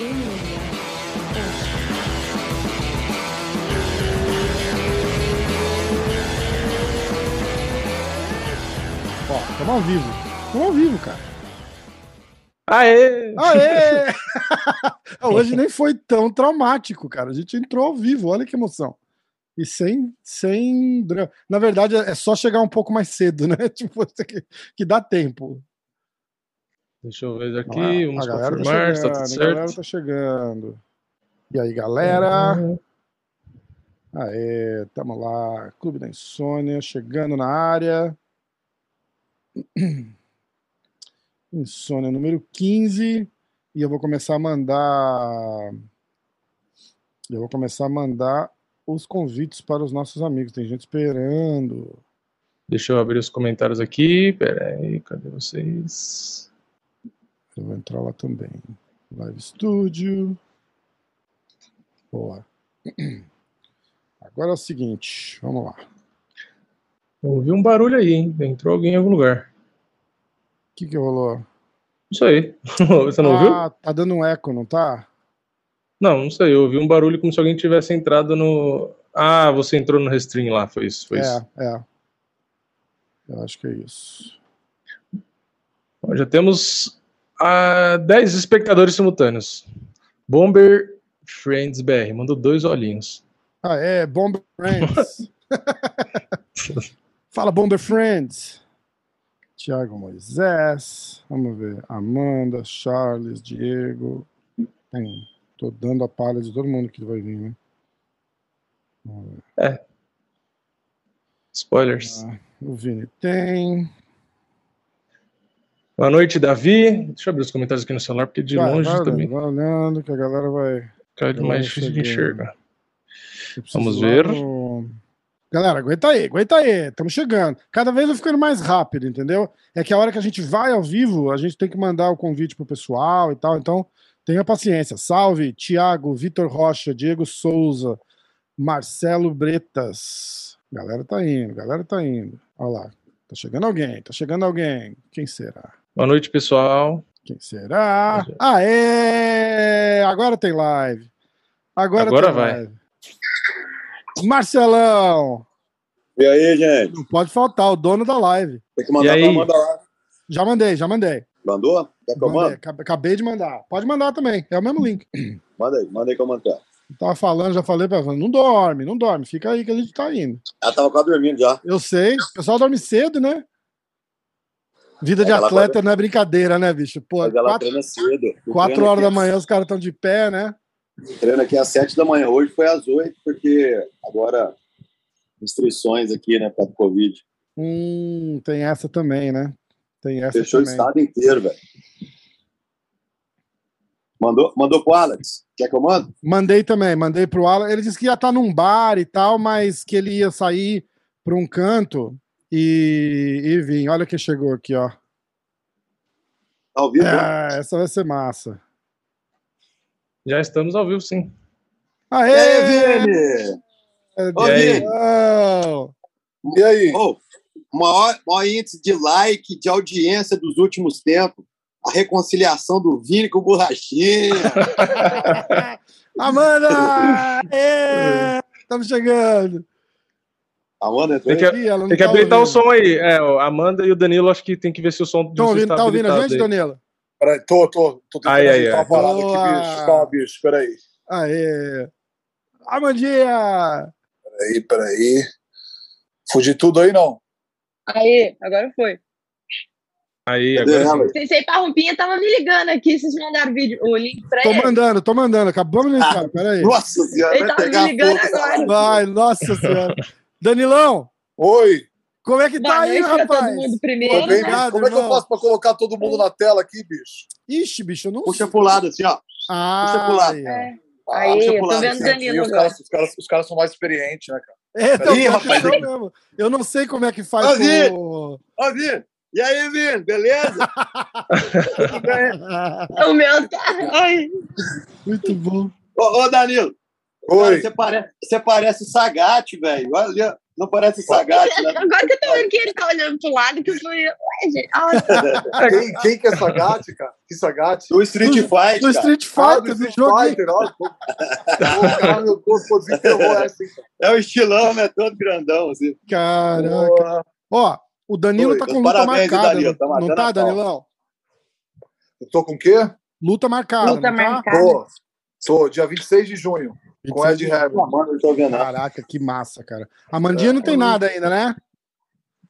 Ó, estamos ao vivo. Estamos ao vivo, cara. Aê! Aê! Hoje nem foi tão traumático, cara. A gente entrou ao vivo, olha que emoção. E sem, sem drama. Na verdade, é só chegar um pouco mais cedo, né? Tipo, que, que dá tempo. Deixa eu ver aqui, vamos a galera confirmar, tá tá tudo chegando, a galera certo. tá chegando. E aí, galera? Aê, tamo lá. Clube da Insônia, chegando na área. Insônia número 15. E eu vou começar a mandar. Eu vou começar a mandar os convites para os nossos amigos. Tem gente esperando. Deixa eu abrir os comentários aqui. Pera aí, cadê vocês? Eu vou entrar lá também. Live Studio. Boa. Agora é o seguinte, vamos lá. Eu ouvi um barulho aí, hein? Entrou alguém em algum lugar. O que, que rolou? Isso aí. Você não ouviu? Ah, tá dando um eco, não tá? Não, não sei. Eu ouvi um barulho como se alguém tivesse entrado no. Ah, você entrou no Restream lá, foi isso. Foi isso. É, é. Eu acho que é isso. Bom, Já temos ah, 10 espectadores simultâneos. Bomber Friends BR, mandou dois olhinhos. Ah, é, Bomber Friends. Fala, Bomber Friends. Tiago Moisés. Vamos ver. Amanda, Charles, Diego. Tem. Tô dando a palha de todo mundo que vai vir, né? Ver. Spoilers. Ah, o Vini tem. Boa noite, Davi. Deixa eu abrir os comentários aqui no celular, porque de Vai, longe vai também vai olhando, que a galera vai. fica mais difícil de enxergar. Eu Vamos ver. no- Galera, aguenta aí, aguenta aí. Estamos chegando. Cada vez vai ficando mais rápido, entendeu? É que a hora que a gente vai ao vivo, a gente tem que mandar o convite pro pessoal e tal. Então, tenha paciência. Salve, Tiago, Vitor Rocha, Diego Souza, Marcelo Bretas. Galera tá indo, galera tá indo. Olha lá. Tá chegando alguém, tá chegando alguém. Quem será? Boa noite, pessoal. Quem será? Aê! Agora tem live. Agora, Agora tem vai. live. Marcelão! E aí, gente? Não pode faltar, o dono da live. Tem que mandar pra mandar lá. Já mandei, já mandei. Mandou? Quer que eu Mandei, mando? acab- Acabei de mandar. Pode mandar também, é o mesmo link. Manda aí, manda aí que eu mando. ela. Tava falando, já falei pra ela, não dorme, não dorme, fica aí que a gente tá indo. Ela tava quase dormindo já. Eu sei, o pessoal dorme cedo, né? Vida de atleta não é brincadeira, né, bicho? Pô, Mas ela quatro, treina cedo. O quatro horas da manhã os caras estão de pé, né? Treino aqui às sete da manhã. Hoje foi às oito, porque agora restrições aqui, né, para o Covid. Hum, tem essa também, né? Tem essa Fechou o também. estado inteiro, velho. Mandou, mandou pro Alex. Quer que eu mando? Mandei também, mandei pro Alan. Ele disse que ia estar num bar e tal, mas que ele ia sair para um canto e, e vir. Olha quem chegou aqui, ó. Ao vivo? É, essa vai ser massa. Já estamos ao vivo, sim. E Aê, aí, Vini? Ô, E aí? Vini? E aí? Ô, maior, maior índice de like, de audiência dos últimos tempos. A reconciliação do Vini com o Borrachinha. Amanda! Estamos chegando. Amanda entrou Tem aí? que, Ih, ela não tem que tá habilitar o ouvindo. som aí. É, a Amanda e o Danilo, acho que tem que ver se o som de Tão vocês ouvindo, tá tá ouvindo a gente, aí. Danilo? Peraí, tô, tô, tô tentando Ai, ai, ai. uma parada aqui, bicho. Calma, bicho, peraí. Aê! Amandinha! Peraí, peraí. Fugi tudo aí, não? Aí, agora foi. Aí, Cadê agora sim. Sensei Parrumpinha tava me ligando aqui, vocês mandaram o vídeo, o link pra Tô ele. mandando, tô mandando. Acabamos de entrar, peraí. Nossa senhora, Ele vai tava me ligando fogo. agora. Vai, nossa senhora. Danilão, Oi, como é que Boa tá aí, pra todo rapaz? mundo tô primeiro, bem? Obrigado. Como é que eu irmão. faço pra colocar todo mundo na tela aqui, bicho? Ixi, bicho, eu não Puxa pro lado, assim, ó. Ah, puxa pro lado. aí, ó. É. Ah, Aí, deixa eu eu tô pular vendo o desse Aqui, Danilo os, caras, os, caras, os caras são mais experientes, né, cara? É, então, Ih, rapaz, aqui. mesmo. Eu não sei como é que faz Ô, Vi! com... Ô, Vini! E aí, Vini? Beleza? Tudo bem? O meu tá. Ai. Muito bom. Ô, ô, Danilo. Cara, Oi. você, parece, você parece Sagat, velho. Olha, Não parece Sagat, né? Agora que eu tô vendo que ele tá olhando pro lado, que eu fui. Ué, gente. Ah, Quem, quem que é Sagat, cara? Que Sagat? Do Street Fight, Do. Street Ah, Fighter, do do Street jogo. Fighter. Pô, cara, meu desenterrou essa, hein, cara. É o estilão, né? Todo grandão, assim. Caraca. Ó, o Danilo Oi, tá com luta parabéns, marcada. Danilo, tá não tá. Danilão? Eu tô com o quê? Luta marcada. luta tá? marcada. Tô. Tô, dia 26 de junho, 26 Ed de- não nada. Caraca, que massa, cara. A Mandinha não tem nada ainda, né?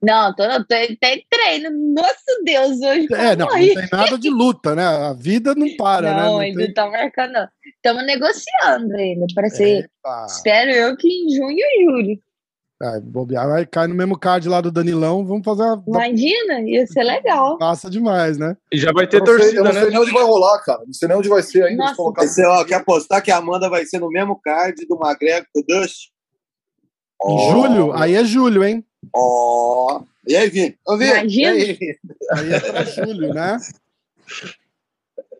Não, tô, tô, tem treino. Nossa Deus, hoje É, não, não morri. tem nada de luta, né? A vida não para, né? não, Não ainda tem... tá marcando. não. Estamos negociando ainda. Para ser. Epa. Espero eu que em junho e julho. Ai, bobear, vai cair no mesmo card lá do Danilão, vamos fazer uma Imagina, ia ser legal. passa demais, né? E já vai ter Eu não, sei, eu torcida, não sei né? nem onde vai rolar, cara. Não sei nem onde vai ser ainda. Nossa. Colocaram- Esse, ó, quer apostar que a Amanda vai ser no mesmo card do McGregor com o Dust? Em julho, aí é julho, hein? Ó. E aí, Vini? Ô, Vini, Imagina. e aí? Aí é pra julho, né?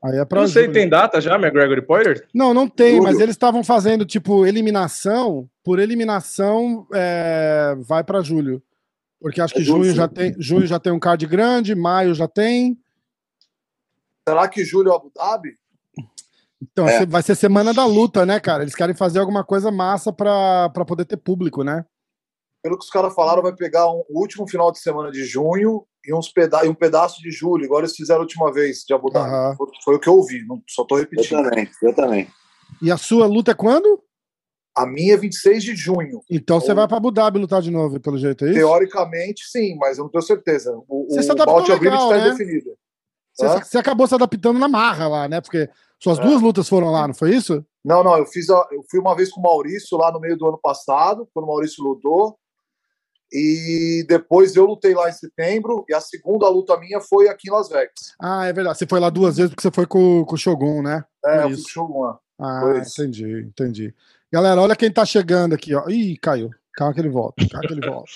Aí é pra Não sei, julho. tem data já, McGregor e Poirier? Não, não tem, Julho. mas eles estavam fazendo, tipo, eliminação. Por eliminação, é, vai pra julho. Porque acho É que julho, junho já, tem, junho já tem um card grande, maio já tem. Será que julho é Abu Dhabi? Então É. vai ser semana da luta, né, cara? Eles querem fazer alguma coisa massa pra, pra poder ter público, né? Pelo que os caras falaram, vai pegar um, o último final de semana de junho e, uns peda e um pedaço de julho. Igual eles fizeram a última vez de Abu Dhabi. Aham. Foi, foi o que eu ouvi, não, só tô Eu repetindo. também, eu também. E a sua luta é quando? A minha é 26 de junho. Então você Ou- vai pra Abu Dhabi lutar de novo, pelo jeito, é isso? Teoricamente, sim, mas eu não tenho certeza. O, Você o se adaptou Bout está né? indefinido. Você, você acabou se adaptando na marra lá, né? Porque suas É. duas lutas foram lá, não foi isso? Não, não, eu fiz a- eu fui uma vez com o Maurício lá no meio do ano passado, quando o Maurício lutou. E depois eu lutei lá em setembro, e a segunda luta minha foi aqui em Las Vegas. Ah, é verdade. Você foi lá duas vezes porque você foi com, com o Shogun, né? É, eu fui Isso. com o Shogun lá. Ah, Foi isso. entendi, entendi. Galera, olha quem tá chegando aqui, ó. Ih, caiu. Calma que ele volta. Calma que ele volta.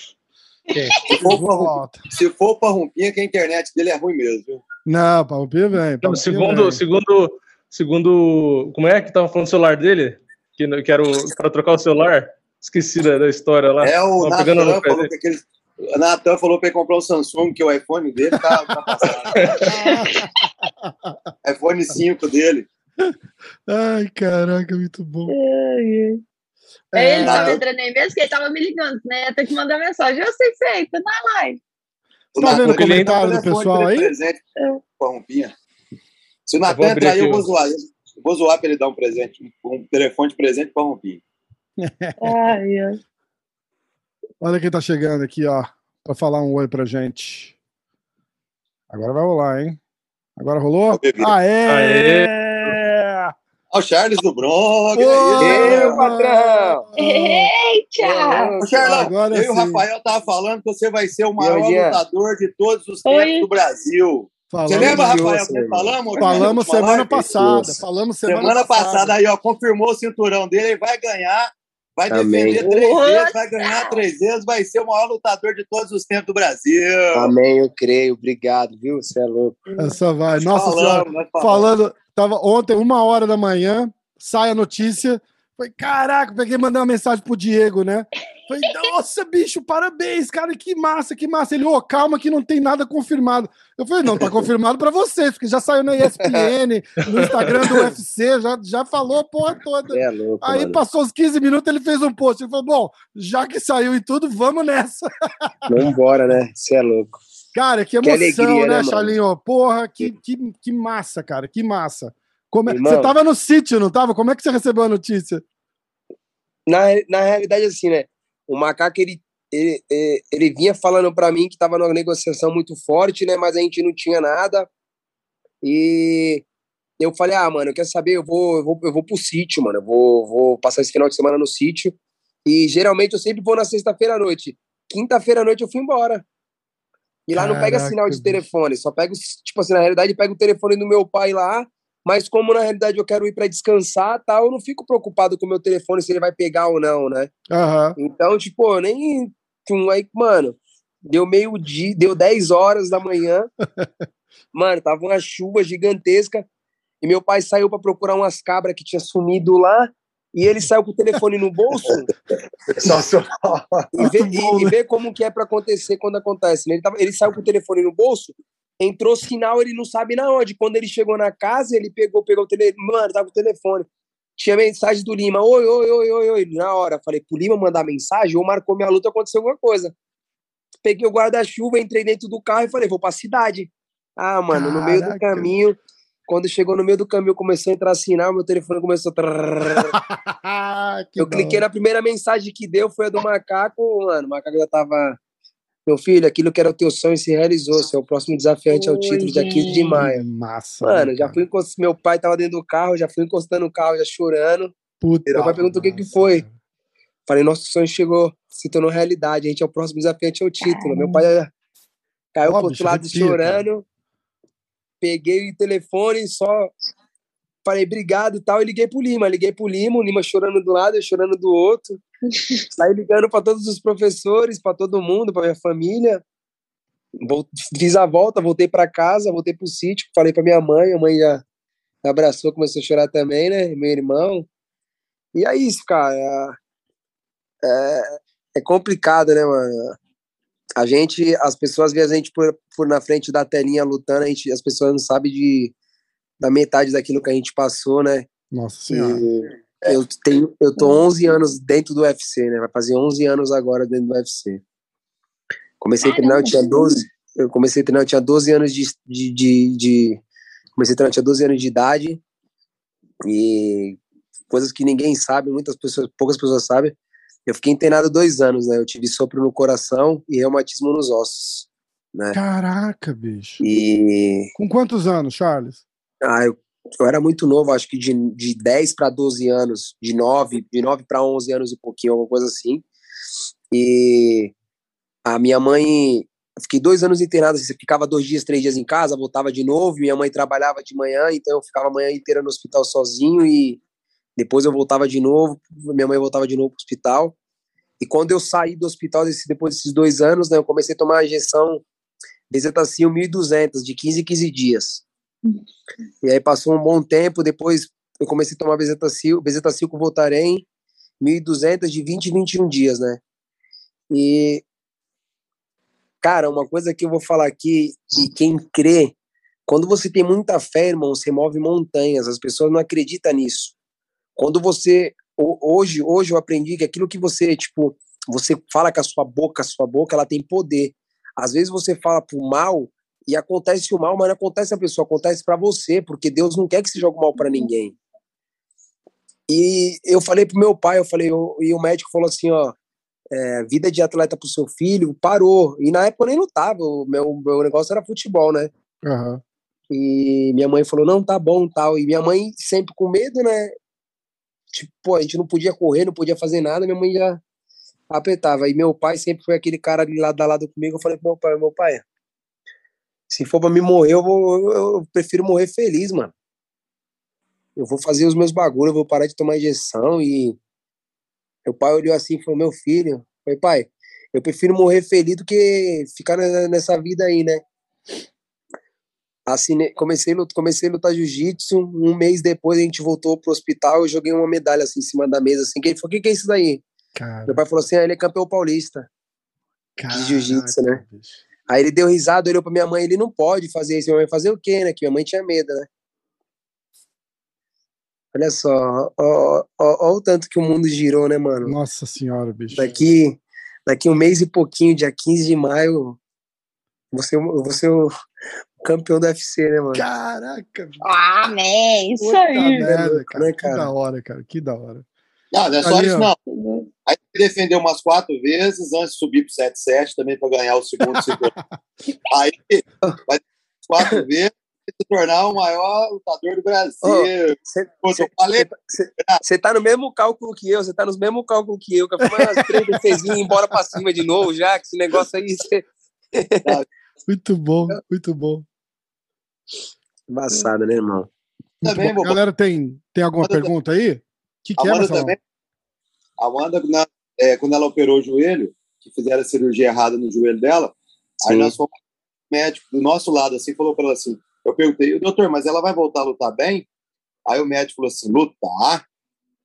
Se for, pra, volta. se for pra Rumpinha, que a internet dele é ruim mesmo. Não, Palpinha vem. Não, Palpinha segundo, vem. segundo, segundo. Como é que tava falando do celular dele? Que, que era o, pra trocar o celular? Esqueci da, da história lá. É o Natan falou dele. que aquele. O Natan falou pra ele comprar um Samsung, que o iPhone dele tá, tá passado. iPhone 5 dele. Ai, caraca, muito bom. É, É, ele nada. tava entrando aí mesmo, que ele tava me ligando, né? Tem que mandar mensagem. Eu sei feito, na live. O Tá vendo o Natan ele comentário do pessoal ele aí? Presente É. pra Rumpinha. Se o Natan entrar aí, eu vou zoar. Eu vou zoar pra ele dar um presente, um telefone de presente pra Rumpinha. Ai, ai. Olha quem tá chegando aqui, ó. Pra falar um oi pra gente. Agora vai rolar, hein? Agora rolou? Bebê. Aê! Ó, o Charles do Bronx. Ô, é meu patrão! Eita! Ô, Charlão, Agora eu e o sim. Rafael tava falando que você vai ser o maior Jean? lutador de todos os Oi. tempos do Brasil. Falamos, Você lembra, Rafael, que falamos? falamos semana live? passada. Falamos semana, Semana passada aí, ó, confirmou o cinturão dele, ele vai ganhar, vai Amém. defender três Nossa! vezes, vai ganhar três vezes, vai ser o maior lutador de todos os tempos do Brasil. Amém, eu creio. Obrigado, viu? Você é louco. Essa vai. Nossa Falamos, senhora. Falando, tava ontem, uma hora da manhã, sai a notícia. Falei, caraca, peguei e mandei uma mensagem pro Diego, né? Falei, nossa, bicho, parabéns, cara, que massa, que massa. Ele, ô, calma que não tem nada confirmado. Eu falei, não, tá confirmado pra vocês, porque já saiu na ESPN, no Instagram do UFC, já, já falou a porra toda. É louco, Aí mano. passou os 15 minutos, ele fez um post. Ele falou, bom, já que saiu e tudo, vamos nessa. Vambora, né? Você é louco. Cara, que Que emoção, alegria, né, né, mano? Charlinho? Porra, que, que, que massa, cara, que massa. Como é- Irmão. Você tava no sítio, não tava? Como é que você recebeu a notícia? Na, na realidade, assim, né? O macaco, ele, ele, ele- ele vinha falando pra mim que tava numa negociação muito forte, né? Mas a gente não tinha nada. E eu falei, ah, mano, quer saber? Eu vou, eu vou, eu vou pro sítio, mano. Eu vou, vou passar esse final de semana no sítio. E geralmente eu sempre vou na sexta-feira à noite. Quinta-feira à noite eu fui embora. E lá não pega Caraca, sinal de telefone, só pego, tipo assim, na realidade, pego o telefone do meu pai lá, mas como na realidade eu quero ir para descansar, tal, eu não fico preocupado com o meu telefone se ele vai pegar ou não, né? Aham. Então, tipo, eu nem. Aí, mano, deu meio-dia, deu 10 horas da manhã. mano, tava uma chuva gigantesca. E meu pai saiu para procurar umas cabras que tinha sumido lá. E ele saiu com o telefone no bolso Sensacional. e vê, e- e né? vê como que é para acontecer quando acontece. né? Ele, tava, ele saiu com o telefone no bolso, entrou sinal, ele não sabe na onde. Quando ele chegou na casa, ele pegou, pegou o telefone. Mano, tava com o telefone. Tinha mensagem do Lima. Oi, oi, oi, oi, oi. Na hora, falei, pro Lima mandar mensagem, ou marcou minha luta, aconteceu alguma coisa. Peguei o guarda-chuva, entrei dentro do carro e falei, vou pra cidade. Ah, mano, no meio do Caraca. caminho, quando chegou no meio do caminho, começou a entrar sinal, meu telefone começou a. Eu cliquei na primeira mensagem que deu, foi a do macaco, mano. O macaco já tava. Meu filho, aquilo que era o teu sonho se realizou. Seu próximo desafiante é o Oi, título dia 15 de maio. Massa. Mano, né, já cara? fui encostando. Meu pai tava dentro do carro, já fui encostando o carro, já chorando. Puta Meu pai perguntou o que que foi. Falei, nosso sonho chegou, se tornou realidade. A gente é o próximo desafiante ao título. Meu pai já caiu Ó, pro outro lado arrepia, chorando. Peguei o telefone, só falei obrigado e tal, e liguei pro Lima. Liguei pro Lima, o Lima chorando do lado, eu chorando do outro. Saí ligando para todos os professores, para todo mundo, para minha família. Fiz a volta, voltei para casa, voltei pro sítio, falei para minha mãe, a mãe já abraçou, começou a chorar também, né? Meu irmão. E é isso, cara. É, é complicado, né, mano? A gente, as pessoas veem a gente por, por na frente da telinha lutando, a gente, as pessoas não sabem de, da metade daquilo que a gente passou, né? Nossa senhora. E eu tenho, eu tô 11 anos dentro do UFC, né? Vai fazer 11 anos agora dentro do UFC. Comecei a treinar, eu tinha 12. Eu comecei a treinar, eu tinha 12 anos de, de, de, de- comecei a treinar, eu tinha 12 anos de idade. E coisas que ninguém sabe, muitas pessoas, poucas pessoas sabem. Eu fiquei internado dois anos, né? Eu tive sopro no coração e reumatismo nos ossos, né? Caraca, bicho. E Com quantos anos, Charles? Ah, eu, eu era muito novo, acho que de, de 10 para 12 anos, de 9, de 9 para 11 anos e pouquinho, alguma coisa assim. E a minha mãe, fiquei dois anos internado, assim, ficava dois dias, três dias em casa, voltava de novo. Minha mãe trabalhava de manhã, então eu ficava a manhã inteira no hospital sozinho e depois eu voltava de novo, minha mãe voltava de novo pro hospital. E quando eu saí do hospital desse, depois desses dois anos, né, eu comecei a tomar a injeção Bezetacil 1.200, de 15 em 15 dias. E aí passou um bom tempo, depois eu comecei a tomar Bezetacil, Bezetacil com Voltaren, 1.200 de 20 em 21 dias, né? E, cara, uma coisa que eu vou falar aqui, e quem crê, quando você tem muita fé, irmão, você move montanhas, as pessoas não acreditam nisso. Quando você, ho- hoje, hoje eu aprendi que aquilo que você, tipo, você fala com a sua boca, a sua boca, ela tem poder. Às vezes você fala pro mal e acontece o mal, mas não acontece a pessoa, acontece para você, porque Deus não quer que se jogue mal para ninguém. E eu falei pro meu pai, eu falei, eu- e o médico falou assim, ó, é, vida de atleta pro seu filho parou. E na época eu nem lutava, o meu, meu negócio era futebol, né? Aham. E minha mãe falou, não, tá bom, tal. E minha mãe sempre com medo, né? Tipo, pô, a gente não podia correr, não podia fazer nada, minha mãe já apertava. E meu pai sempre foi aquele cara ali lado a lado comigo. Eu falei pro meu pai, meu pai, se for pra me morrer, eu, vou, eu prefiro morrer feliz, mano. Eu vou fazer os meus bagulhos, eu vou parar de tomar injeção. E meu pai olhou assim e falou, meu filho, falei, pai, eu prefiro morrer feliz do que ficar ne- nessa vida aí, né? Assinei, comecei, a lut- comecei a lutar jiu-jitsu. Um mês depois a gente voltou pro hospital. Eu joguei uma medalha assim em cima da mesa. Assim, que ele falou: O que, que é isso daí? Cara, Meu pai falou assim: ah, ele é campeão paulista. jiu-jitsu, né? bicho. Aí ele deu risada, olhou pra minha mãe: ele não pode fazer isso. Minha mãe fazer o quê, né? Que minha mãe tinha medo, né? Olha só, ó, ó, ó, ó o tanto que o mundo girou, né, mano? Nossa senhora, bicho. Daqui, daqui um mês e pouquinho, dia 15 de maio, você, você é o campeão do UFC, né, mano? Caraca, bicho. Amém, isso Puta aí. merda, cara. né, Que cara? da hora, cara. Que da hora. Não, não é só Ali, isso, ó. não. Aí ele defendeu umas quatro vezes antes de subir pro 7-7 também para ganhar o segundo setor. Aí vai quatro vezes e se tornar o maior lutador do Brasil. Falei, Você tá no mesmo cálculo que eu, você tá nos mesmos cálculos que eu, que eu fui mais umas três ir embora pra cima de novo já, que esse negócio aí, cê... Muito bom, muito bom. Embaçado, né, irmão? Também Galera, tem, tem alguma Amanda- pergunta aí? O que, a que é, Marcelo? também. A Amanda, na- é, quando ela operou o joelho, que fizeram a cirurgia errada no joelho dela, aí Sim. nós fomos médico do nosso lado assim, falou para ela assim: eu perguntei, doutor, mas ela vai voltar a lutar bem? Aí o médico falou assim: lutar?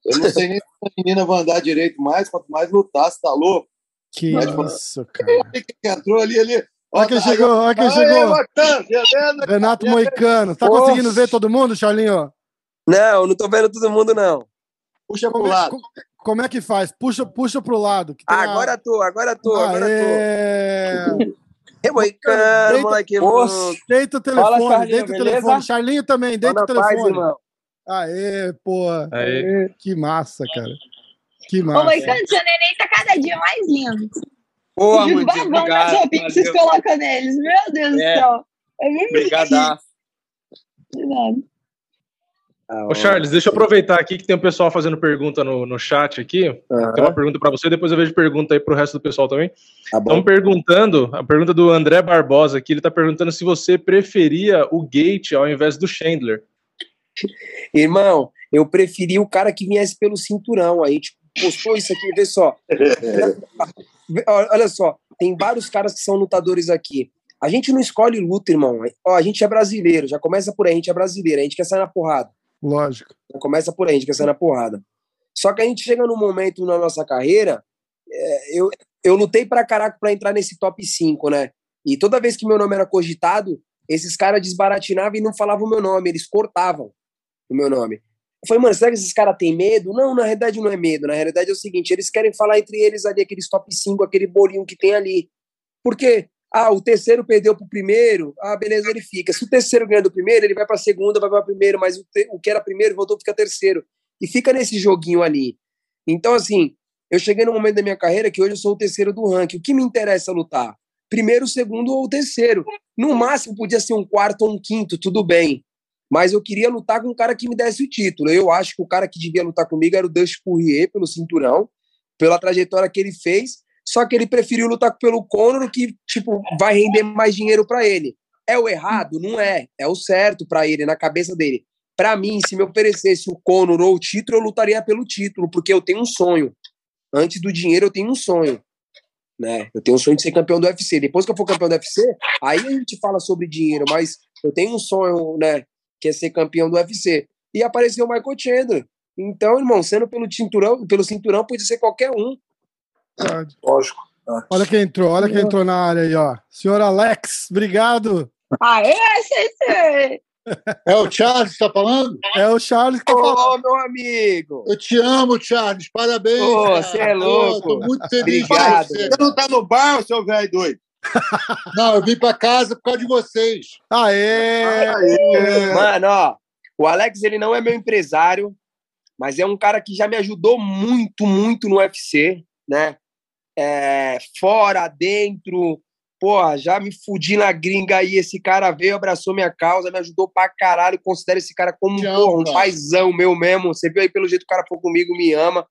Eu não sei nem se a menina vai andar direito mais, quanto mais lutar, você tá louco? Que isso, cara. Quem entrou ali, ali. Olha quem chegou, olha quem chegou. Renato Moicano. Tá conseguindo ver todo mundo, Charlinho? Não, não tô vendo todo mundo, não. Puxa pro lado. Co- como é que faz? Puxa, puxa pro lado. que tem Ah, a- agora tô, agora tô, agora tô. Aê! É moicano, Deita- moleque. Deita o telefone, Fala, Charlinho, deita o beleza? telefone. Charlinho também, deita o paz, telefone. irmão. Aê, pô. Aí. Que massa, cara. Que Ô, massa. Moicano, seu neném tá cada dia mais lindo. Pô, e os Amandinho, babão obrigado. roupinhas que vocês colocam neles. Meu Deus do É. céu. É bem Obrigadaço. bonitinho. Ah, Ô, Charles, deixa eu aproveitar aqui que tem um pessoal fazendo pergunta no, no chat aqui. Aham, Tem uma pergunta para você, depois eu vejo pergunta aí pro resto do pessoal também. tá. Estão perguntando, a pergunta do André Barbosa aqui, ele tá perguntando se você preferia o Gate ao invés do Chandler. Irmão, eu preferi o cara que viesse pelo cinturão. A gente postou isso aqui, vê só. Olha olha só, tem vários caras que são lutadores aqui. A gente não escolhe luta, irmão. Ó, a gente é brasileiro, já começa por aí, a gente é brasileiro, a gente quer sair na porrada. Lógico. Começa por aí, a gente quer na porrada. Só que a gente chega num momento na nossa carreira, é, eu, eu lutei pra caraca pra entrar nesse top 5, né? E toda vez que meu nome era cogitado, esses caras desbaratinavam e não falavam o meu nome, eles cortavam o meu nome. Eu falei, mano, será que esses caras têm medo? Não, na realidade não é medo. Na realidade é o seguinte, eles querem falar entre eles ali, aqueles top 5, aquele bolinho que tem ali. Por quê? Ah, o terceiro perdeu pro primeiro, ah, beleza, ele fica. Se o terceiro ganha do primeiro, ele vai pra segunda, vai pra primeiro, mas o, o que era primeiro voltou, fica terceiro. E fica nesse joguinho ali. Então, assim, eu cheguei num momento da minha carreira que hoje eu sou o terceiro do ranking. O que me interessa lutar? Primeiro, segundo ou terceiro. No máximo, podia ser um quarto ou um quinto, tudo bem. Mas eu queria lutar com um cara que me desse o título. Eu acho que o cara que devia lutar comigo era o Dusty Poirier, pelo cinturão, pela trajetória que ele fez. Só que ele preferiu lutar pelo Conor, que tipo vai render mais dinheiro para ele. É o errado? Não é. É o certo para ele, na cabeça dele. Para mim, se me oferecesse o Conor ou o título, eu lutaria pelo título, porque eu tenho um sonho. Antes do dinheiro, eu tenho um sonho. Né? Eu tenho um sonho de ser campeão do UFC. Depois que eu for campeão do UFC, aí a gente fala sobre dinheiro, mas eu tenho um sonho, né, que é ser campeão do UFC. E apareceu o Michael Chandler. Então, irmão, sendo pelo cinturão, pelo cinturão, pode ser qualquer um. Verdade. Lógico. Olha quem entrou, olha quem entrou na área aí, ó. Senhor Alex, obrigado. Aê, Sensei! É o Charles que tá falando? É o Charles que tá falando. Ô, meu amigo! Eu te amo, Charles. Parabéns. Ô, você é louco. Tô muito feliz Obrigado. você. Você não tá no bar, seu velho doido? Não, eu vim pra casa por causa de vocês. Aê! Mano, ó, o Alex, ele não é meu empresário, mas é um cara que já me ajudou muito, muito no UFC, né? É, fora, dentro, porra, já me fudi na gringa aí, esse cara veio, abraçou minha causa, me ajudou pra caralho, considero esse cara como um, porra, um cara. paizão meu mesmo, você viu aí pelo jeito que o cara foi comigo, me ama,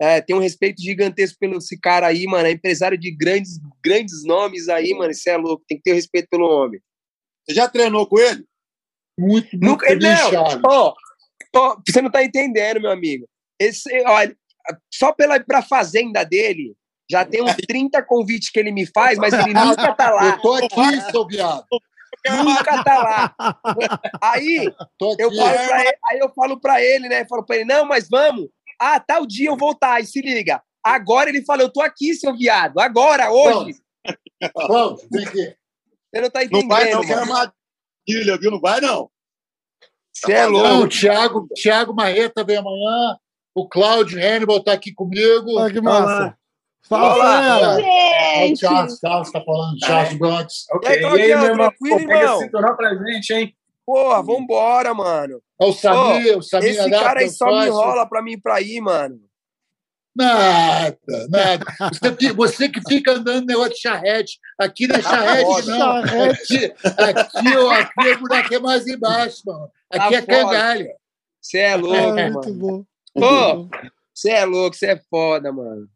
é, tem um respeito gigantesco pelo esse cara aí, mano, é empresário de grandes, grandes nomes aí, mano, isso é louco, tem que ter respeito pelo homem. Você já treinou com ele? Muito, muito Nunca, não, ó, ó, você não tá entendendo, meu amigo. Esse, olha, só pela pra fazenda dele, já tem uns 30 convites que ele me faz, mas ele nunca tá lá. Eu tô aqui, seu viado. Nunca tá lá. Aí Tô aqui. eu falo pra ele, aí eu falo pra ele, né? Falo pra ele, não, mas vamos. Ah, tal dia eu vou estar, e se liga. Agora ele fala, eu tô aqui, seu viado. Agora, hoje. Vamos, vem aqui. Você não tá Não vai não, entendendo, que é armadilha, viu? Não vai não. Você é Não, louco. o Thiago, Thiago Marreta vem amanhã. O Cláudio Hannibal tá aqui comigo. Olha que massa. Fala. É o Gente! Charles, Charles tá falando. Charles Bronx. Ok, E aí, e aí, meu irmão? tranquilo, Pô, pega esse cinturão pra gente, hein? Porra, vambora, mano. É o Samir, o Samir Esse cara aí só me enrola pra mim ir pra aí, mano. Nada, nada. Você que, você que fica andando no negócio de charrete. Aqui não é charrete, foda. não. Aqui, aqui, ó, aqui o buraco é mais embaixo, mano. Aqui Tá é foda. cangalha. Você é louco, É, mano. muito bom. Pô, você é louco, você é foda, mano.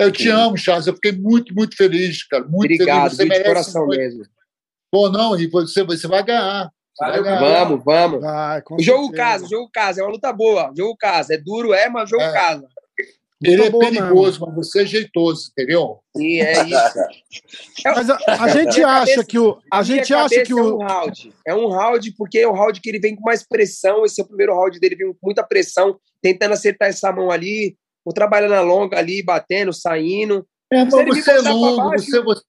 Eu te amo, Charles. Eu fiquei muito, muito feliz, cara. Muito Obrigado, feliz. Você viu, de merece coração muito. mesmo. Pô, não, e você, você vai ganhar. Vai. Vamos, vamos. Vai, O jogo certeza. casa, o jogo casa, é uma luta boa. O jogo casa, é duro, é, mas o jogo É. casa. Ele é boa perigoso, mas você é jeitoso, entendeu? E é isso. Mas a, a gente acha cabeça- que o. A gente acha que é o. um round. É um round porque é o round que ele vem com mais pressão. Esse é o primeiro round dele, vem com muita pressão, tentando acertar essa mão ali, ou trabalhando a longa ali, batendo, saindo. É, Se mas ele me você é botar pra longo, baixo, você, você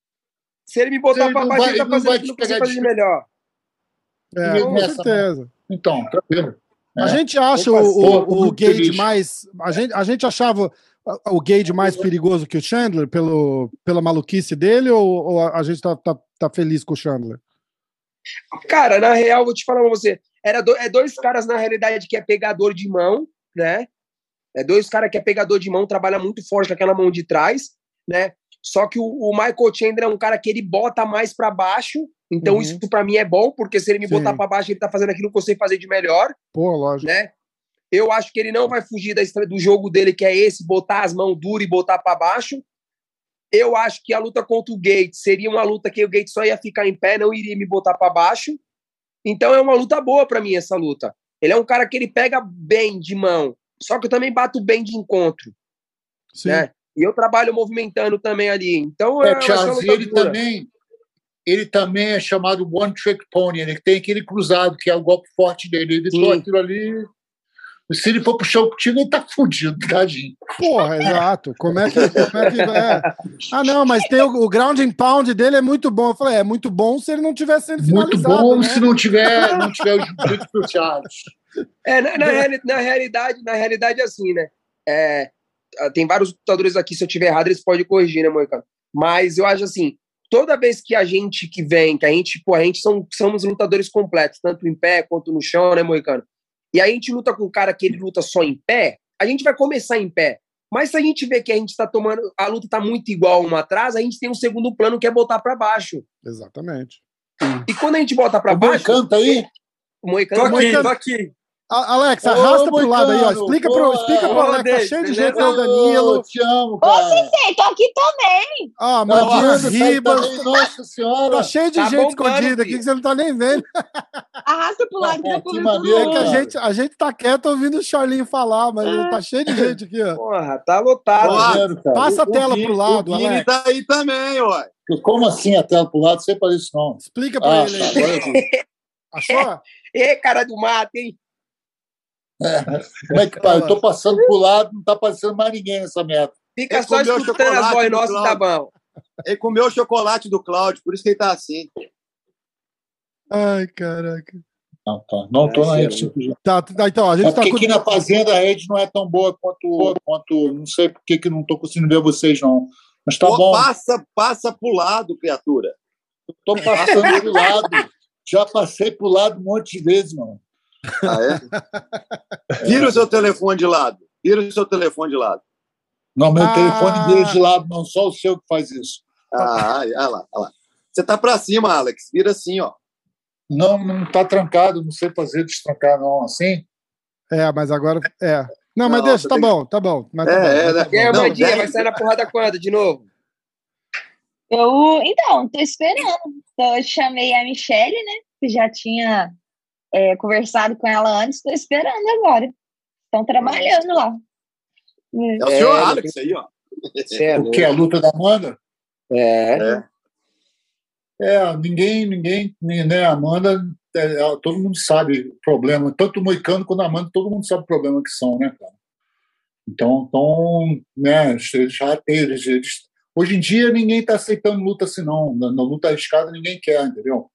Se ele me botar Ele pra baixo, vai- ele tá fazendo vai aquilo que você de- melhor. É, com certeza. Então, tranquilo. A É. gente acha o, o, o Gage feliz. mais. A gente, a gente achava o Gage mais perigoso que o Chandler pelo, pela maluquice dele ou, ou a a gente tá, tá, tá feliz com o Chandler? Cara, na real, vou te falar pra você. Era do- é dois caras, na realidade, que é pegador de mão, né? É dois caras que é pegador de mão, trabalha muito forte com aquela mão de trás, né? Só que o, o Michael Chandler é um cara que ele bota mais pra baixo. Então, Uhum. isso pra mim é bom, porque se ele me Sim. botar pra baixo, ele tá fazendo aquilo que eu sei fazer de melhor, Pô, lógico. né? Eu acho que ele não vai fugir da do jogo dele, que é esse, botar as mãos duras e botar pra baixo. Eu acho que a luta contra o Gates seria uma luta que o Gates só ia ficar em pé, não iria me botar pra baixo. Então é uma luta boa pra mim essa luta. Ele é um cara que ele pega bem de mão, só que eu também bato bem de encontro, Sim. né? E eu trabalho movimentando também ali. Então É, é, Charles, ele também, ele também é chamado One Trick Pony. Ele tem aquele cruzado, que é o golpe forte dele. Ele Sim. só aquilo ali. Se ele for puxar o contigo, ele tá fudido, tadinho. Porra, exato. Como é que. Como é que é? Ah, não, mas tem o, o ground and pound dele é muito bom. Eu falei, é muito bom se ele não tivesse sendo Muito finalizado. bom né? se não tiver, não tiver os pro Charles. É, na, na reali- na realidade, na realidade, é assim, né? É, ah, tem vários lutadores aqui, se eu tiver errado, eles podem corrigir, né, Moicano? Mas eu acho assim, toda vez que a gente que vem, que a gente, pô, a gente são, somos lutadores completos, tanto em pé quanto no chão, né, Moicano? E a gente luta com um cara que ele luta só em pé, a gente vai começar em pé. Mas se a gente vê que a gente tá tomando, a luta tá muito igual uma atrás, a gente tem um segundo plano que é botar para baixo. Exatamente. E quando a gente bota para O baixo, Moicano tá aí? o Moicano Tô aqui, Moicano- tô aqui. A- Alex, Ô, arrasta pro lado aí, ó. Explica pro, explica pro Ô, Alex. Tá cheio de gente aí, Danilo. Ô, te amo, Ô, cara. Sensei, tô aqui também. Ah, Amanda, sai Ribas. Nossa senhora. Tá cheio de Tá gente escondida aqui que você não tá nem vendo. Arrasta pro lado que Ah, tá que maneiro, É que a gente, a gente tá quieto ouvindo o Charlinho falar, mas tá cheio de gente aqui, ó. porra, tá lotado. Ó, Maneiro, cara. Passa a O tela Vini- pro lado, O Alex. tá aí também, ué. Como assim a tela pro lado? Sei para isso, não. Explica pra Ah, ele tá, agora eu. Achou? Ê, cara do mato, hein? Como é que pá? Eu tô passando pro lado, não tá passando mais ninguém nessa merda. Fica Ele só escutando as chocolate vozes nossas, tá bom. Ele comeu o chocolate do Cláudio, por isso que ele tá assim. Ai, caraca. Não, tá. Não tô É, na sério. rede. Tá, tá, então, a É gente tá porque com... aqui na fazenda a rede não é tão boa quanto. quanto não sei por que que não tô conseguindo ver vocês, não. Mas tá Pô, bom. Passa, passa pro lado, criatura. Tô passando pro lado. Já passei pro lado um monte de vezes, mano. Ah, é? Vira o seu telefone de lado. Vira o seu telefone de lado. Não, meu Ah. telefone vira de lado, não. Só o seu que faz isso. Ah, olha lá, olha lá. Você tá pra cima, Alex. Vira assim, ó. Não, não tá trancado. Não sei fazer destrancar, não. Assim? É, mas agora. É. Não, mas Não, deixa, tá tem- bom, tá bom. Mas tá É, bom, é, mas tá né? bom. E aí, Não, Mandinha, dez- vai sair na porrada quando? De novo? Eu, então, tô esperando. Então, eu chamei a Michelle, né? Que já tinha é, conversado com ela antes, tô esperando agora. Estão trabalhando lá. É o É, senhor não Alex aí, ó. É O que? A luta da Amanda? É. É. É, ninguém, ninguém, né, a Amanda, é, ela- todo mundo sabe o problema, tanto o Moicano quanto a Amanda, todo mundo sabe o problema que são, né, cara? Então, então né, eles já eles, eles- hoje em dia ninguém está aceitando luta assim, não. Na, na luta arriscada ninguém quer, entendeu?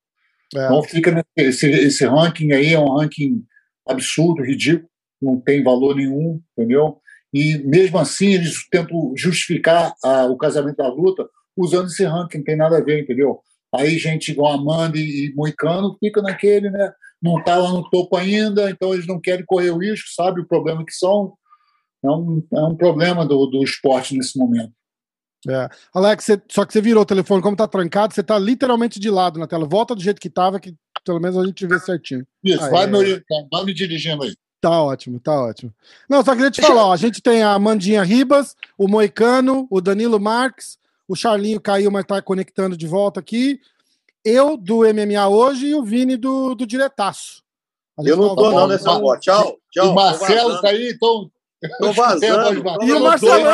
É. Então fica nesse, esse, esse ranking aí, é um ranking absurdo, ridículo, não tem valor nenhum, entendeu? E mesmo assim eles tentam justificar ah, o casamento da luta usando esse ranking, não tem nada a ver, entendeu? Aí gente igual Amanda e, e Moicano fica naquele, né? Não está lá no topo ainda, então eles não querem correr o risco, sabe o problema que são. É um, é um problema do, do esporte nesse momento. É. Alex, você- só que você virou o telefone, como tá trancado, você tá literalmente de lado na tela. Volta do jeito que tava, que pelo menos a gente vê certinho. Isso, vai, é. me orientando, vai me dirigindo aí. Tá ótimo, tá ótimo. Não, só queria te falar, ó, a gente tem a Mandinha Ribas, o Moicano, o Danilo Marques, o Charlinho caiu, mas tá conectando de volta aqui. Eu do MMA hoje e o Vini do, do Diretaço. Eu não tá tô, não, nessa boa. Tchau, tchau. o Marcelo tá aí, então Tô vazando. E o Marcelão,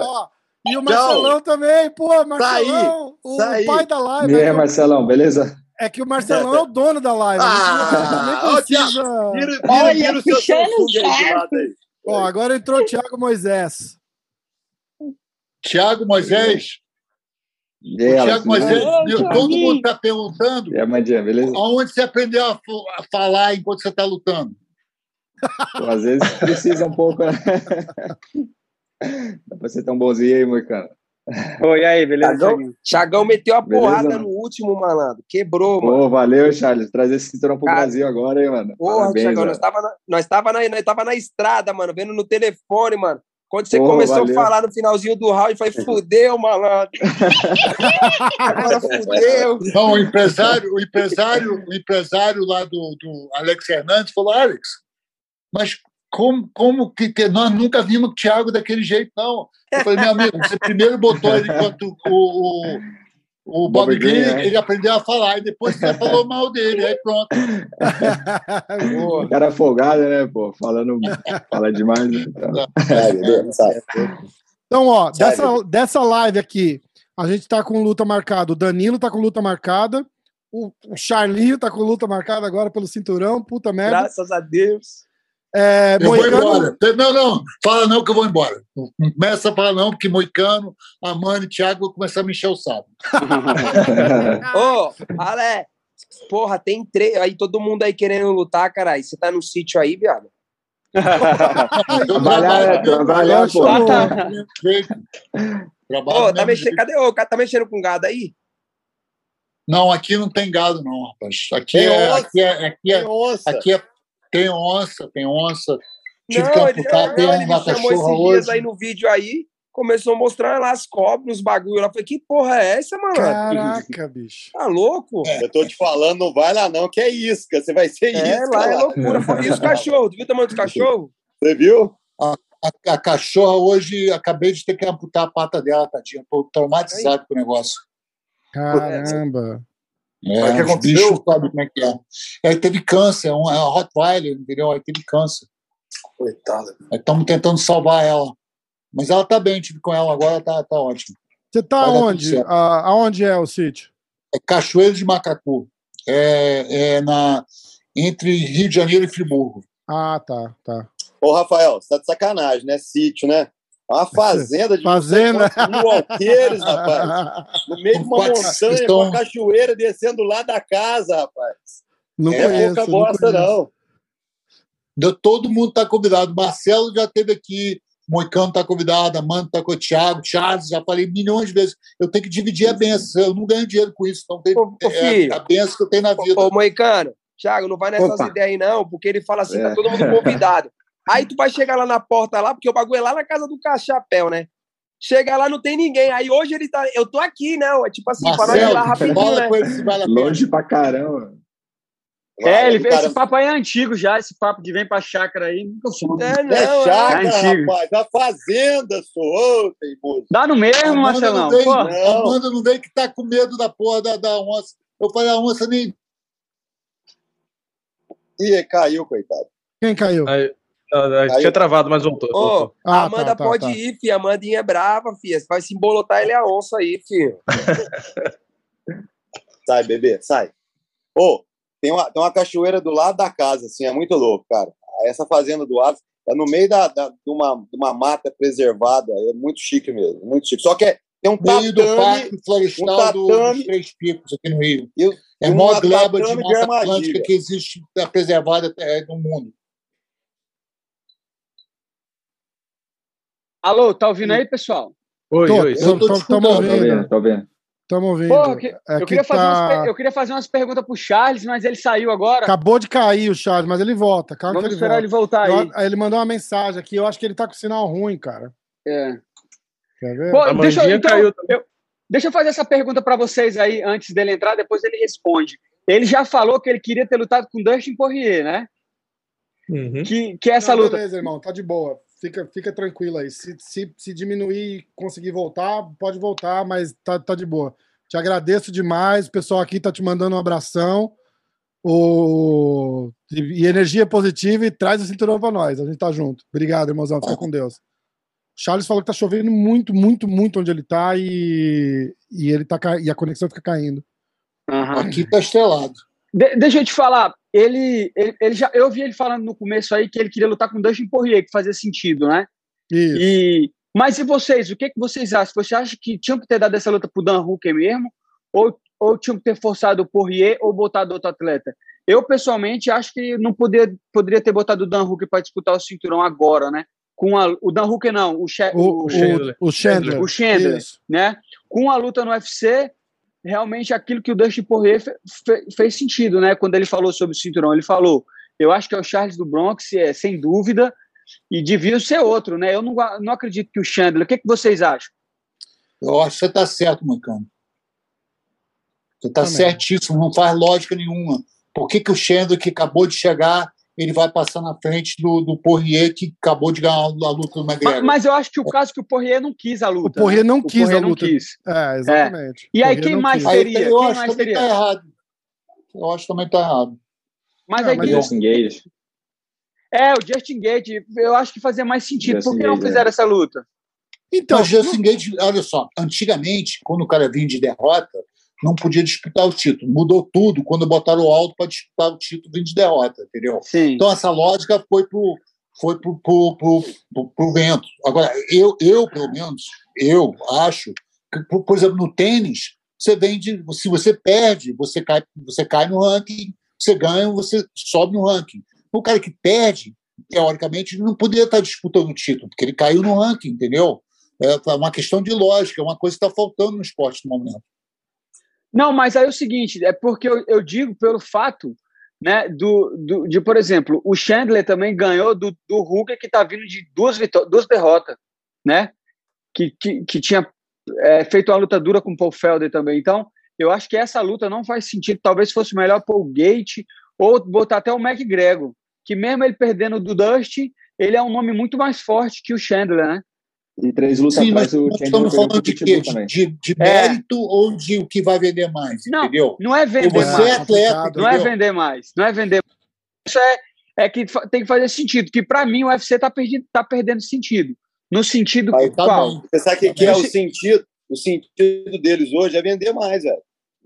ó, e o Marcelão Tchau. também, pô, Tá Marcelão, o Tá aí. pai da live. E é aí, o- Marcelão, beleza? É que o Marcelão é o dono da live. Ah, também precisa. Vira, vira, Olha, o seu o Samsung aí. Ó, agora entrou o Thiago Moisés. Tiago Moisés. E aí, Alex, Tiago Moisés, meu, todo mundo está perguntando aí, Mandinha, beleza? aonde você aprendeu a, a falar enquanto você está lutando. Às vezes precisa um pouco, né? Dá pra ser tão bonzinho aí, Moicano. Oi, aí, beleza? Thiaguinho? Thiagão meteu a Beleza, porrada mano? no último, malandro. Quebrou, mano. Pô, valeu, Charles. Trazer esse cinturão pro Cara, Brasil agora, hein, mano. Porra, Parabéns, Thiagão, mano. nós tava, na, nós, tava na, nós tava na estrada, mano, vendo no telefone, mano. Quando você Porra, começou valeu. a falar no finalzinho do round, eu falei, fudeu, malandro. Agora fudeu. Não, o empresário, o empresário, o empresário lá do, do Alex Hernandes falou, Alex, mas como, como que, que nós nunca vimos o Thiago daquele jeito, não? Eu falei, meu amigo, você primeiro botou ele enquanto o, o, o Bob Bob Green, né? ele aprendeu a falar, e depois você falou mal dele, aí pronto. O cara folgado, né, pô? Falando, fala demais. né? Então. Então, ó, dessa, dessa live aqui, a gente tá com luta marcada. O Danilo tá com luta marcada. O, o Charlinho tá com luta marcada agora pelo cinturão. Puta merda. Graças a Deus. É, Eu vou Moicano, embora. Não, não, fala não que eu vou embora. Não começa a falar não, porque Moicano, Amani e Thiago vão começar a me encher o saco. Ô, Ale, porra, tem três. Aí todo mundo aí querendo lutar, caralho. Você tá no sítio aí, viado? Trabalhar, né? Trabalhar, pô. mesmo jeito. Trabalho Ô, tá mexendo, jeito. cadê? Ô, tá mexendo com gado aí? Não, aqui não tem gado, não, rapaz. Aqui é, aqui é, aqui é, aqui é- tem onça, tem onça. Tive que Não, ele, amputar, tem não, ele uma me chamou cachorra esses dias hoje. aí no vídeo aí, começou a mostrar lá as cobras, os bagulho lá. Eu Falei, que porra é essa, mano? Caraca, bicho. Tá louco? Eu tô te falando, não vai lá não, que é isca. Você vai ser É, isca. lá é lá. loucura. E os cachorros? Tu viu o tamanho dos cachorros? Você viu? A, a cachorra hoje, acabei de ter que amputar a pata dela, tadinha. Tô traumatizado com o negócio. Caramba. É, o que aconteceu? bichos sabem como é que é. Aí teve câncer, é um, é uma Rottweiler, entendeu? Aí teve câncer. Coitada. Estamos tentando salvar ela. Mas ela tá bem, tive com ela agora, ela tá, ótimo. Você tá tudo onde? Ah, aonde é o sítio? É Cachoeiro de Macacu. É, é na, entre Rio de Janeiro e Friburgo. Ah, tá, tá. Ô, Rafael, você tá de sacanagem, né? Sítio, né? É Uma fazenda de Fazenda. mil alqueires, rapaz. No meio de uma Quatro- montanha, estão- com uma cachoeira descendo lá da casa, rapaz. Não é conheço. pouca não bosta, não. Deu- Todo mundo está convidado. Marcelo já esteve aqui, Moicano está convidado, Amanda está com o Thiago, Charles, já falei milhões de vezes. Eu tenho que dividir a benção. Eu não ganho dinheiro com isso. Então tem, Ô, ô, é filho. a benção que eu tenho na vida. Ô, ô, Moicano, Thiago, não vai nessas Opa. ideias aí, não, porque ele fala assim, É. tá todo mundo convidado. Aí tu vai chegar lá na porta lá, porque o bagulho é lá na casa do Cachapéu, né? Chega lá, não tem ninguém. Aí hoje ele tá. Eu tô aqui, não. É tipo assim, pra nós ir Marcelo, lá rapidinho, fala né? com ele se vale a pena. Longe pra caramba. É, ele, Cara, esse papo aí é antigo já, esse papo de vem pra chácara aí, nunca fui. É, É não, é. chácara, é antigo. rapaz. Da fazenda, sou. Ô, teimoso. Dá no mesmo, Amanda Marcelão. não, vem, Não. Amanda não vem que tá com medo da porra da, da onça. Eu falei, a onça nem. Ih, caiu, coitado. Quem caiu? Aí, ah, tinha travado, mas voltou. Ô, voltou. Ah, Amanda tá, tá, pode tá. ir, filha. A Amandinha é brava, filha. Você vai se embolotar ele é a onça aí, filho. Sai, bebê, sai. Ô, tem uma, tem uma cachoeira do lado da casa, assim, é muito louco, cara. Essa fazenda do Aves é no meio da, da- de, uma, de uma mata preservada, é muito chique mesmo, muito chique. Só que é, tem um Meio do Parque Florestal um tatame- dos Três Picos, aqui no Rio. e, É a maior gleba de armadilha. Atlântica que existe é, preservada é, no mundo. Alô, tá ouvindo aí, pessoal? Oi, Tô, oi. Tô ouvindo. vendo, tô vendo. Tamo ouvindo. Pô, eu, que- É eu que queria fazer umas, tá- per- eu queria fazer umas perguntas pro Charles, mas ele saiu agora. Acabou de cair o Charles, mas ele volta. Calma Vamos que ele esperar volta. ele voltar aí. Eu- Ele mandou uma mensagem aqui. Eu acho que ele tá com sinal ruim, cara. É. Quer ver? Pô, A deixa, eu- então, caiu eu, deixa eu fazer essa pergunta pra vocês aí antes dele entrar, depois ele responde. Ele já falou que ele queria ter lutado com Dustin Poirier, né? Uhum. Que, que é essa Não, luta. Beleza, irmão, tá de boa. Fica, fica tranquilo aí. Se, se, se diminuir e conseguir voltar, pode voltar, mas tá, tá de boa. Te agradeço demais. O pessoal aqui tá te mandando um abração. O... E energia positiva e traz o cinturão pra nós. A gente tá junto. Obrigado, irmãozão. Fica com Deus. Charles falou que tá chovendo muito, muito, muito onde ele tá e, e ele tá ca- e a conexão fica caindo. Aham. Aqui tá estrelado. De- deixa eu te falar, ele, ele, ele já, eu vi ele falando no começo aí que ele queria lutar com o Dustin Poirier, que fazia sentido, né? Isso. E, mas e vocês, o que, que vocês acham? Você acha que tinham que ter dado essa luta pro Dan Hooker mesmo? Ou, ou tinham que ter forçado o Poirier ou botado outro atleta? Eu, pessoalmente, acho que não poder, poderia ter botado o Dan Hooker para disputar o cinturão agora, né? Com a, o Dan Hooker não, o, She, O, o, o, o Chandler. o Chandler, né? Com a luta no UFC, realmente aquilo que o Dustin Poirier fe, fe, fez sentido, né? Quando ele falou sobre o cinturão, ele falou: eu acho que é o Charles do Bronx, é, sem dúvida, e devia ser outro, né? Eu não, não acredito que o Chandler. O que, que vocês acham? Eu acho que você tá certo, Mancano. Você tá Também. certíssimo, não faz lógica nenhuma. Por que, que o Chandler, que acabou de chegar, ele vai passar na frente do, do Poirier, que acabou de ganhar a luta do Mas, McGregor? mas eu acho que o caso é que o Poirier não quis a O luta. Poirier né? não O quis Poirier a não luta. quis. É, exatamente. E aí, quem não mais quis. Aí teria? eu Quem acho mais que também teria? tá errado. Eu acho que também tá errado. Mas Ah, aí mas quem- Justin Gage. É, o Justin Gate, eu acho que fazia mais sentido. Justin Por que não Gage, é. fizeram essa luta? Então, Mas Justin Gage, olha só, antigamente, quando o cara vinha de derrota, não podia disputar o título. Mudou tudo quando botaram o Aldo para disputar o título de derrota, entendeu? Sim. Então essa lógica foi pro, foi pro, pro, pro, pro, pro vento. Agora, eu, eu, pelo menos, eu acho que, por, exemplo, no tênis, você vende, se você perde, você cai, você cai no ranking, você ganha, você sobe no ranking. O cara que perde, teoricamente, ele não poderia estar disputando o título, porque ele caiu no ranking, entendeu? É uma questão de lógica, é uma coisa que está faltando no esporte no momento. Não, mas aí é o seguinte, é porque eu, eu digo pelo fato, né, do, do, de, por exemplo, o Chandler também ganhou do, do Hooker, que está vindo de duas, duas derrotas, né? Que, que, que tinha é, feito uma luta dura com o Paul Felder também. Então, eu acho que essa luta não faz sentido. Talvez fosse melhor o Gate ou botar até o McGregor, que mesmo ele perdendo do Dusty, ele é um nome muito mais forte que o Chandler, né? E três lutas Sim, mas atrás o nós Chandler estamos falando de quê? também. De, de É. mérito ou de o que vai vender mais, Não, entendeu? Não é vender Você mais. é atleta. Não é entendeu? vender mais, não é vender. Isso é, é que tem que fazer sentido. Que para mim o UFC tá, perdi, tá perdendo sentido. No sentido Aí tá qual? Você o que, que é o sentido? O sentido deles hoje é vender mais, velho.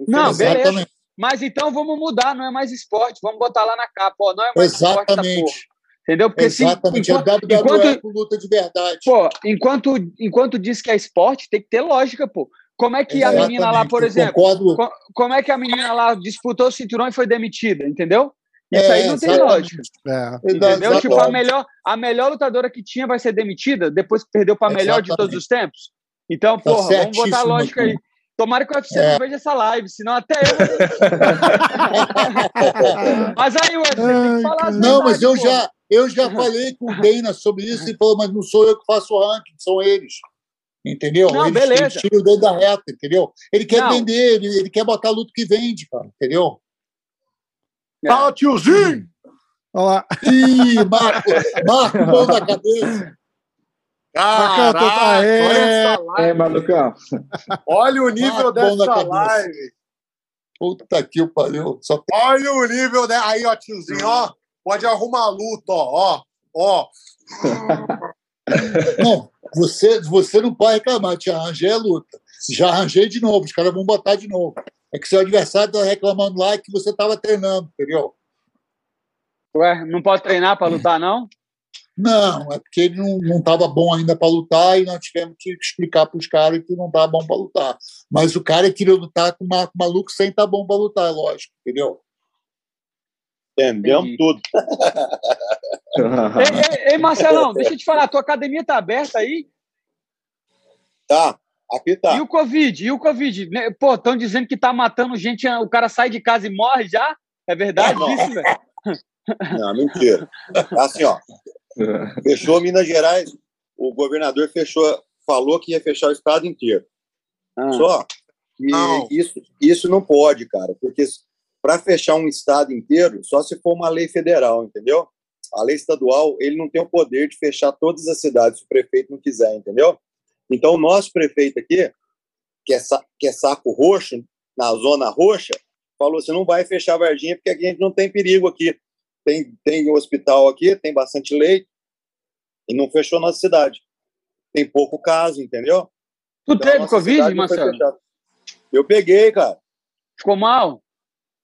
Não, beleza. Exatamente. Mas então vamos mudar, não é mais esporte. Vamos botar lá na capa, ó, não é mais esporte essa porra. Exatamente. Entendeu? Porque se, Exatamente. enquanto, a WWE enquanto, é com luta de verdade. pô, enquanto, enquanto diz que é esporte, tem que ter lógica, pô. Como é que a menina lá, por Eu exemplo, Concordo. co- como é que a menina lá disputou o cinturão e foi demitida, entendeu? Isso É, aí não tem exatamente. lógica. É. Entendeu? Exatamente. Tipo, a melhor, a melhor lutadora que tinha vai ser demitida depois que perdeu para a melhor de todos os tempos. Então, Tá porra, vamos botar lógica aí. Tomara que o UFC É. não veja essa live, senão até eu. mas aí, UFC, tem Ai, que falar as Não, mas eu pô. já, eu já falei com o Dana sobre isso e falou, mas não sou eu que faço o ranking, são eles. Entendeu? Não, eles, beleza. eles tiram o dedo da reta, entendeu? Ele quer Não. vender, ele, ele quer botar luta que vende, cara, entendeu? É. Fala, tiozinho! Olha lá. Ih, Marco, Marco, mão da cabeça. Caraca, Aê! olha essa É, live. Malucão. Olha o nível Ah, dessa live. Puta que o pariu. Só. Olha o nível, né? Aí, ó, tiozinho, ó. Pode arrumar a luta, ó. Ó, ó. Não, você, você não pode reclamar, te arranjei a luta. Já arranjei de novo, os caras vão botar de novo. É que seu adversário tá reclamando lá que você estava treinando, entendeu? Ué, não pode treinar para lutar, não? Não, é porque ele não, não tava bom ainda para lutar e nós tivemos que explicar para os caras que não estava bom para lutar. Mas o cara queria lutar com o Marco Maluco sem estar bom para lutar, é lógico, entendeu? Entendemos Entendi. tudo. ei, ei, ei, Marcelão, deixa eu te falar, tua academia tá aberta aí? Tá, aqui tá. E o Covid? E o Covid? Né, Pô, estão dizendo que tá matando gente, o cara sai de casa e morre já? É verdade Não. isso, velho? Não, mentira. Assim, ó, fechou Minas Gerais, o governador fechou, falou que ia fechar o estado inteiro. Ah. Só que Não. isso, isso não pode, cara, porque para fechar um estado inteiro, só se for uma lei federal, entendeu? A lei estadual, ele não tem o poder de fechar todas as cidades se o prefeito não quiser, entendeu? Então, o nosso prefeito aqui, que é, que é saco roxo, na zona roxa, falou: você não vai fechar a Varginha porque aqui a gente não tem perigo aqui. Tem, tem hospital aqui, tem bastante leito, e não fechou nossa cidade. Tem pouco caso, entendeu? Tu Então, teve Covid, Marcelo? Eu peguei, cara. Ficou mal?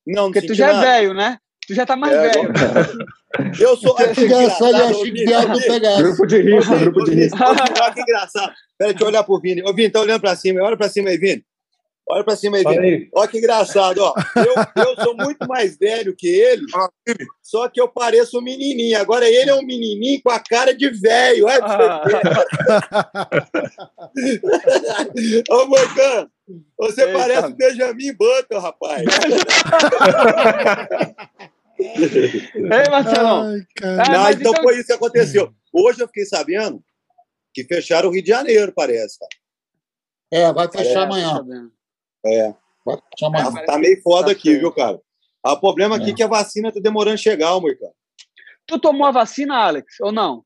Não, não Porque tu já é nada. velho, né? Tu já tá mais É, velho. Eu sou. É engraçado, eu achei que viado pegasse. Grupo de risco, grupo de risco. Olha que engraçado. Peraí, deixa eu olhar pro Vini. Ô, Vini, tá olhando pra cima. Olha pra cima aí, Vini. Olha pra cima aí, aí. Olha que engraçado, ó. Eu, eu sou muito mais velho que ele, só que eu pareço um menininho. Agora ele é um menininho com a cara de velho. Olha ver. Ô, Moicano, você Eita. parece o Benjamin Button, rapaz. Ei, Marcelão. Ai. Ah, Não, então então- foi isso que aconteceu. Hoje eu fiquei sabendo que fecharam o Rio de Janeiro, parece, cara. É, vai fechar É, amanhã. Tá. É. Amanhã. Tá, tá meio foda Tá aqui, viu, cara? Ah, O problema aqui é que a vacina tá demorando a chegar, Moicano. Tu tomou a vacina, Alex, ou não?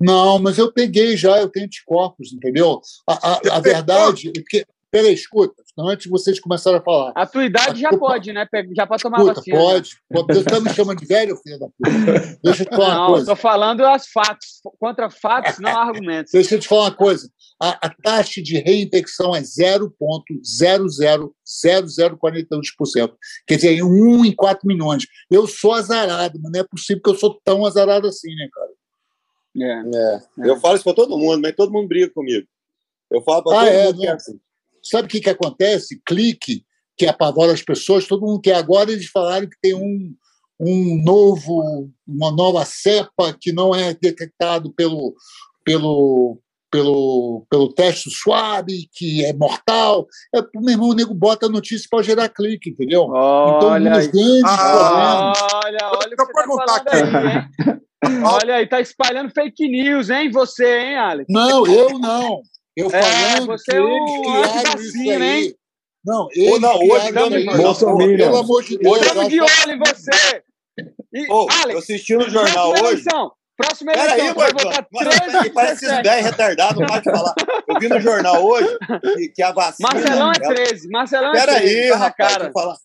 Não, mas eu peguei já, eu tenho anticorpos, entendeu? A, a, a verdade é que. Peraí, escuta, antes de vocês começarem a falar. A tua idade já Desculpa. pode, né? Já pode tomar Escuta, vacina. né? pode. Você tá me chamando de velho, filho da puta? Deixa eu te falar uma Não, eu coisa. tô falando as fatos. Contra fatos, não argumentos. Deixa eu te falar uma coisa. A, a taxa de reinfecção é 0,000042%. Quer dizer, 1 em 4 milhões. Eu sou azarado, mas não é possível que eu sou tão azarado assim, né, cara? É. É. Eu falo isso pra todo mundo, mas todo mundo briga comigo. Eu falo pra Ah, todo é, mundo que é assim. Sabe o que, que acontece? Clique, que apavora as pessoas, todo mundo quer. Agora eles falaram que tem um, um novo, uma nova cepa que não é detectado pelo, pelo, pelo, pelo teste suave, que é mortal. É, meu irmão, o nego bota a notícia para gerar clique, entendeu? então, um Olha dos aí. grandes Ah. problemas. Olha, olha o eu você tá aí, hein? Olha aí, tá espalhando fake news, hein, você, hein, Alex? Não, eu não. Eu É, falando você que é um antivacina, aí. hein? Não, eles não, hoje jornal, Bolsominion. Pelo amor de Deus. Estamos de olho em você. E, Ô, eu Alex, assisti no jornal hoje. eleição. Próxima eleição. aí, tu vai votar Mas 13 peraí, Parece esses 17. 10 retardados, não pode falar. Eu vi no jornal hoje que, que a vacina. Marcelão é ela- 13. Marcelão é Pera 13. aí, tá na rapaz, cara. eu falar.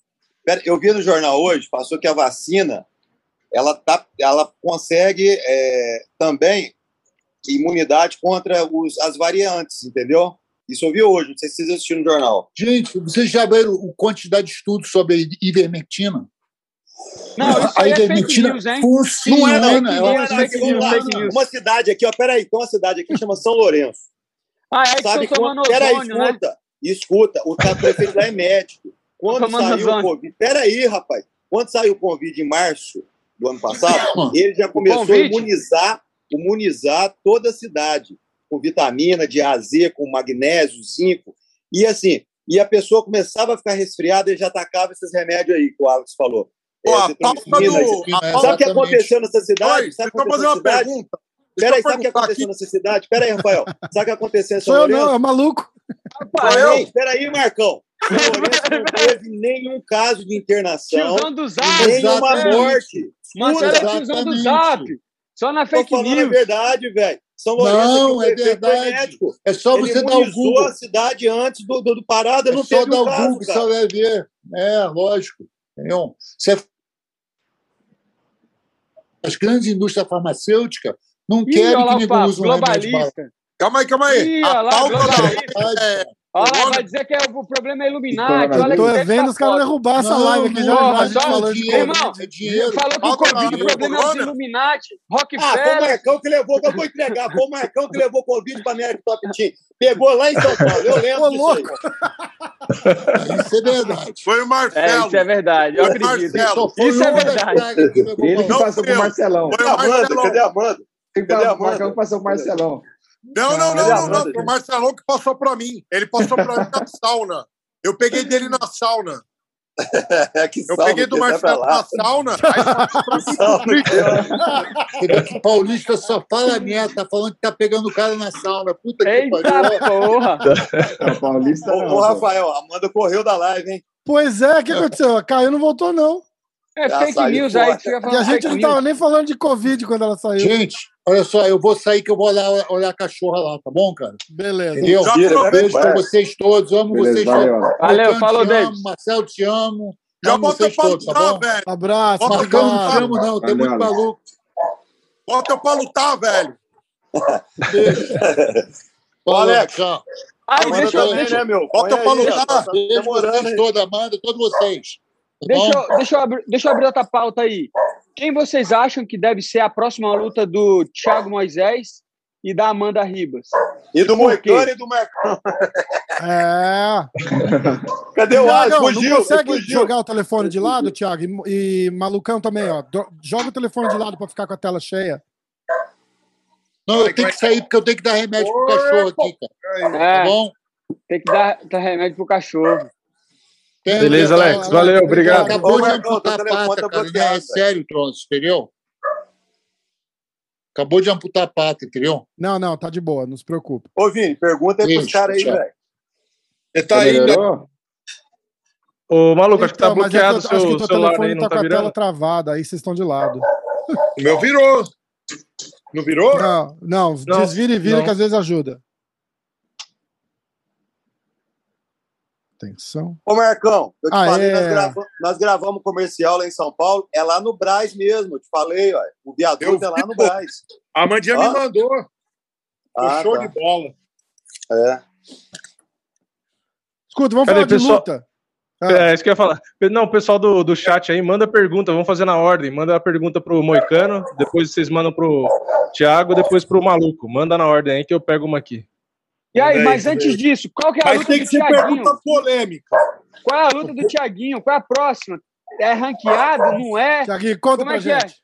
Pera, eu vi no jornal hoje, passou que a vacina ela, tá, ela consegue é, também imunidade contra os, as variantes, entendeu? Isso eu vi hoje, não sei se vocês assistiram no jornal. Gente, vocês já viram a quantidade de estudos sobre a ivermectina? Não, isso a aí é fake ivermectina news, hein? Não é, não. é, não. fake Vamos news, lá. fake news. Uma cidade aqui, ó, peraí, tem uma cidade aqui que chama São Lourenço. Ah, é que Sabe estão tomando quando... Peraí, ozônio, né? escuta, escuta, o prefeito lá é médico. Quando saiu ozônio. o Covid, peraí, rapaz, quando saiu o Covid em março do ano passado, ele já começou a imunizar, imunizar toda a cidade, com vitamina de A, Z, com magnésio, zinco, e assim, e a pessoa começava a ficar resfriada e já atacava esses remédios aí que o Alex falou. É, a pauta do. A é. Sabe o que aconteceu nessa cidade? Oi, Sabe o que fazer aconteceu uma nessa cidade? Peraí, sabe o que aconteceu aqui. nessa cidade? Peraí, Rafael. Sabe o que aconteceu em São Sou eu não, Lourenço? é maluco. Rapaz, eu? Peraí, peraí, Marcão. São Lourenço não teve nenhum caso de internação, Tiozão do Zap. nenhuma morte. Marcelo é Exatamente. tiozão do Zap. Só na Tô fake a news. verdade, velho. São Lourenço Não, é verdade. médico. É só Ele você dar o Google. a cidade antes do, do, do parada, É não só teve dar um o caso, Google que cara. você vai ver. É, lógico. Entendeu? Você- As grandes indústrias farmacêuticas não Ih, querem que ninguém use um remédio barato. Calma aí, calma aí. Ih, A lá, pauta da. É, Ah, Corona. vai dizer que é, o problema é Illuminati. Olha Tô que é vendo os caras derrubar essa Não, live aqui já. não, já mas a gente de dinheiro, Irmão, é dinheiro. Falou que o Covid, o problema é os. Illuminati, Ah, foi o Rockefeller. Marcão que levou, que eu vou entregar. Foi o Marcão que levou Covid para América Top Team. Pegou lá em São Paulo, eu lembro Ô, disso aí. louco. Isso é verdade. Foi o É, Marcelo. isso é verdade, eu acredito. Isso é verdade. que Ele que. Não passou pro. Marcelão. Foi o a Amanda? Marcelão. Cadê a Amanda? A o Marcão Amanda? passou pro Marcelão. Não, não, não, não, não. Foi o Marcelão que passou pra mim. Ele passou pra mim na sauna. Eu peguei dele na sauna. É, que Eu peguei do vai pra Marcelo na sauna. Aí que paulista só fala merda, tá falando que tá pegando o cara na sauna. Puta que Eita pariu. porra! Não, Paulista Ô, não. ô. Rafael, a Amanda correu da live, hein? Pois é, o que aconteceu? Caiu não voltou, não. É Já fake news aí E a gente não tava nem falando de Covid quando ela saiu. Gente, olha só, eu vou sair que eu vou lá olhar a cachorra lá, tá bom, cara? Beleza. Entendeu? Já. Beijo pra vocês todos, amo Beleza, vocês valeu. todos. Valeu, falou, te amo, David. Marcelo, te amo. Já Amo bota vocês pra todos, tá lutar, bom? velho. Abraço, Bota Marcão, não obrigado. chamo, não. Tem muito Valeu, maluco. Bota pra lutar, velho. Beijo. Alex. tchau. Amanda deixa, eu- também, deixa, né, meu? Bota pra lutar. tá Beijo vocês todos, Amanda, todos vocês. Tá deixa, eu, deixa, eu abrir, deixa eu abrir outra pauta aí. Quem vocês acham que deve ser a próxima luta do Thiago Moisés e da Amanda Ribas? E do? Moicano e do Marcão. É. Cadê o Alisson? Fugiu, não consegue fugiu. jogar o telefone de lado, Thiago? E, e Malucão também, ó. Joga o telefone de lado pra ficar com a tela cheia. Não, eu tenho que sair porque eu tenho que dar remédio pro cachorro aqui, cara. Tá É, bom? tem que dar, dar remédio pro cachorro. Tem- Beleza, Alex. Valeu, obrigado. Acabou Ô, de amputar a pata, tá cara. Não bloqueado, é sério o troço, entendeu? Acabou de amputar a pata, entendeu? Não, não, tá de boa, não se preocupe. Ô, Vini, pergunta aí pros Isso, caras aí, velho. Ele tá aí, né? Melhorou? Ô, maluco, acho que tá Então, é que bloqueado eu- o acho que seu o teu celular telefone aí, tá não com tá a tela virando? travada, aí vocês estão de lado. O meu virou. Não virou? Não, não, Não, desvira e vira não. que às vezes ajuda. Atenção. Ô, Marcão, eu te Ah, falei, é. nós, grava- nós gravamos comercial lá em São Paulo. É lá no Braz mesmo, eu te falei, ó. O viaduto Eu é lá vi, no pô. Braz. A Amandinha Ó. me mandou. Ah, show tá. de bola. É. Escuta, vamos Cadê, falar de pessoal? luta. Ah, É, isso que eu ia falar. Não, o pessoal do, do chat aí, manda pergunta, vamos fazer na ordem. Manda a pergunta pro Moicano, depois vocês mandam pro Thiago, depois pro Maluco. Manda na ordem aí que eu pego uma aqui. E aí, bem, mas antes disso, qual que é a Mas luta tem do que ser Thiaguinho? pergunta polêmica. Qual é a luta do Thiaguinho? Qual é a próxima? É ranqueado? Não é? Thiaguinho, conta Como pra é que é? gente.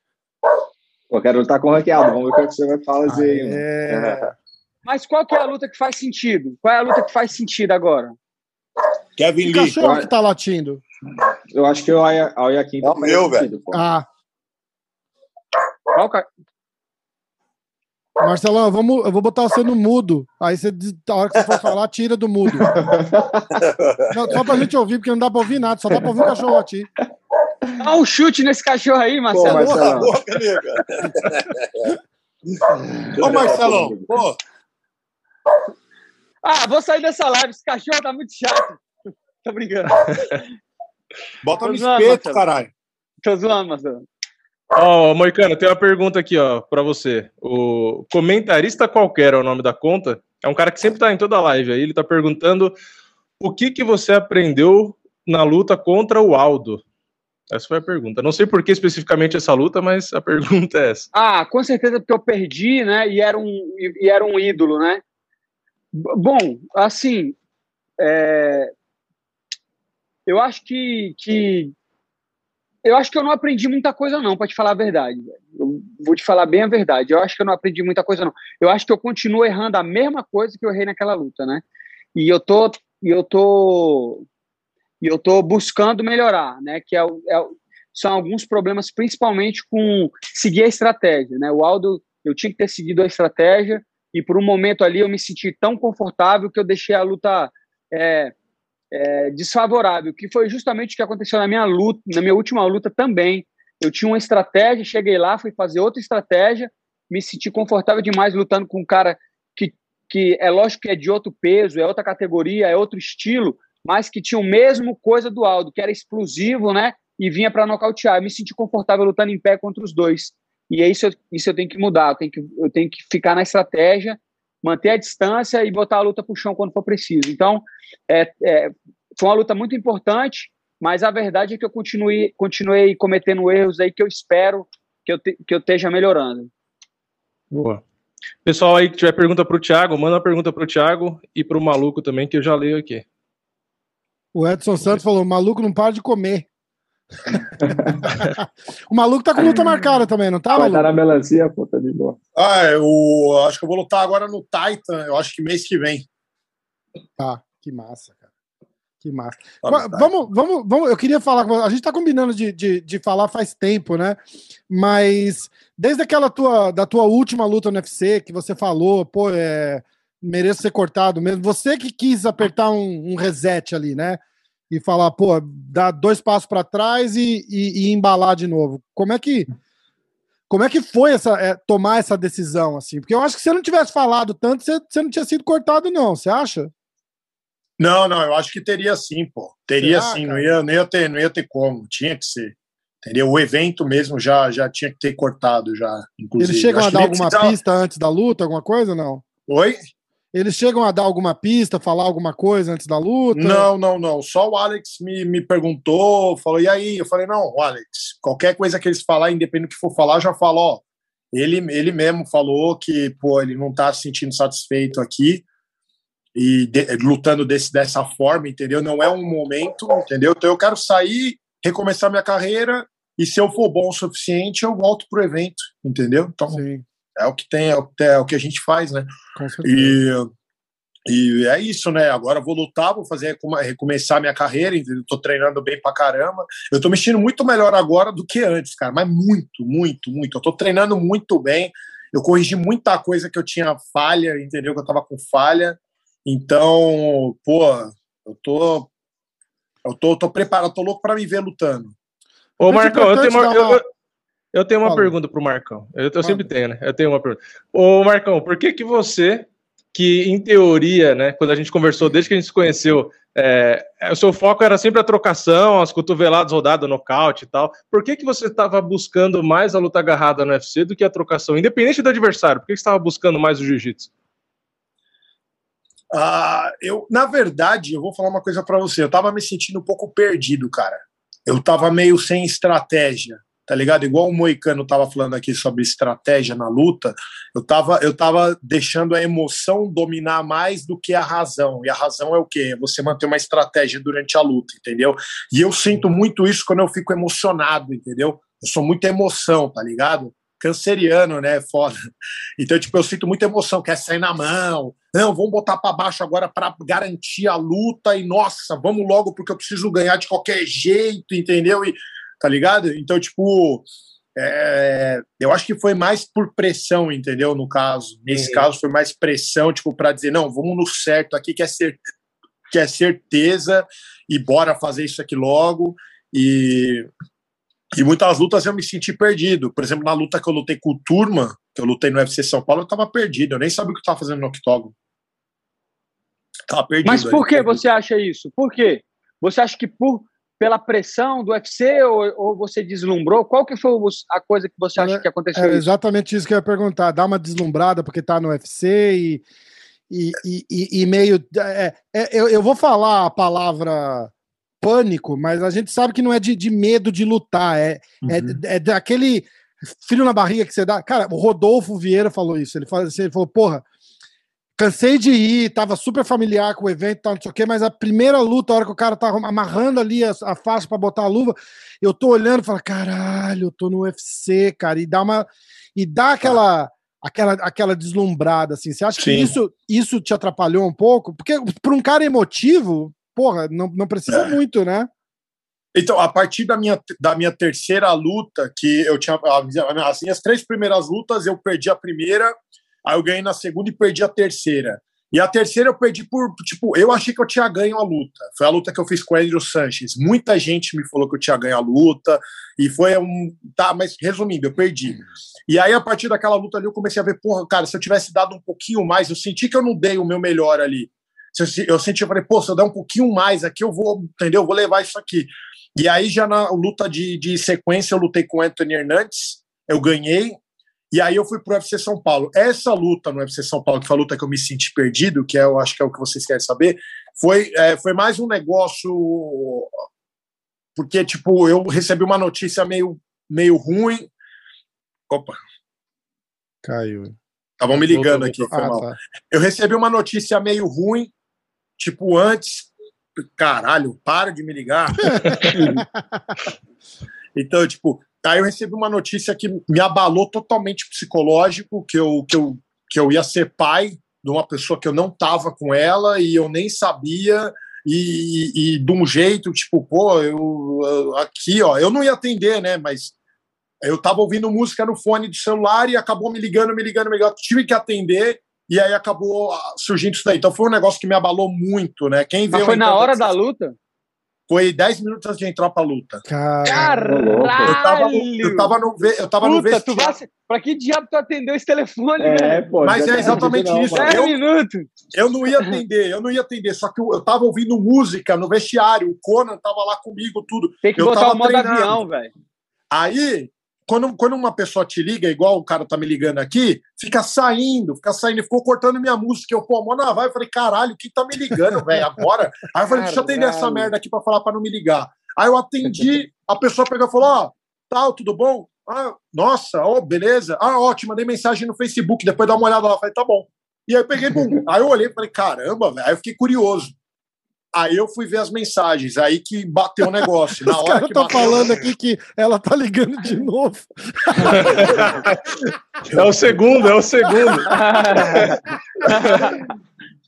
Eu quero lutar com ranqueado. Vamos ver o que você vai fazer aí, mano. É... Mas qual que é a luta que faz sentido? Qual é a luta que faz sentido agora? Kevin Que Lee. cachorro que tá latindo? Eu acho que o Aya- a Oyaquim É o meu, velho. Ah, Qual Marcelão, vamos, eu vou botar você no mudo. Aí você, a hora que você for falar, tira do mudo. Não, só pra gente ouvir, porque não dá pra ouvir nada, só dá pra ouvir o cachorro latir. Dá um chute nesse cachorro aí, Marcelo. Pô, Marcelão. boca, nega. Ô, Marcelão, pô, Ah, vou sair dessa live. Esse cachorro tá muito chato. Tô brincando. bota no zoando, espeto, Marcelo. caralho. Tô zoando, Marcelo. Ó, Moicano, tem uma pergunta aqui, ó, pra você. O comentarista qualquer é o nome da conta. É um cara que sempre tá em toda live aí. Ele tá perguntando o que que você aprendeu na luta contra o Aldo. Essa foi a pergunta. Não sei por que especificamente essa luta, mas a pergunta é essa. Ah, com certeza porque eu perdi, né? E era um, e era um ídolo, né? Bom, assim, é, eu acho que, que eu acho que eu não aprendi muita coisa não, para te falar a verdade. Eu vou te falar bem a verdade. Eu acho que eu não aprendi muita coisa não. Eu acho que eu continuo errando a mesma coisa que eu errei naquela luta, né? E eu tô, e eu tô, e eu tô buscando melhorar, né? Que é, é são alguns problemas, principalmente com seguir a estratégia, né? O Aldo, eu tinha que ter seguido a estratégia e por um momento ali eu me senti tão confortável que eu deixei a luta é, é, desfavorável, que foi justamente o que aconteceu na minha luta, na minha última luta também. Eu tinha uma estratégia, cheguei lá, fui fazer outra estratégia, me senti confortável demais lutando com um cara que, que é lógico que é de outro peso, é outra categoria, é outro estilo, mas que tinha o mesmo coisa do Aldo, que era explosivo, né? E vinha para nocautear. Eu me senti confortável lutando em pé contra os dois. E é isso, isso eu tenho que mudar, eu tenho que, eu tenho que ficar na estratégia, manter a distância e botar a luta para o chão quando for preciso. Então, é, é, foi uma luta muito importante, mas a verdade é que eu continuei, continuei cometendo erros aí que eu espero que eu, te, que eu esteja melhorando. Boa. Pessoal aí que tiver pergunta pro Thiago, manda uma pergunta pro Thiago e pro Maluco também, que eu já leio aqui. O Edson Santos falou: o maluco não para de comer. O maluco tá com luta marcada também, não tá, Vai maluco? na melancia, pô, tá de boa. Ah, eu acho que eu vou lutar agora no Titan, eu acho que mês que vem. Tá, que massa, cara. Que massa. Tá vamos, vamos, vamos. Eu queria falar com você. A gente tá combinando de, de, de falar faz tempo, né? Mas desde aquela tua, da tua última luta no UFC, que você falou, pô, é, mereço ser cortado mesmo. Você que quis apertar um, um reset ali, né? E falar, pô, dar dois passos para trás e, e- e embalar de novo. Como é que. Como é que foi essa, é, tomar essa decisão, assim? Porque eu acho que se você não tivesse falado tanto, você, você não tinha sido cortado, não. Você acha? Não, não, eu acho que teria sim, pô. Teria Será, sim, não ia, não, ia ter, não ia ter como, tinha que ser. Teria o evento mesmo já, já tinha que ter cortado já, inclusive. Eles chegam a dar alguma precisava- pista antes da luta, alguma coisa, não? Oi? Eles chegam a dar alguma pista, falar alguma coisa antes da luta? Não, não, não. Só o Alex me, me perguntou, falou, e aí? Eu falei, não, Alex, qualquer coisa que eles falar, independente do que for falar, já falo, ó. Ele, ele mesmo falou que, pô, ele não tá se sentindo satisfeito aqui e de- lutando desse, dessa forma, entendeu? Não é um momento, entendeu? Então eu quero sair, recomeçar minha carreira e se eu for bom o suficiente, eu volto pro evento, entendeu? Então Sim, é o que tem, é o é o que a gente faz, né? com certeza. E, e é isso, né? Agora vou lutar, vou fazer recome- recomeçar minha carreira, entendeu? Tô treinando bem pra caramba. Eu tô mexendo muito melhor agora do que antes, cara, mas muito, muito, muito. Eu tô treinando muito bem. Eu corrigi muita coisa que eu tinha falha, entendeu? Que eu tava com falha. Então, pô, eu tô eu tô, tô preparado, tô louco pra me ver lutando. Ô, Marcão, eu tenho uma, uma- eu, eu- tenho uma Fala. pergunta pro Marcão. Eu, eu sempre tenho, né? Eu tenho uma pergunta. Ô, Marcão, por que que você, que em teoria, né, quando a gente conversou, desde que a gente se conheceu, é, o seu foco era sempre a trocação, as cotoveladas rodadas, nocaute e tal. Por que que você estava buscando mais a luta agarrada no UFC do que a trocação? Independente do adversário, por que que você estava buscando mais o jiu-jitsu? Ah, eu, na verdade, eu vou falar uma coisa pra você. Eu tava me sentindo um pouco perdido, cara. Eu tava meio sem estratégia, tá ligado? Igual o Moicano tava falando aqui sobre estratégia na luta, eu tava, eu tava deixando a emoção dominar mais do que a razão. E a razão é o quê? É você manter uma estratégia durante a luta, entendeu? E eu sinto muito isso quando eu fico emocionado, entendeu? Eu sou muita emoção, tá ligado? Canceriano, né? Foda. Então, tipo, eu sinto muita emoção, quer sair na mão. Não, vamos botar para baixo agora para garantir a luta e nossa, vamos logo porque eu preciso ganhar de qualquer jeito, entendeu? E tá ligado? Então, tipo, é, eu acho que foi mais por pressão, entendeu? No caso, nesse Uhum. caso foi mais pressão, tipo, para dizer não, vamos no certo aqui que é, cer que é certeza e bora fazer isso aqui logo e e muitas lutas eu me senti perdido. Por exemplo, na luta que eu lutei com o Turma, que eu lutei no UFC São Paulo, eu tava perdido. Eu nem sabia o que eu tava fazendo no octógono. Tava perdido. Mas por ali, que perdido. você acha isso? Por quê? Você acha que por pela pressão do UFC ou, ou você deslumbrou? Qual que foi a coisa que você acha que aconteceu? É exatamente isso que eu ia perguntar. Dá uma deslumbrada porque tá no UFC e, e, e- e- e meio. é, é, eu, eu vou falar a palavra pânico, mas a gente sabe que não é de, de medo de lutar, é, Uhum. é, é daquele filho na barriga que você dá. Cara, o Rodolfo Vieira falou isso. Ele falou, ele falou porra. Cansei de ir, tava super familiar com o evento, tal, não sei o quê, mas a primeira luta, a hora que o cara tá amarrando ali a, a faixa pra botar a luva, eu tô olhando e falo, caralho, eu tô no UFC, cara, e dá uma. E dá aquela. Aquela, aquela deslumbrada, assim. Você acha que Sim. isso, isso te atrapalhou um pouco? Porque para um cara emotivo, porra, não, não precisa muito, né? Então, a partir da minha, da minha terceira luta, que eu tinha. As minhas três primeiras lutas, eu perdi a primeira, aí eu ganhei na segunda e perdi a terceira. E a terceira eu perdi por. Tipo, eu achei que eu tinha ganho a luta. Foi a luta que eu fiz com o Andrew Sanches. Muita gente me falou que eu tinha ganho a luta. E foi um. Tá, mas resumindo, eu perdi. E aí, a partir daquela luta ali, eu comecei a ver, porra, cara, se eu tivesse dado um pouquinho mais, eu senti que eu não dei o meu melhor ali. Eu senti, eu falei, pô, se eu der um pouquinho mais aqui, eu vou, entendeu? Eu vou levar isso aqui. E aí, já na luta de, de sequência, eu lutei com o Anthony Hernandes, eu ganhei, e aí eu fui pro UFC São Paulo. Essa luta no UFC São Paulo, que foi a luta que eu me senti perdido, que é, eu acho que é o que vocês querem saber, foi, é, foi mais um negócio. Porque, tipo, eu recebi uma notícia meio, meio ruim. Opa, Caiu. estavam me ligando aqui. Foi Ah, mal. tá. Eu recebi uma notícia meio ruim, tipo, antes. Caralho, para de me ligar. então, tipo, aí eu recebi uma notícia que me abalou totalmente psicológico, que eu, que eu, que eu ia ser pai de uma pessoa que eu não tava com ela e eu nem sabia. E, e, e de um jeito, tipo, pô, eu, eu- aqui, ó, eu não ia atender, né? Mas eu tava ouvindo música no fone do celular e acabou me ligando, me ligando, me ligando. Tive que atender e aí acabou surgindo isso daí. Então foi um negócio que me abalou muito, né? Quem Mas foi na hora da luta? Foi 10 minutos antes de entrar pra luta. Caralho! Eu tava, no- eu tava no, eu tava no Puta, tu vestiário. vai... Pra que diabo tu atendeu esse telefone, É, velho? pô. Mas é exatamente não, isso. mano. 10 Eu- minutos. Eu não ia atender, eu não ia atender. Só que eu, eu tava ouvindo música no vestiário. O Conan tava lá comigo, tudo. Tem que Eu botar tava o modo treinando. avião, velho. Aí, quando, quando uma pessoa te liga, igual o cara tá me ligando aqui, fica saindo, fica saindo, ficou cortando minha música. Eu, pô, mano, vai. Eu falei, caralho, quem tá me ligando, velho, agora? Aí eu falei, deixa eu atender essa merda aqui pra falar pra não me ligar. Aí eu atendi, a pessoa pegou e falou, ó, tal, tudo bom? Ah, nossa, ó, beleza. Ah, ótimo, mandei mensagem no Facebook, depois dá uma olhada lá. Eu falei, tá bom. E aí eu peguei, bum. Aí eu olhei e falei, caramba, velho. Aí eu fiquei curioso. Aí eu fui ver as mensagens, aí que bateu o negócio. Na Os hora caras que estão bateu- falando aqui que ela tá ligando de novo. É o segundo, é o segundo.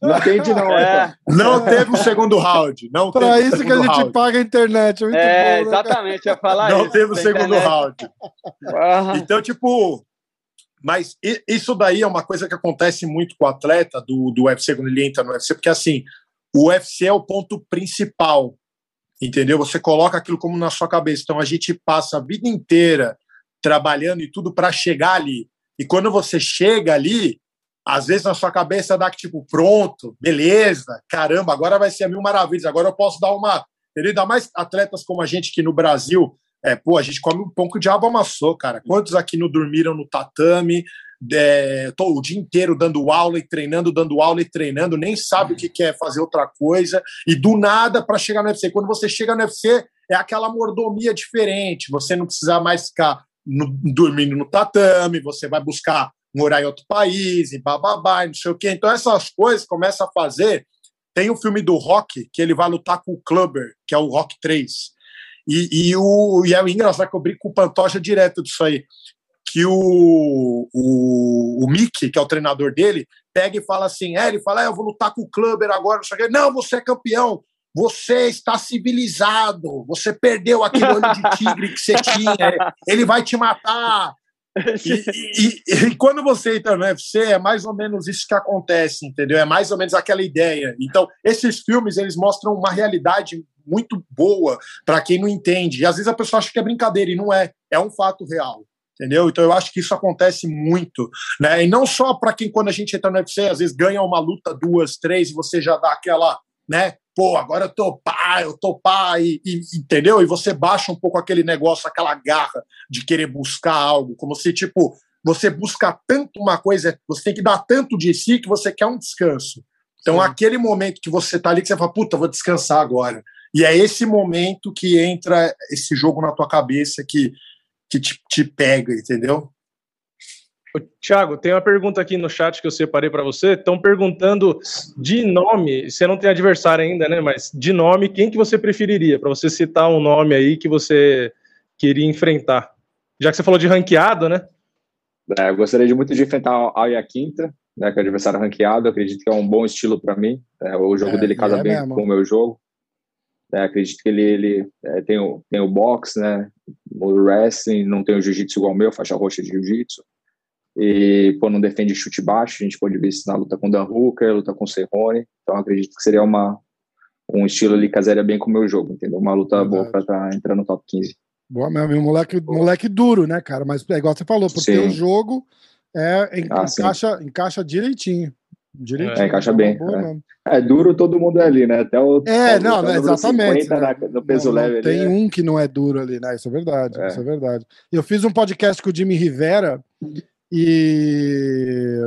Não atende, não. É, Não teve o segundo round. Não Pra teve o isso que a gente round. paga a internet. É muito é bom, né, exatamente, eu ia falar Não isso. teve o segundo internet. round. Aham. Então, tipo. Mas i- isso daí é uma coisa que acontece muito com o atleta do, do UFC quando ele entra no UFC, porque assim, o UFC é o ponto principal. Entendeu? Você coloca aquilo como na sua cabeça. Então a gente passa a vida inteira trabalhando e tudo para chegar ali. E quando você chega ali, às vezes na sua cabeça dá que tipo, pronto, beleza, caramba, agora vai ser a mil maravilhas, agora eu posso dar uma. Entendeu? Ainda mais atletas como a gente que no Brasil, é, pô, a gente come um pão que o diabo amassou, cara. Quantos aqui não dormiram no tatame? É, tô o dia inteiro dando aula e treinando, dando aula e treinando, nem sabe o que quer fazer outra coisa, e do nada para chegar no UFC. Quando você chega no UFC, é aquela mordomia diferente, você não precisa mais ficar no- dormindo no tatame, você vai buscar morar em outro país, e bababá, não sei o quê. Então, essas coisas começam a fazer. Tem o filme do Rock, que ele vai lutar com o Clubber, que é o Rock 3. E, e, o, e é engraçado que eu brinco com o Pantoja direto disso aí. Que o, o, o Mickey, que é o treinador dele, pega e fala assim: é, ele fala, é, eu vou lutar com o Clubber agora, não sei o quê. Não, você é campeão. Você está civilizado. Você perdeu aquele olho de tigre que você tinha. Ele vai te matar. E, e- e- e quando você entra no UFC, é mais ou menos isso que acontece, entendeu? É mais ou menos aquela ideia. Então, esses filmes, eles mostram uma realidade muito boa para quem não entende. E às vezes a pessoa acha que é brincadeira, e não é. É um fato real. Entendeu? Então eu acho que isso acontece muito, né? E não só para quem quando a gente entra no UFC, às vezes ganha uma luta, duas, três, e você já dá aquela, né? Pô, agora eu tô pá, eu tô pá, e, e- entendeu? E você baixa um pouco aquele negócio, aquela garra de querer buscar algo, como se, tipo, você busca tanto uma coisa, você tem que dar tanto de si que você quer um descanso. Então, aquele momento que você tá ali, que você fala, puta, vou descansar agora. E é esse momento que entra esse jogo na tua cabeça que, que te, te pega, entendeu? Ô, Thiago, tem uma pergunta aqui no chat que eu separei para você. Estão perguntando de nome, você não tem adversário ainda, né? Mas de nome, quem que você preferiria? Para você citar um nome aí que você queria enfrentar. Já que você falou de ranqueado, né? É, eu gostaria de muito de enfrentar o Aya Quinta, né, que é o adversário ranqueado. Acredito que é um bom estilo para mim. É, o jogo É, dele casa é bem mesmo. com o meu jogo. É, acredito que ele, ele é, tem, o, tem o boxe, né, o wrestling, não tem o jiu-jitsu igual o meu, faixa roxa de jiu-jitsu. E, pô, não defende chute baixo. A gente pode ver isso na luta com o Dan Hooker, luta com o Cerrone. Então, acredito que seria uma, um estilo ali casaria bem com o meu jogo, entendeu? Uma luta boa para estar entrando no top 15. Boa mesmo, moleque, moleque duro, né, cara? Mas é igual você falou, porque Sim. o jogo é, Ah, encaixa direitinho. Direitinho. É, encaixa Boa, bem, é. É duro todo mundo é ali, né? Até o. É, o- não, né, exatamente. 50 na- no peso Não, leve ali, tem é. um que não é duro ali, né? Isso é verdade, É. isso é verdade. Eu fiz um podcast com o Jimmy Rivera e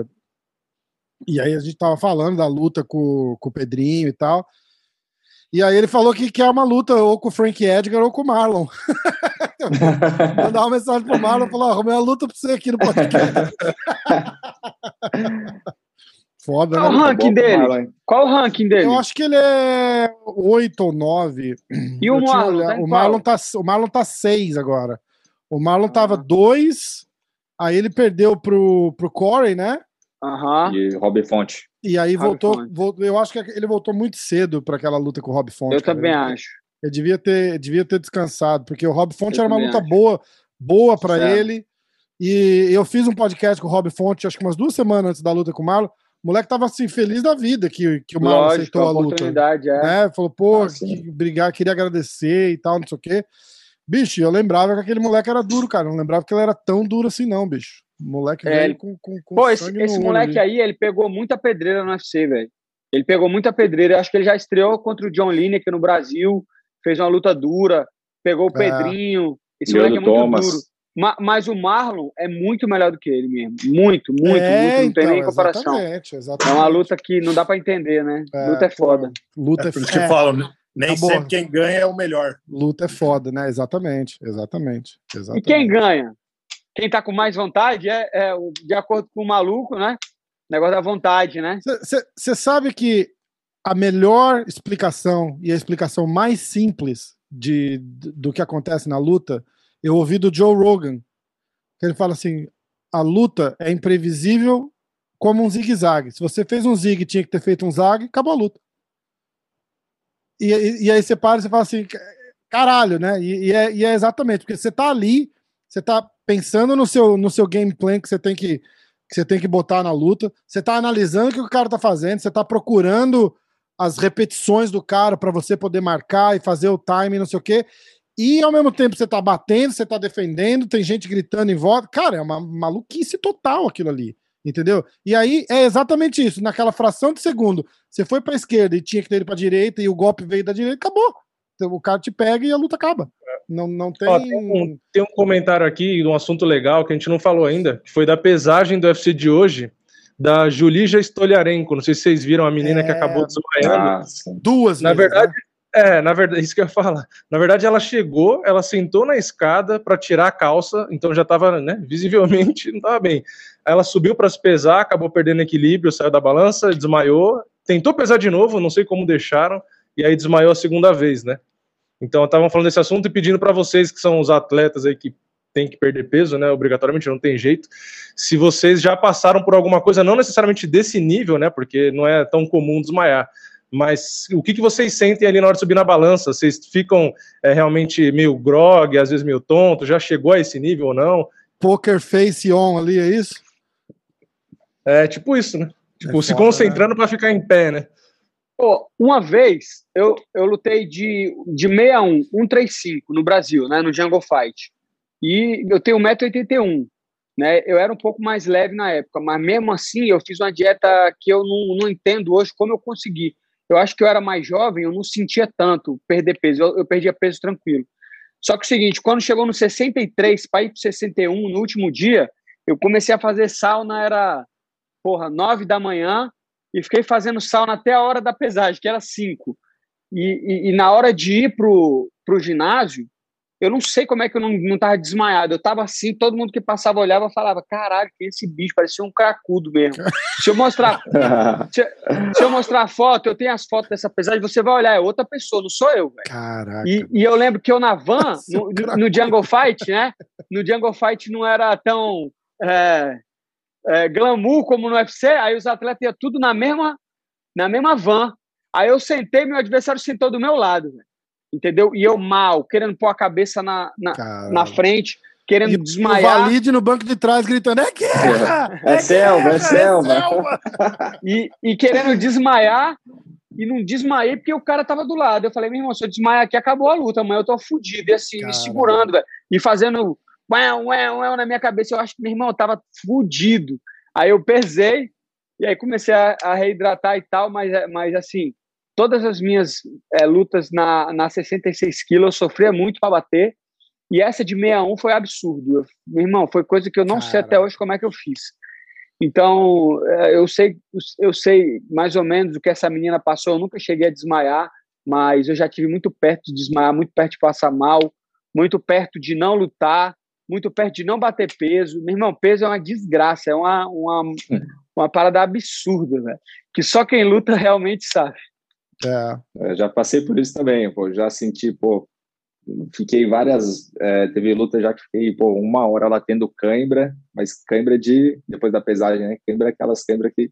e aí a gente tava falando da luta com, com o Pedrinho e tal. E aí ele falou que quer uma luta ou com o Frank Edgar ou com o Marlon. Mandar uma mensagem pro Marlon e falar, arrumei uma luta pra você aqui no podcast. Foda, Qual o né? ranking dele? Qual o ranking dele? Eu acho que ele é 8 ou 9. E o Eu tinha Marlon, tá o Marlon tá O Marlon tá 6 agora. O Marlon tava 2, aí ele perdeu pro, pro Corey, né? Aham. E Rob Fonte. E aí Rob voltou, Fonte. voltou. Eu acho que ele voltou muito cedo para aquela luta com o Rob Fonte. Eu cara. também Ele- acho. Ele devia ter, devia ter descansado, porque o Rob Fonte Eu era uma luta acho. boa, boa para ele. E eu fiz um podcast com o Rob Fonte, acho que umas duas semanas antes da luta com o Marlon. O moleque tava assim, feliz da vida que, que o Marlon Lógico, aceitou a a luta. oportunidade, é. né? Falou, pô, Ah, que, brigar, queria agradecer e tal, não sei o quê. Bicho, eu lembrava que aquele moleque era duro, cara. Eu não lembrava que ele era tão duro assim, não, bicho. O moleque É, veio ele- com, com, com Pô, esse, esse olho moleque ali. aí, ele pegou muita pedreira no UFC, velho. Ele pegou muita pedreira. Eu acho que ele já estreou contra o John Lineker no Brasil, fez uma luta dura, pegou o É. Pedrinho. Esse Leandro moleque é muito Thomas. duro. Ma- mas o Marlon é muito melhor do que ele mesmo. Muito, muito, É, muito. Não tem então, nem comparação. Exatamente, É exatamente. uma luta que não dá pra entender, né? É, luta é foda. Luta É é, por isso que é, eu falo, né? nem Acabou. sempre quem ganha é o melhor. luta é foda, né? Exatamente, exatamente. E exatamente. quem ganha? Quem tá com mais vontade é, é de acordo com o maluco, né? Negócio da vontade, né? Você sabe que a melhor explicação e a explicação mais simples de, do que acontece na luta, eu ouvi do Joe Rogan, que ele fala assim: a luta é imprevisível como um zigue-zague. Se você fez um zigue tinha que ter feito um zague, acabou a luta. E, e, e aí você para e você fala assim: caralho, né? E, e é, e é exatamente, porque você tá ali, você tá pensando no seu, no seu game plan que você tem que que você tem que botar na luta. Você tá analisando o que o cara tá fazendo, você tá procurando as repetições do cara para você poder marcar e fazer o time, não sei o quê. E ao mesmo tempo você tá batendo, você tá defendendo, tem gente gritando em volta. Cara, é uma maluquice total aquilo ali. Entendeu? E aí é exatamente isso. Naquela fração de segundo, você foi pra esquerda e tinha que ter ido pra direita e o golpe veio da direita, acabou. Então, o cara te pega e a luta acaba. Não, não tem. Ó, tem, um, tem um comentário aqui de um assunto legal que a gente não falou ainda, que foi da pesagem do UFC de hoje, da Julija Stoliarenko. Não sei se vocês viram a menina É, que acabou desmaiando. Ah, sim. Duas Na vezes, verdade, né? É, na verdade, isso que eu ia falar. Na verdade, ela chegou, ela sentou na escada para tirar a calça, então já estava, né, visivelmente, não estava bem. Aí ela subiu para se pesar, acabou perdendo equilíbrio, saiu da balança, desmaiou, tentou pesar de novo, não sei como deixaram, e aí desmaiou a segunda vez, né? Então, estavam falando desse assunto e pedindo para vocês que são os atletas aí que têm que perder peso, né? Obrigatoriamente, não tem jeito. Se vocês já passaram por alguma coisa, não necessariamente desse nível, né? Porque não é tão comum desmaiar. Mas o que, que vocês sentem ali na hora de subir na balança? Vocês ficam é, realmente meio grog, às vezes meio tonto? Já chegou a esse nível ou não? Poker face on ali, é isso? É tipo isso, né? Tipo, É se foda, concentrando para ficar em pé, né? Pô, uma vez eu, eu lutei de, de 61, 135 no Brasil, né, no Jungle Fight. E eu tenho 1,81m, né? Eu era um pouco mais leve na época, mas mesmo assim eu fiz uma dieta que eu não, não entendo hoje como eu consegui. Eu acho que eu era mais jovem, eu não sentia tanto perder peso, eu, eu perdia peso tranquilo. Só que o seguinte, quando chegou no 63 para ir para 61, no último dia, eu comecei a fazer sauna, era, porra, 9 da manhã, e fiquei fazendo sauna até a hora da pesagem, que era 5. E, e, e, na hora de ir pro, pro ginásio, eu não sei como é que eu não, não tava desmaiado. Eu tava assim, todo mundo que passava olhava e falava: caralho, que esse bicho parecia um cracudo mesmo. Se eu mostrar. se, se, eu mostrar a foto, eu tenho as fotos dessa pesagem, você vai olhar, é outra pessoa, não sou eu, velho. Caraca. E, e, eu lembro que eu na van, no, no, Jungle Fight, né? No Jungle Fight não era tão. É, é, glamour como no UFC, aí os atletas iam tudo na mesma, na mesma van. Aí eu sentei, meu adversário sentou do meu lado, véio, entendeu? E eu mal, querendo pôr a cabeça na, na, na frente, querendo e, desmaiar. E o Valide no banco de trás gritando: é guerra! É, é, é selva, guerra, é selva. É selva. e, e querendo desmaiar, e não desmaiei porque o cara tava do lado. Eu falei, meu irmão, se eu desmaiar aqui, acabou a luta, amanhã eu tô fudido. E assim, Caramba. me segurando, velho, e fazendo ué, ué, ué, na minha cabeça. Eu acho que meu irmão tava fudido. Aí eu pesei, e aí comecei a, a reidratar e tal, mas, mas assim, todas as minhas é, lutas na, na 66 quilos eu sofria muito para bater, e essa de 61 foi absurdo. Eu, meu irmão, foi coisa que eu não Cara. sei até hoje como é que eu fiz. Então, é, eu sei, eu sei mais ou menos o que essa menina passou, eu nunca cheguei a desmaiar, mas eu já tive muito perto de desmaiar, muito perto de passar mal, muito perto de não lutar, muito perto de não bater peso. Meu irmão, peso é uma desgraça, é uma, uma, uma parada absurda, velho. Que só quem luta realmente sabe. É. Eu já passei por isso também, pô. Já senti, pô. Fiquei várias. É, teve luta já que fiquei, pô, uma hora lá tendo cãibra, mas cãibra de. Depois da pesagem, né? Cãibra é aquelas cãibra que,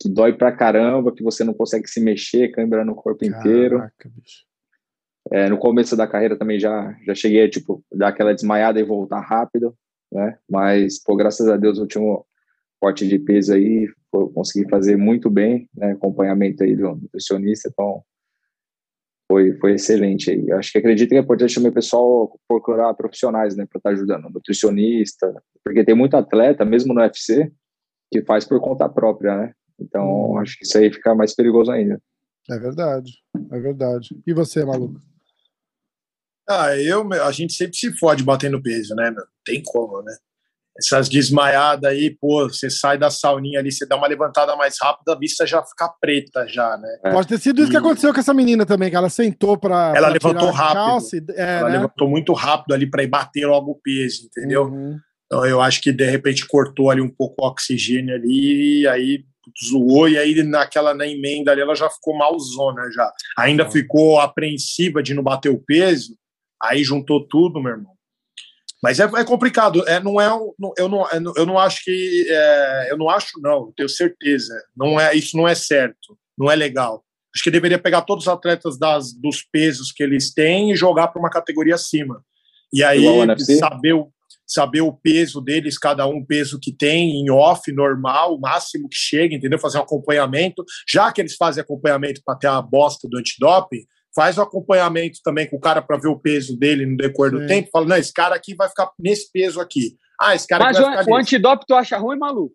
que dói pra caramba, que você não consegue se mexer, cãibra no corpo Caraca, inteiro. Bicho. É, no começo da carreira também já, já cheguei a, tipo, dar aquela desmaiada e voltar rápido, né? Mas, pô, graças a Deus, o último corte de peso aí consegui fazer muito bem, né, acompanhamento aí do nutricionista, então foi, foi excelente aí. Eu acho que acredito que é importante também o pessoal procurar profissionais, né, para estar tá ajudando, nutricionista, porque tem muito atleta, mesmo no UFC, que faz por conta própria, né? Então, hum. acho que isso aí fica mais perigoso ainda. É verdade, é verdade. E você, maluco? Ah, eu, a gente sempre se fode batendo peso, né? Não tem como, né? Essas desmaiadas aí, pô, você sai da sauninha ali, você dá uma levantada mais rápida, a vista já fica preta já, né? É. Pode ter sido isso que aconteceu com essa menina também, que ela sentou para Ela pra levantou rápido. é, ela né? levantou muito rápido ali para ir bater logo o peso, entendeu? Uhum. Então eu acho que de repente cortou ali um pouco o oxigênio ali, e aí zoou, e aí naquela na emenda ali ela já ficou malzona já. Ainda uhum. ficou apreensiva de não bater o peso, aí juntou tudo, meu irmão. Mas é, é complicado. É, não é, eu, não, eu não acho que. É, eu não acho, não, tenho certeza. Não é, isso não é certo. Não é legal. Acho que deveria pegar todos os atletas das, dos pesos que eles têm e jogar para uma categoria acima. E aí saber o, saber o peso deles, cada um o peso que tem, em off, normal, o máximo que chega, entendeu? Fazer um acompanhamento. Já que eles fazem acompanhamento para ter a bosta do antidoping, faz o acompanhamento também com o cara para ver o peso dele no decorrer do tempo, fala, não, esse cara aqui vai ficar nesse peso aqui. Ah, esse cara Mas vai o, ficar o antidoping tu acha ruim, maluco?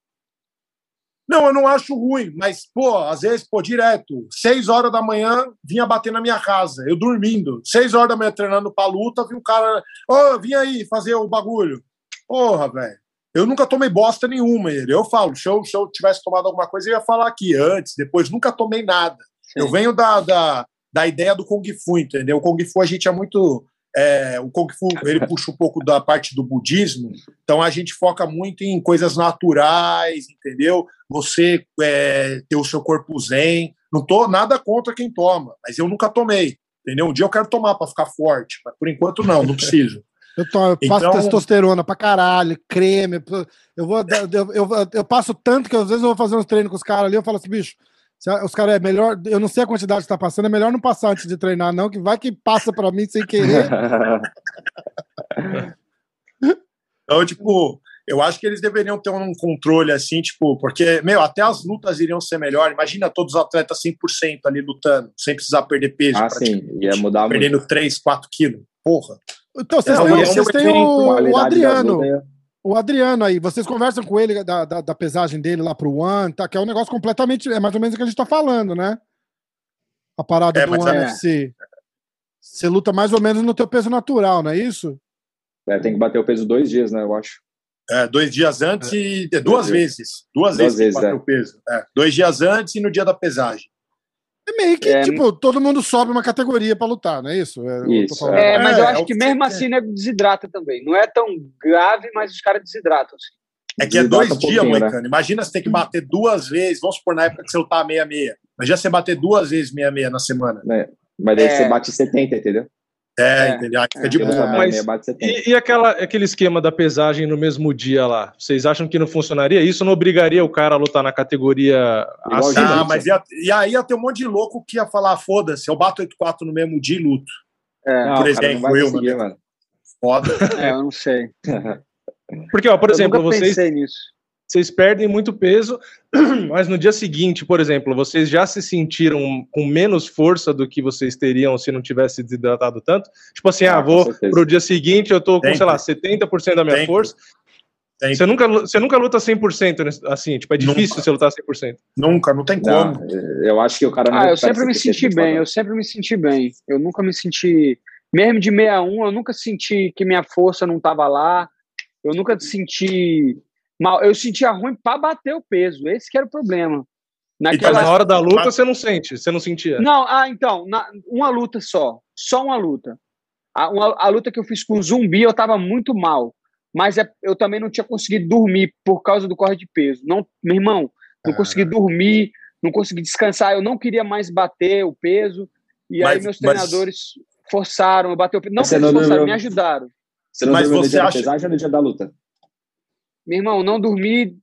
Não, eu não acho ruim, mas, pô, às vezes, pô, direto, seis horas da manhã, vinha bater na minha casa, eu dormindo. Seis horas da manhã treinando pra luta, vi um cara, ô, oh, vim aí fazer o bagulho. Porra, velho. Eu nunca tomei bosta nenhuma, ele. Eu falo, se eu, se eu tivesse tomado alguma coisa, eu ia falar aqui antes, depois, nunca tomei nada. Sim. Eu venho da, da, da ideia do Kung Fu, entendeu? O Kung Fu a gente é muito. É, o Kung Fu ele puxa um pouco da parte do budismo, então a gente foca muito em coisas naturais, entendeu? Você é, ter o seu corpo zen. Não tô nada contra quem toma, mas eu nunca tomei, entendeu? Um dia eu quero tomar para ficar forte, mas por enquanto não, não preciso. Eu, tomo, eu passo então... testosterona pra caralho, creme. Eu, vou, eu, eu, eu, passo tanto que às vezes eu vou fazer uns treinos com os caras ali, eu falo assim, bicho, os caras é melhor, eu não sei a quantidade que tá passando, é melhor não passar antes de treinar, não, que vai que passa para mim sem querer. então, tipo, eu acho que eles deveriam ter um controle assim, tipo, porque, meu, até as lutas iriam ser melhor. Imagina todos os atletas 100% ali lutando, sem precisar perder peso. Ah, sim, ia mudar Perdendo muito. 3, 4 quilos. Porra. Então, vocês têm, vocês têm o, o Adriano o Adriano aí, vocês conversam com ele da, da, da pesagem dele lá pro One, tá? Que é um negócio completamente. É mais ou menos o que a gente tá falando, né? A parada é, do One é. FC. Você luta mais ou menos no teu peso natural, não é isso? É, tem que bater o peso dois dias, né? Eu acho. É, dois dias antes é. e. Duas vezes. Duas, duas vezes, vezes bater é. o peso. É, dois dias antes e no dia da pesagem. É meio que, é, tipo, todo mundo sobe uma categoria para lutar, não é isso? É, isso. é mas eu é, acho que mesmo assim né, desidrata também. Não é tão grave, mas os caras desidratam. Assim. É que é dois um dias, Moicano. Né? Imagina você ter que bater duas vezes, vamos supor, na época que você lutar meia-meia. Imagina você bater duas vezes meia-meia na semana. É, mas daí você bate 70, entendeu? É, é, entendeu? Aí fica de boa. Mas, e, e aquela, aquele esquema da pesagem no mesmo dia lá? Vocês acham que não funcionaria? Isso não obrigaria o cara a lutar na categoria acima? Ah, mas ia, e aí ia ter um monte de louco que ia falar: foda-se, eu bato 8-4 no mesmo dia e luto. É, por não, exemplo, eu, mano. Foda. É, eu não sei. Porque, ó, por eu exemplo, vocês. Nisso vocês perdem muito peso, mas no dia seguinte, por exemplo, vocês já se sentiram com menos força do que vocês teriam se não tivesse desidratado tanto? Tipo assim, ah, ah vou pro dia seguinte, eu tô com, Sempre. sei lá, 70% da minha Sempre. força. Sempre. Você nunca, você nunca luta 100% assim, tipo, é difícil nunca. você lutar 100%. Nunca, não tem como. Não, eu acho que o cara não Ah, eu sempre me senti bem, eu sempre me senti bem. Eu nunca me senti, mesmo de 61, eu nunca senti que minha força não tava lá. Eu nunca senti mal. Eu sentia ruim para bater o peso. Esse que era o problema. Naquela... Então, na hora da luta você não sente, você não sentia? Não, ah, então, na, uma luta só, só uma luta. A, uma, a luta que eu fiz com o zumbi, eu tava muito mal, mas é, eu também não tinha conseguido dormir por causa do corte de peso. Não, meu irmão, não ah. consegui dormir, não consegui descansar, eu não queria mais bater o peso, e mas, aí meus treinadores mas... forçaram eu bater o peso. Não, eles forçaram, me ajudaram. Você não mas você acha... pesagem no dia da luta? Meu irmão, não dormi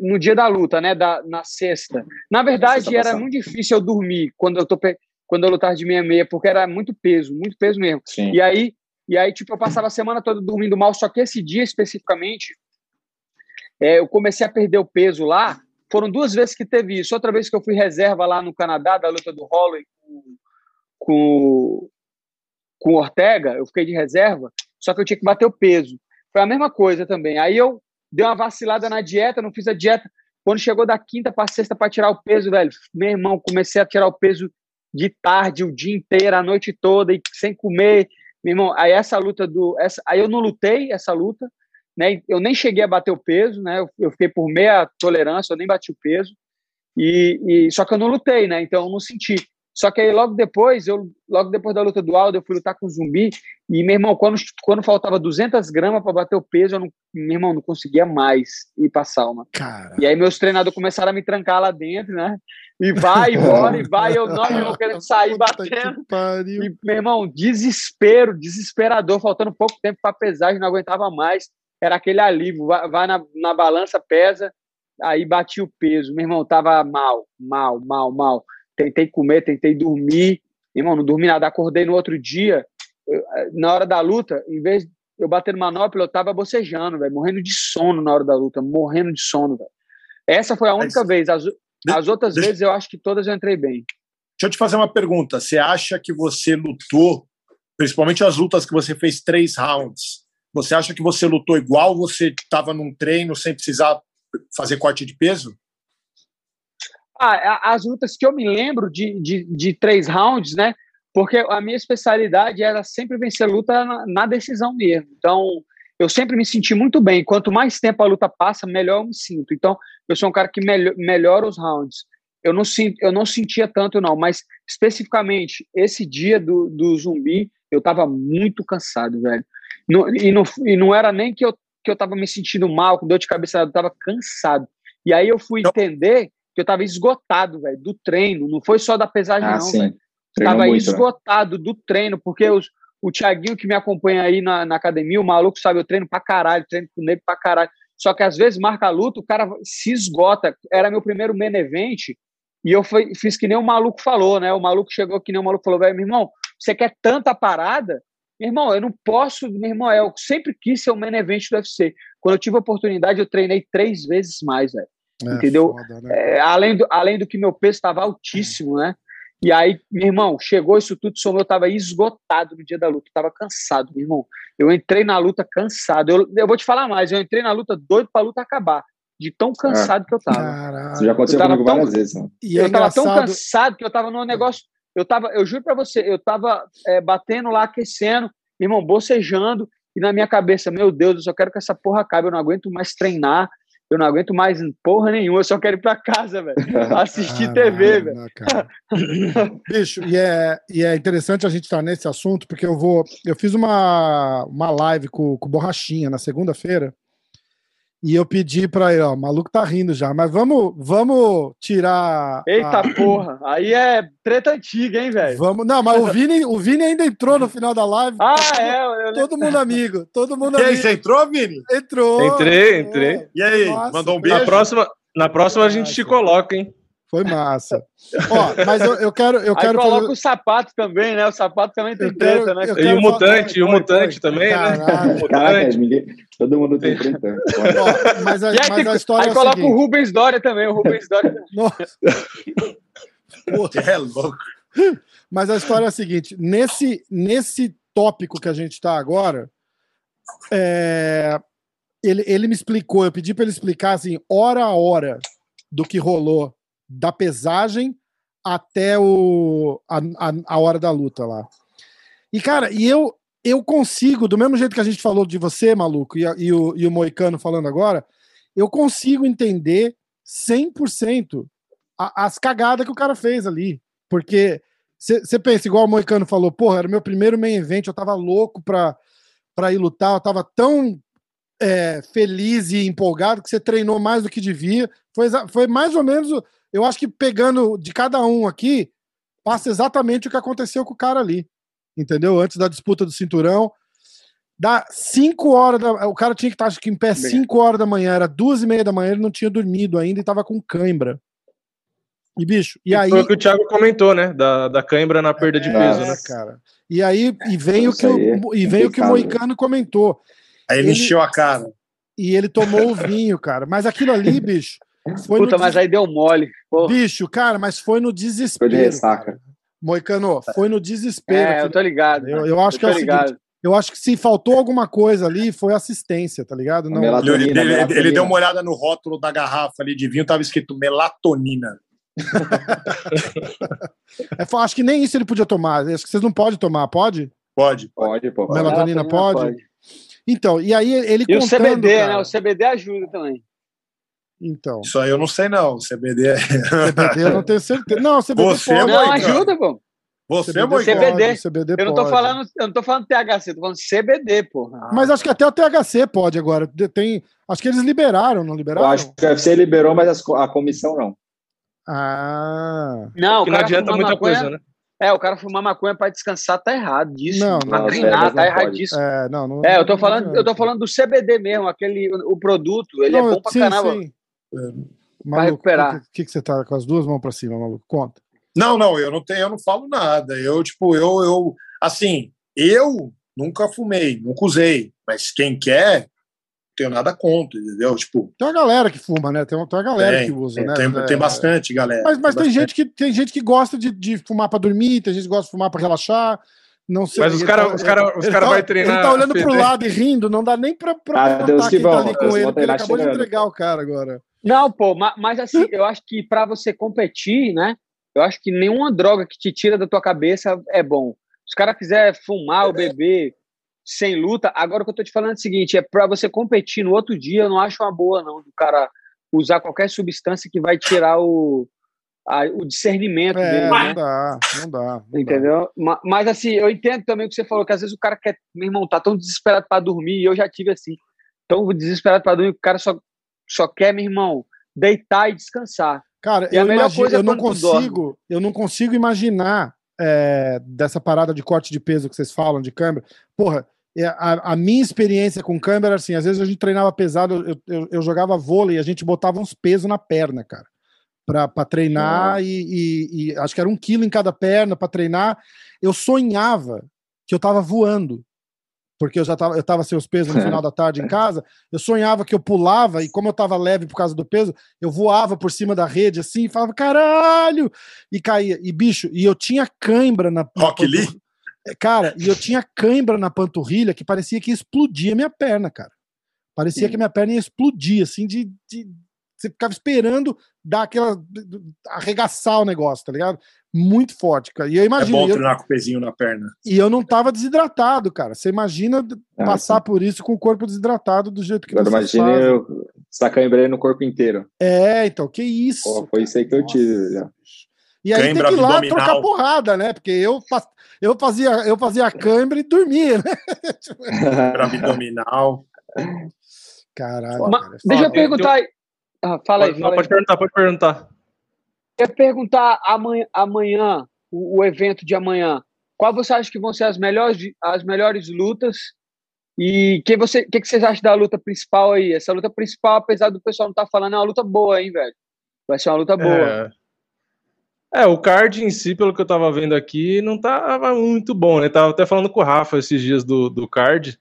no dia da luta, né? Da, na sexta. Na verdade, era muito difícil eu dormir quando eu tô quando eu lutava de meia meia, porque era muito peso, muito peso mesmo. Sim. E aí, e aí, tipo, eu passava a semana toda dormindo mal, só que esse dia especificamente, é, eu comecei a perder o peso lá, foram duas vezes que teve isso. Outra vez que eu fui reserva lá no Canadá, da luta do Holloway com, com, com o Ortega, eu fiquei de reserva, só que eu tinha que bater o peso. Foi a mesma coisa também. Aí eu dei uma vacilada na dieta, não fiz a dieta. Quando chegou da quinta para sexta para tirar o peso, velho, meu irmão, comecei a tirar o peso de tarde, o dia inteiro, a noite toda, e sem comer. Meu irmão, aí essa luta do. Essa, aí eu não lutei essa luta, né? Eu nem cheguei a bater o peso, né? Eu, eu fiquei por meia tolerância, eu nem bati o peso. E, e, só que eu não lutei, né? Então eu não senti. Só que aí logo depois, eu logo depois da luta do Aldo, eu fui lutar com o Zumbi e meu irmão, quando, quando faltava 200 gramas para bater o peso, eu não, meu irmão, não conseguia mais ir para sauna. Cara. E aí meus treinadores começaram a me trancar lá dentro, né? E vai, e bora, e vai, eu não, eu querendo sair batendo. E, meu irmão, desespero, desesperador, faltando pouco tempo para pesagem, não aguentava mais. Era aquele alívio, vai, vai na, na balança, pesa, aí bati o peso. Meu irmão, tava mal, mal, mal, mal tentei comer, tentei dormir. Irmão, não dormi nada. Acordei no outro dia, eu, na hora da luta, em vez de eu bater no manopla, eu tava bocejando, velho, morrendo de sono na hora da luta, morrendo de sono, velho. Essa foi a única Mas, vez. As, as outras deixa, vezes eu acho que todas eu entrei bem. Deixa eu te fazer uma pergunta. Você acha que você lutou, principalmente as lutas que você fez três rounds, você acha que você lutou igual você estava num treino sem precisar fazer corte de peso? Ah, as lutas que eu me lembro de, de, de três rounds, né? Porque a minha especialidade era sempre vencer luta na, na, decisão mesmo. Então, eu sempre me senti muito bem. Quanto mais tempo a luta passa, melhor eu me sinto. Então, eu sou um cara que melhor, melhora os rounds. Eu não, eu não sentia tanto, não, mas especificamente esse dia do, do zumbi, eu tava muito cansado, velho. E, não, e não era nem que eu, que eu tava me sentindo mal, com dor de cabeça, eu tava cansado. E aí eu fui entender que eu tava esgotado, velho, do treino. Não foi só da pesagem, ah, não, velho. Tava muito, né? esgotado né? do treino, porque os, o Thiaguinho que me acompanha aí na, na, academia, o maluco sabe, eu treino pra caralho, treino com nego pra caralho. Só que às vezes marca a luta, o cara se esgota. Era meu primeiro main event e eu foi, fiz que nem o maluco falou, né? O maluco chegou que nem o maluco falou, velho, meu irmão, você quer tanta parada? Meu irmão, eu não posso, meu irmão, eu sempre quis ser o main event do UFC. Quando eu tive a oportunidade, eu treinei três vezes mais, velho. É, entendeu? Foda, né? é, além, do, além do que meu peso estava altíssimo, né? E aí, meu irmão, chegou isso tudo, somou, eu estava esgotado no dia da luta, estava cansado, meu irmão. Eu entrei na luta cansado. Eu, eu vou te falar mais, eu entrei na luta doido para a luta acabar, de tão cansado é. que eu estava. Caralho. Isso já aconteceu comigo tão, várias vezes. Né? E eu estava tão cansado que eu estava num negócio. Eu tava, eu juro para você, eu estava é, batendo lá, aquecendo, irmão, bocejando, e na minha cabeça, meu Deus, eu só quero que essa porra acabe, eu não aguento mais treinar, eu não aguento mais porra nenhuma, eu só quero ir pra casa, velho. Assistir TV, velho. Bicho, e é, e é interessante a gente estar nesse assunto, porque eu vou. Eu fiz uma, uma live com, com Borrachinha na segunda-feira. E eu pedi pra ele, ó, o maluco tá rindo já, mas vamos, vamos tirar. Eita a... porra, aí é treta antiga, hein, velho? Vamos, não, mas o Vini, o Vini ainda entrou no final da live. Ah, é, eu... todo mundo amigo, todo mundo e amigo. E aí, você entrou, Vini? Entrou. Entrei, entrei. E aí, Nossa, mandou um beijo? Na próxima, na próxima a gente te coloca, hein? Foi massa. Ó, mas eu, eu quero. Eu quero Aí coloca fazer... o sapato também, né? O sapato também tem treta, né? E o mutante, o mutante também, né? Todo mundo tem treta. mas a, mas tem... a história Aí é coloca o Rubens Dória também, o Rubens Dória. Nossa. é louco. Mas a história é a seguinte: nesse, nesse tópico que a gente está agora, é, ele, ele me explicou, eu pedi para ele explicar assim, hora a hora do que rolou da pesagem até o, a, a, a, hora da luta lá. E, cara, e eu, eu consigo, do mesmo jeito que a gente falou de você, maluco, e, a, e, o, e o Moicano falando agora, eu consigo entender 100% a, as cagadas que o cara fez ali. Porque você pensa, igual o Moicano falou, porra, era meu primeiro main event, eu tava louco pra, pra ir lutar, eu tava tão é, feliz e empolgado que você treinou mais do que devia. Foi, foi mais ou menos eu acho que pegando de cada um aqui, passa exatamente o que aconteceu com o cara ali. Entendeu? Antes da disputa do cinturão. Dá 5 horas da, O cara tinha que estar acho que em pé 5 horas da manhã, era duas e meia da manhã, ele não tinha dormido ainda e tava com cãibra. E, bicho, e, e aí. Foi o que o Thiago comentou, né? Da, da cãibra na perda de é, peso, né? cara. E aí, e vem o que, o, e vem o, que o Moicano comentou. Aí ele, ele encheu a cara. E ele tomou o vinho, cara. Mas aquilo ali, bicho, Foi Puta, mas des- aí deu mole. Pô. Bicho, cara, mas foi no Foi de desespero. ressaca. cara. Moicano, foi no desespero. É, eu tô ligado. Eu- eu acho que tô é o seguinte, ligado. Eu acho que se faltou alguma coisa ali, foi assistência, tá ligado? Não, Melatonina, Ele, ele- ele melatonina. deu uma olhada no rótulo da garrafa ali de vinho, tava escrito melatonina. É, acho que nem isso ele podia tomar. Acho que vocês não podem tomar, pode? Pode. Pode, pô. Melatonina pode? Então, e aí ele E o contando, CBD, cara, né? O CBD ajuda também. Então, Isso aí eu não sei, não. CBD é. CBD eu não tenho certeza. Não, CBD Você, pode. Não, ajuda, pô. Você, CBD Moicano. CBD. pode, CBD Eu não tô pode. falando, eu não tô falando THC, tô falando CBD, porra. Mas acho que até o THC pode agora. Tem, acho que eles liberaram, não Eu liberaram? acho que o UFC liberou, mas a comissão não. Ah, Não, o não cara adianta fumar muita maconha, coisa, né? É, é, fumar maconha pra descansar tá errado disso. Não, pra não, treinar, tá erradíssimo. é, não, não. É, eu tô falando, eu tô falando do CBD mesmo, aquele o produto, ele Não, é bom pra sim, caramba. sim. Maluco, recuperar. O que, que você tá com as duas mãos pra cima, maluco? Conta. Não, não, eu não tenho, eu não falo nada. Eu, tipo, eu, eu, assim, eu nunca fumei, nunca usei, mas quem quer, não tenho nada contra, entendeu? Tipo, Tem uma galera que fuma, né? Tem uma, tem uma galera tem, que usa, tem, né? tem, É, tem bastante, galera. Mas, mas tem, bastante. gente que, tem gente que gosta de, de fumar pra dormir, tem gente que gosta de fumar pra relaxar. Não sei. Mas os ele cara- tá- os cara- os cara tá- vai treinar Ele tá olhando pro lado e rindo, não dá nem pra, pra Ah, Deus que tá bom, ali com ele, porque ele acabou de entregar o cara agora. Não, pô, ma- mas assim, eu acho que pra você competir, né? Eu acho que nenhuma droga que te tira da tua cabeça é bom. Se os caras quiser fumar ou beber sem luta, agora o que eu tô te falando é o seguinte, é pra você competir no outro dia, eu não acho uma boa não, do cara usar qualquer substância que vai tirar o, a- o discernimento É, dele, não né? dá, não dá. não dá. Entendeu? Ma- Mas assim, eu entendo também o que você falou, que às vezes o cara quer, meu irmão, tá tão desesperado pra dormir, e eu já tive assim, tão desesperado pra dormir, que o cara só, só quer, meu irmão, deitar e descansar. Cara, E a eu, melhor imagino, coisa é eu não consigo, eu não consigo imaginar é, dessa parada de corte de peso que vocês falam de câmera. Porra, é, a, a minha experiência com câmera era assim, às vezes a gente treinava pesado, eu, eu, eu jogava vôlei e a gente botava uns pesos na perna, cara. Pra, pra treinar e, e- e acho que era um quilo em cada perna pra treinar. Eu sonhava que eu tava voando. Porque eu já tava, eu tava sem os pesos no final da tarde em casa, eu sonhava que eu pulava e como eu tava leve por causa do peso, eu voava por cima da rede assim, e falava caralho, e caía. E bicho, e eu tinha cãibra na, Rock Lee? panturrilha. Cara, e eu tinha cãibra na panturrilha que parecia que explodia minha perna, cara. Parecia que minha perna ia explodir, assim, de, de- Você ficava esperando dar aquela. arregaçar o negócio, tá ligado? Muito forte, cara. E eu É imagino. bom eu- treinar com o pezinho na perna. e eu não tava desidratado, cara. Você imagina Ah, passar sim. por isso com o corpo desidratado do jeito que Agora vocês imagine fazem. eu sacambrei no corpo inteiro. É, então, que isso. Pô, foi isso aí que eu tive. Já. E aí Cãibra tem que ir lá abdominal. trocar porrada, né? Porque eu, eu, fazia, eu fazia a câimbra e dormia, né? Abdominal. Caralho. Cara, é deixa eu perguntar aí. Ah, fala aí, Pode, fala aí. pode perguntar, pode perguntar. Eu ia perguntar amanhã, amanhã o, o evento de amanhã. Qual você acha que vão ser as melhores, as melhores lutas? E que você, que, que vocês acham da luta principal aí? Essa luta principal, apesar do pessoal não estar falando, é uma luta boa, hein, velho? Vai ser uma luta boa. É. É, o card em si, pelo que eu tava vendo aqui, não tava muito bom, né? Tava até falando com o Rafa esses dias do, do card.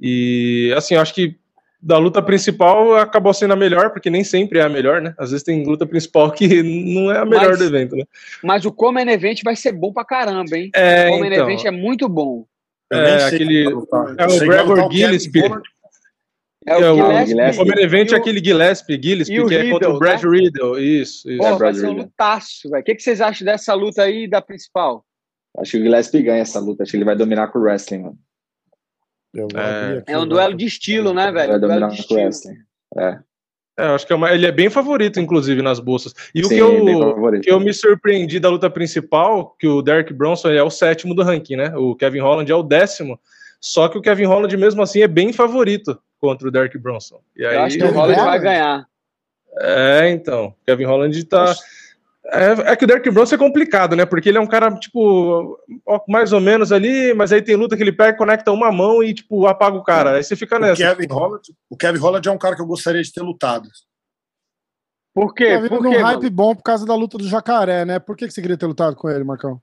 E, assim, eu acho que da luta principal acabou sendo a melhor, porque nem sempre é a melhor, né? Às vezes tem luta principal que não é a melhor Mas- do evento, né? Mas o Common Event vai ser bom pra caramba, hein? É, o Common então. Event é muito bom. É, aquele- é o vai Gregor Gillespie. É É, o o Gillespie. O evento é aquele Gillespie, Gillespie que é contra Riddle, o Brad né? Riddle. Isso, isso. Pô, vai Brad ser um Riddle. lutaço, velho. O que, que vocês acham dessa luta aí da principal? Acho que o Gillespie ganha essa luta. Acho que ele vai dominar com o wrestling, mano. É. aqui É um duelo de estilo, né, velho? Vai Um duelo de o estilo. wrestling. É. É, eu acho que é uma- ele é bem favorito, inclusive, nas bolsas. E o Sim, que eu, que eu me surpreendi da luta principal, que o Derek Bronson é o sétimo do ranking, né? O Kevin Holland é o décimo. Só que o Kevin Holland, mesmo assim, é bem favorito contra o Derek Bronson. E aí, Eu acho que o Holland vai Holland? ganhar. É, então. Kevin Holland tá. É, é que o Derek Bronson é complicado, né? Porque ele é um cara, tipo, ó, mais ou menos ali, mas aí tem luta que ele pega, conecta uma mão e, tipo, apaga o cara. Aí você fica O nessa. Kevin, Holland, o Kevin Holland é um cara que eu gostaria de ter lutado. Por Tá quê? vindo Por quê, hype mano? bom por causa da luta do jacaré, né? Por que, que você queria ter lutado com ele, Marcão?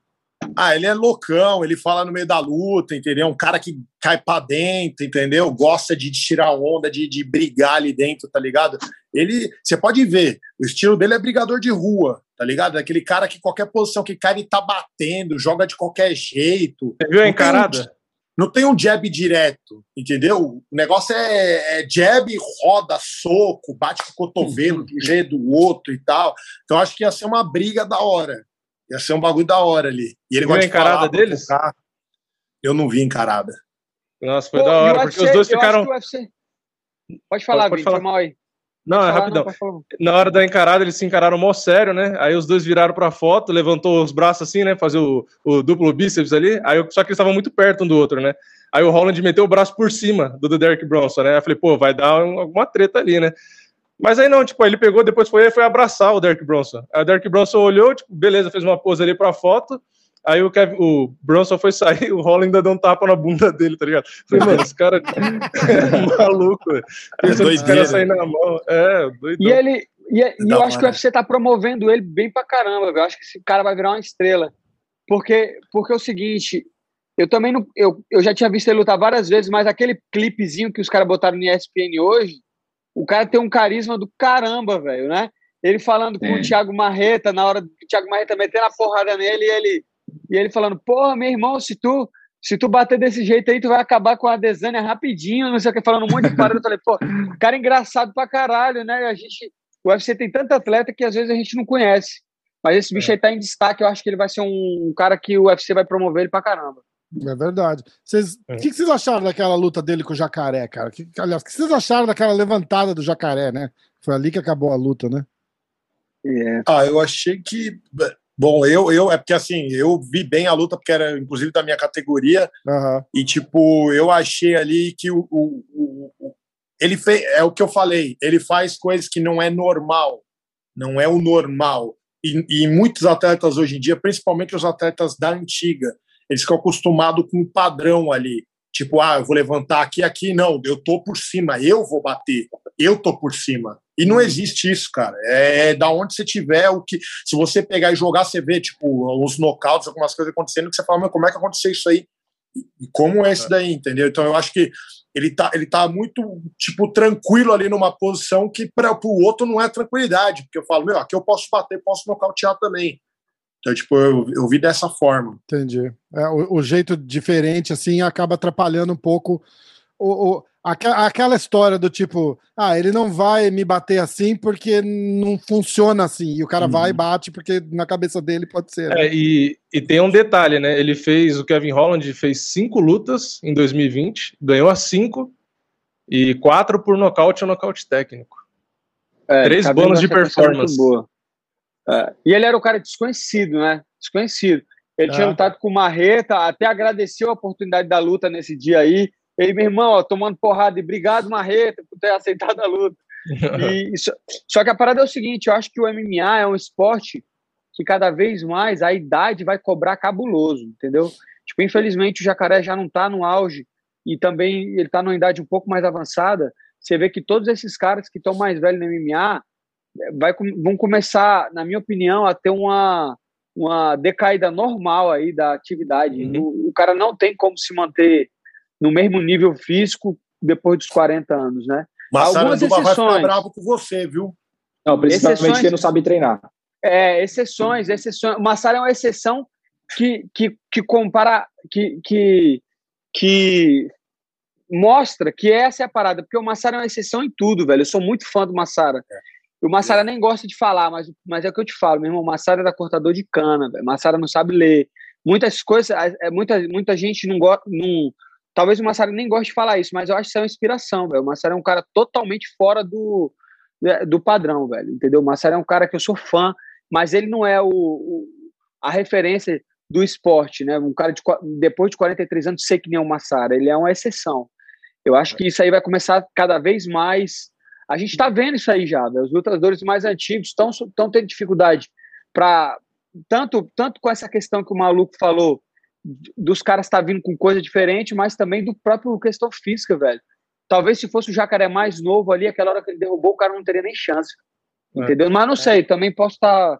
Ah, ele é loucão, ele fala no meio da luta, entendeu? Um cara que cai pra dentro, entendeu? Gosta de tirar onda, de, de brigar ali dentro, tá ligado? Ele, você pode ver, o estilo dele é brigador de rua, tá ligado? É aquele cara que qualquer posição que cai, ele tá batendo, joga de qualquer jeito. Você viu a Não tem um- encarada? não tem um jab direto, entendeu? O negócio é, é jab, roda, soco, bate com o cotovelo de um jeito do outro e tal. Então acho que ia ser uma briga da hora. Ia ser um bagulho da hora ali. E ele Viu a encarada falar, deles? provocar. Eu não vi encarada. Nossa, foi Pô, da hora, porque UFC os dois ficaram. UFC Pode falar, Pode Vini, falar. mal aí. Não, é rapidão. falar. Na hora da encarada, eles se encararam mó sério, né? Aí os dois viraram pra foto, levantou os braços assim, né? Fazer o, o duplo bíceps ali. Aí, eu- só que eles estavam muito perto um do outro, né? Aí o Holland meteu o braço por cima do, do Derek Bronson, né? Eu falei, pô, vai dar um- alguma treta ali, né? Mas aí não, tipo, aí ele pegou, depois foi, foi abraçar o Derek Bronson. Aí o Derek Bronson olhou, tipo, beleza, fez uma pose ali pra foto. Aí o, Kevin, o Bronson foi sair, o Holland ainda deu um tapa na bunda dele, tá ligado? Falei, mano, esse cara é maluco, velho. Pensando que esse cara doideira. sair na mão. É, doidão. E ele. E, e Da eu acho que o. UFC tá promovendo ele bem pra caramba, velho. Eu acho que esse cara vai virar uma estrela. Porque, porque é o seguinte, eu também não. Eu, eu já tinha visto ele lutar várias vezes, mas aquele clipezinho que os caras botaram no ESPN hoje, o cara tem um carisma do caramba, velho, né? Ele falando com o Tem. Thiago Marreta, na hora do Thiago Marreta metendo a porrada nele, e ele, e ele falando, porra, meu irmão, se tu, se tu bater desse jeito aí, tu vai acabar com a Desânia rapidinho, não sei o que, falando um monte de parada. Eu falei, pô, cara engraçado pra caralho, né? A gente, o UFC tem tanto atleta que às vezes a gente não conhece. Mas esse bicho aí tá em destaque, eu acho que ele vai ser um cara que o UFC vai promover ele pra caramba. É verdade. Vocês- O É. que, que vocês acharam daquela luta dele com o jacaré, cara? Que, aliás, o que vocês acharam daquela levantada do jacaré, né? Foi ali que acabou a luta, né? É. Ah, eu achei que. Bom, eu, eu é porque assim, eu vi bem a luta, porque era inclusive da minha categoria, Aham. e tipo, eu achei ali que o, o, o- o- ele fez, é o que eu falei, ele faz coisas que não é normal, não é o normal. E, e muitos atletas hoje em dia, principalmente os atletas da antiga, eles ficam acostumados com um padrão ali. Tipo, ah, eu vou levantar aqui, aqui, não, eu tô por cima, eu vou bater, eu tô por cima. E não existe isso, cara. É, da onde você tiver, o que. Se você pegar e jogar, você vê, tipo, os knockouts, algumas coisas acontecendo, que você fala, meu, como é que aconteceu isso aí? E como é esse daí, entendeu? Então eu acho que ele tá, ele tá muito, tipo, tranquilo ali numa posição que para o outro não é tranquilidade, porque eu falo, meu, aqui eu posso bater, posso nocautear também. Então, tipo, eu, eu vi dessa forma. Entendi. É, o, o jeito diferente, assim, acaba atrapalhando um pouco o, o- aquela história do tipo, ah, ele não vai me bater assim porque não funciona assim. E o cara Uhum. vai e bate porque na cabeça dele pode ser. né? É, e, e tem um detalhe, né? Ele fez, o Kevin Holland fez cinco lutas em 2020, ganhou as cinco e quatro por nocaute ou nocaute técnico. É, Três tá bônus de performance. boa. É, E ele era o cara desconhecido, né? Desconhecido. Ele É. tinha lutado com o Marreta, até agradeceu a oportunidade da luta nesse dia aí. Ele, meu irmão, ó, tomando porrada, e obrigado, Marreta, por ter aceitado a luta. E, isso- só que a parada é o seguinte: eu acho que o MMA é um esporte que cada vez mais a idade vai cobrar cabuloso, entendeu? Tipo, infelizmente o jacaré já não tá no auge e também ele tá numa idade um pouco mais avançada. Você vê que todos esses caras que estão mais velhos no MMA vai, vão começar, na minha opinião, a ter uma, uma decaída normal aí da atividade. Uhum. O, o cara não tem como se manter no mesmo nível físico depois dos 40 anos, né? Mas Algumas Saranduba vai ficar exceções. bravo com você, viu? Não, principalmente Exceções- quem não sabe treinar. É, exceções, exceções. O Massara é uma exceção que, que, que compara, que, que, que mostra que essa é a parada, porque o Massara é uma exceção em tudo, velho. Eu sou muito fã do Massara. E o Massara nem gosta de falar, mas, mas é o que eu te falo, meu irmão. O Massara era cortador de cana, velho. O Massara não sabe ler. Muitas coisas, é, muita, muita gente não gosta. Não, talvez o Massara nem goste de falar isso, mas eu acho que isso é uma inspiração, velho. O Massara é um cara totalmente fora do, né, do padrão, velho. Entendeu? O Massara é um cara que eu sou fã, mas ele não é o, o- a referência do esporte, né? Um cara de, depois de 43 anos sei que nem o Massara, ele é uma exceção. Eu acho que isso aí vai começar cada vez mais. A gente está vendo isso aí já. Os lutadores mais antigos estão tendo dificuldade para tanto tanto com essa questão que o maluco falou dos caras estar vindo com coisa diferente, mas também do próprio questão física, velho. Talvez se fosse o jacaré mais novo ali, aquela hora que ele derrubou, o cara não teria nem chance. É. Entendeu? Mas não sei, também posso estar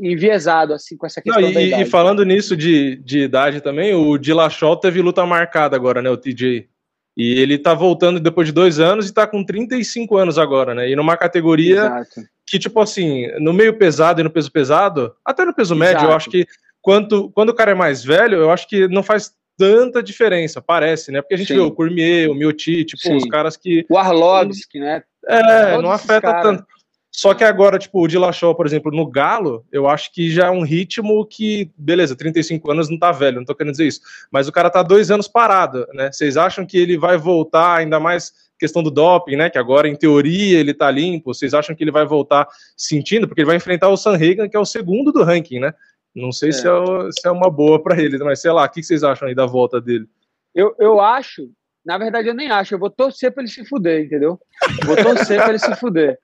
enviesado assim com essa Não, questão da e, idade. e falando nisso de, de idade também, o Dillashaw teve luta marcada agora, né? O TJ. E ele tá voltando depois de dois anos e tá com 35 anos agora, né? E numa categoria Exato. que, tipo assim, no meio pesado e no peso pesado, até no peso médio, eu Exato. acho que quando, quando o cara é mais velho, eu acho que não faz tanta diferença, parece, né? Porque a gente Sim. vê o Cormier, o Mioti, tipo, Sim. os caras que. O Arlovski, né? É, Todos não afeta caras. tanto. Só que agora, tipo, o Dillashaw, por exemplo, no Galo, eu acho que já é um ritmo que, beleza, 35 anos não tá velho, não tô querendo dizer isso, mas o cara tá dois anos parado, né? Vocês acham que ele vai voltar, ainda mais questão do doping, né? Que agora, em teoria, ele tá limpo. Vocês acham que ele vai voltar sentindo? Porque ele vai enfrentar o Sanhagen, que é o segundo do ranking, né? Não sei É. Se, é o- se é uma boa pra ele, mas sei lá, o que vocês acham aí da volta dele? Eu, eu acho, na verdade eu nem acho, eu vou torcer pra ele se fuder, entendeu? Vou torcer pra ele se fuder.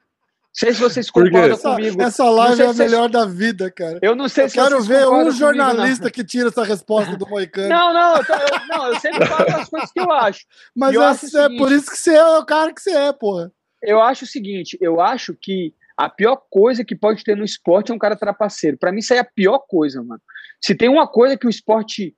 Não sei se vocês concordam Essa, comigo. essa live é a vocês- melhor da vida, cara. Eu não sei Eu se quero vocês ver um comigo, jornalista que tira essa resposta do Moicano. Não, não, eu, tô- eu- não, eu sempre falo as coisas que eu acho. Mas eu é, acho é seguinte- por isso que você é o cara que você é, porra. Eu acho o seguinte, eu acho que a pior coisa que pode ter no esporte é um cara trapaceiro. Pra mim isso aí é a pior coisa, mano. Se tem uma coisa que o esporte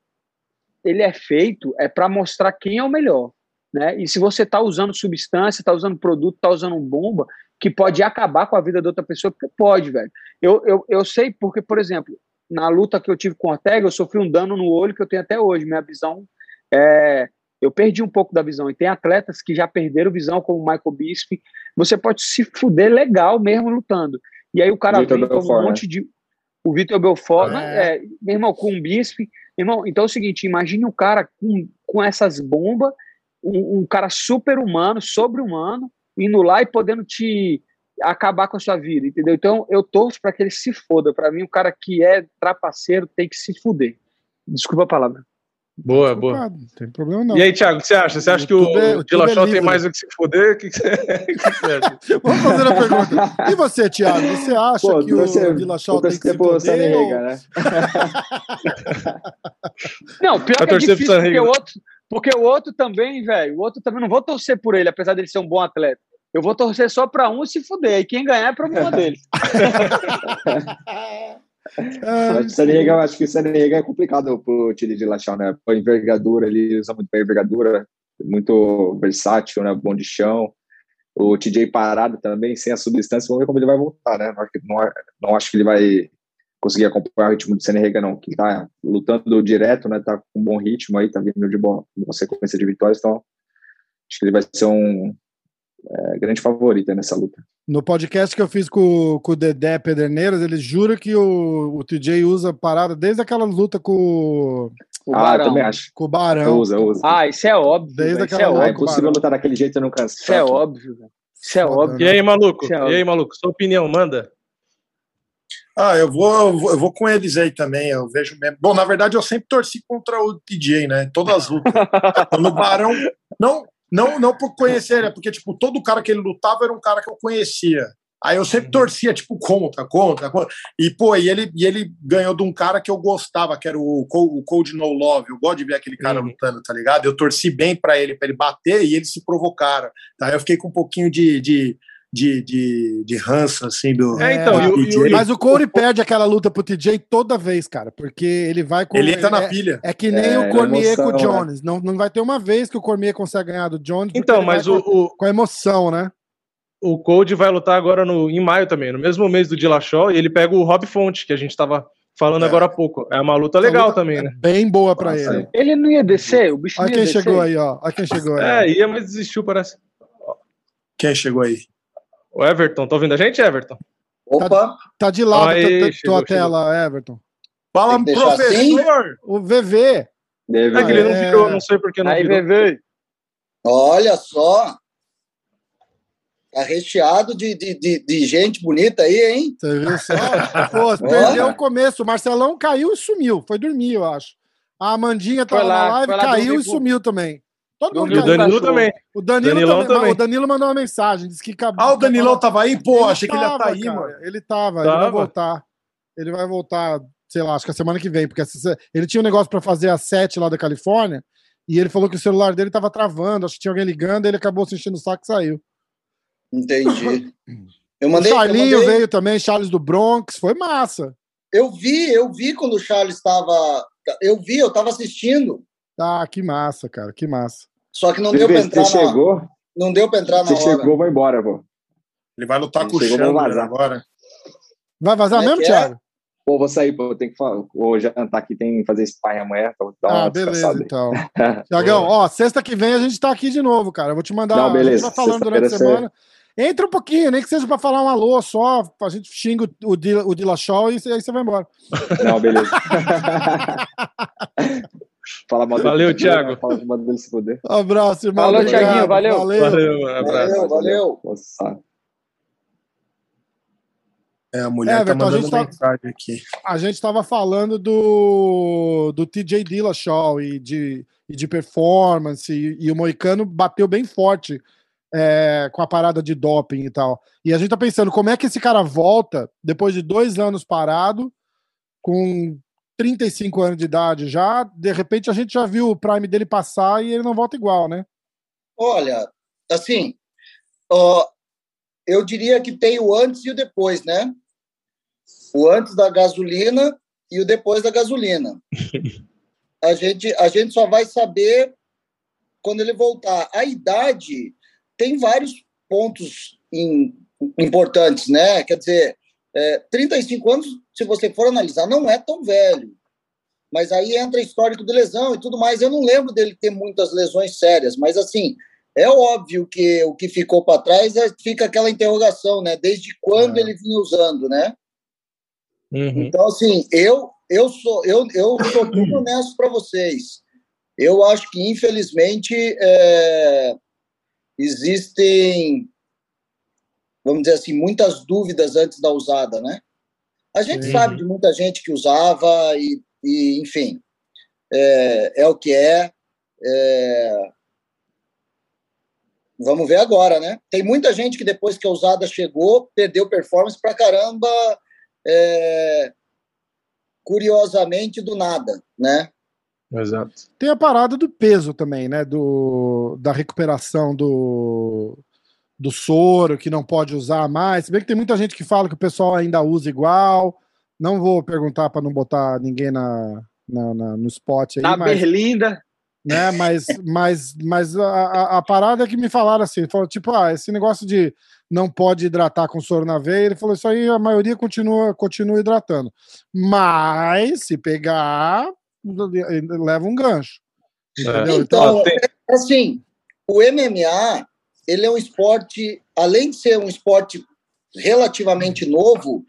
ele é feito é pra mostrar quem é o melhor, né? E se você tá usando substância, tá usando produto, tá usando bomba que pode acabar com a vida de outra pessoa, porque pode, velho. Eu, eu, eu sei porque, por exemplo, na luta que eu tive com o Ortega, eu sofri um dano no olho que eu tenho até hoje. Minha visão é, eu perdi um pouco da visão. E tem atletas que já perderam visão, como o Michael Bisping. Você pode se fuder legal mesmo lutando. E aí o cara vem com um monte de. O Vitor Belfort, É. né, é, meu irmão, com um Bisping. Irmão, então é o seguinte: imagine um cara com, com essas bombas, um, um cara super humano, sobre-humano, indo lá e podendo te acabar com a sua vida, entendeu? Então eu torço para que ele se foda. Para mim, o cara que é trapaceiro tem que se fuder. Desculpa a palavra. Boa, boa. Não tem problema não. E aí, Thiago, o que você acha? Você acha que YouTube é- o YouTube é tem mais o que se foder? O que, você, o você? Vamos fazer a pergunta. E você, Thiago? Você acha Pô, que o torcer- Dillashaw vou tem que se foder? ou- Rega, né? Não, pior que é difícil, porque o outro, porque o outro também, velho, o outro também não vou torcer por ele, apesar dele ser um bom atleta. Eu vou torcer só pra um se fuder. E quem ganhar é problema dele. Ah, o acho que o Sunny Rega é complicado pro Tilly de Lachal, né? A envergadura, ele usa muito bem a envergadura, muito versátil, né? Bom de chão. O TJ parado também, sem a substância, vamos ver como ele vai voltar, né? Não, acho que- não, acho que ele vai conseguir acompanhar o ritmo do Sunny Rega, não. Que tá lutando direto, né? Tá com um bom ritmo aí, tá vindo de boa, uma sequência de vitórias, então acho que ele vai ser um é, grande favorito aí nessa luta. No podcast que eu fiz com, com o Dedé Pederneiras, ele jura que o, o TJ usa parada desde aquela luta com, O ah, Barão. também acho. com o Barão. Usa, usa. Ah, isso é óbvio. Desde Isso aquela é luta Ah, é óbvio. impossível lutar daquele jeito e não cansar. Isso é óbvio. velho. Isso é Foda, óbvio. E aí, maluco? É E aí, maluco? Sua opinião, manda. Ah, eu vou, eu vou, eu vou com eles aí também. Eu vejo mesmo. Bom, na verdade, eu sempre torci contra o TJ, né? Todas as lutas. No Barão, não, não, não por conhecer, é porque tipo todo cara que ele lutava era um cara que eu conhecia. Aí eu sempre torcia tipo contra, contra, contra. E pô, e ele, e ele ganhou de um cara que eu gostava, que era o, o Cold No Love. Eu gosto de ver aquele cara Uhum. lutando, tá ligado? Eu torci bem pra ele, pra ele bater e eles se provocaram. Tá? Eu fiquei com um pouquinho de de de, de, de ranço assim do. É, então, do e e Mas o Corey perde aquela luta pro TJ toda vez, cara, porque ele vai com. ele entra na é, pilha. é que nem É, o Cormier emoção, com o né? Jones. Não, não vai ter uma vez que o Cormier consegue ganhar do Jones. Então, mas o, com, o, com a emoção, né? o Code vai lutar agora no, em maio também, no mesmo mês do Dillashaw, e ele pega o Rob Fonte, que a gente tava falando É. agora há pouco. É uma luta legal luta também, é né? Bem boa pra Nossa, ele. Ele não ia descer? O bicho Olha quem descer? chegou aí, ó. Olha quem chegou aí. É, ia, mas desistiu, parece. Quem chegou aí? O Everton, tá ouvindo a gente, Everton? Opa, Tá de lado Aí, tua- tua, chegou, tua tela, Everton. Fala, professor! O VV. Deve, É que ele não virou, não sei por que não Aí, virou. VV. olha só. Tá recheado de, de, de, de gente bonita aí, hein? Você viu só? Pô, perdeu o começo. O Marcelão caiu e sumiu. Foi dormir, eu acho. A Amandinha tava lá, na live, caiu e sumiu também. Todo mundo E o. Danilo cachorro. também. O Danilo Danilão também, também. O Danilo mandou uma mensagem, disse que acabou. Ah, o Danilão tava aí? Pô, achei que ele ia tava, estar aí, cara. mano. Ele tava, ele vai Tava. voltar. Ele vai voltar, sei lá, acho que a semana que vem, porque essa- ele tinha um negócio pra fazer às sete lá da Califórnia, e ele falou que o celular dele tava travando, acho que tinha alguém ligando, ele acabou se enchendo o saco e saiu. Entendi. Eu O mandei, eu, Charlinho mandei- veio também, Charles do Bronx, foi massa. eu vi, eu vi quando o Charles estava. Eu vi, eu estava assistindo. Ah, que massa, cara, que massa. Só que não deu para entrar Você na chegou, Não deu para entrar na você hora. chegou, vai embora, pô. Ele vai lutar Ele com o Chandler vazar. agora. Vai vazar é mesmo, é? Thiago? Pô, vou sair, pô, eu tenho que falar. Vou jantar aqui, tem que fazer sparring amanhã, então vou dar uma Ah, beleza, então. Tiagão, ó, sexta que vem a gente tá aqui de novo, cara. Eu vou te mandar. Não, A gente beleza. vai falando durante a semana. Entra um pouquinho, nem que seja pra falar um alô só. A gente xinga o, o, Dila- o Dillashaw e aí você vai embora. Não, beleza. Fala mal Valeu, Thiago. Fala mal dele se fuder. Um abraço, irmão. Falou. Thiaguinho, valeu. Valeu. Valeu, um abraço. Valeu, valeu. Nossa. É, a mulher É, tá Everton, a mandando gente tá- mensagem aqui. A gente estava falando do, do TJ Dillashaw e de, e de performance, e, e o Moicano bateu bem forte é, com a parada de doping e tal. E a gente tá pensando como é que esse cara volta depois de dois anos parado, com 35 anos de idade já. De repente a gente já viu o prime dele passar e ele não volta igual, né? Olha, assim, ó, eu diria que tem o antes e o depois, né? O antes da gasolina e o depois da gasolina. A gente, a gente só vai saber quando ele voltar. A idade tem vários pontos im- importantes, né? Quer dizer, é, 35 anos, se você for analisar, não é tão velho. Mas aí entra histórico de lesão e tudo mais. Eu não lembro dele ter muitas lesões sérias, mas assim, é óbvio que o que ficou para trás é, fica aquela interrogação, né? Desde quando É. ele vinha usando, né? Uhum. Então, assim, eu, eu sou eu, eu sou muito honesto para vocês. Eu acho que, infelizmente, é, existem, vamos dizer assim, muitas dúvidas antes da usada, né? A gente Sim. sabe de muita gente que usava e, e enfim, é, é o que é. é. Vamos ver agora, né? Tem muita gente que depois que a usada chegou, perdeu performance pra caramba, é, curiosamente do nada, né? Exato. Tem a parada do peso também, né? Do, da recuperação do, do soro, que não pode usar mais. Se bem que tem muita gente que fala que o pessoal ainda usa igual. Não vou perguntar para não botar ninguém na, na- na- no spot aí, Na mas, Berlinda. né, mas, mas, mas a, a, a parada é que me falaram assim: falou, tipo, ah, esse negócio de não pode hidratar com soro na veia, ele falou, isso aí a maioria continua, continua hidratando. Mas se pegar, leva um gancho. Entendeu? Então, tem- assim, o MMA, ele é um esporte, além de ser um esporte relativamente novo,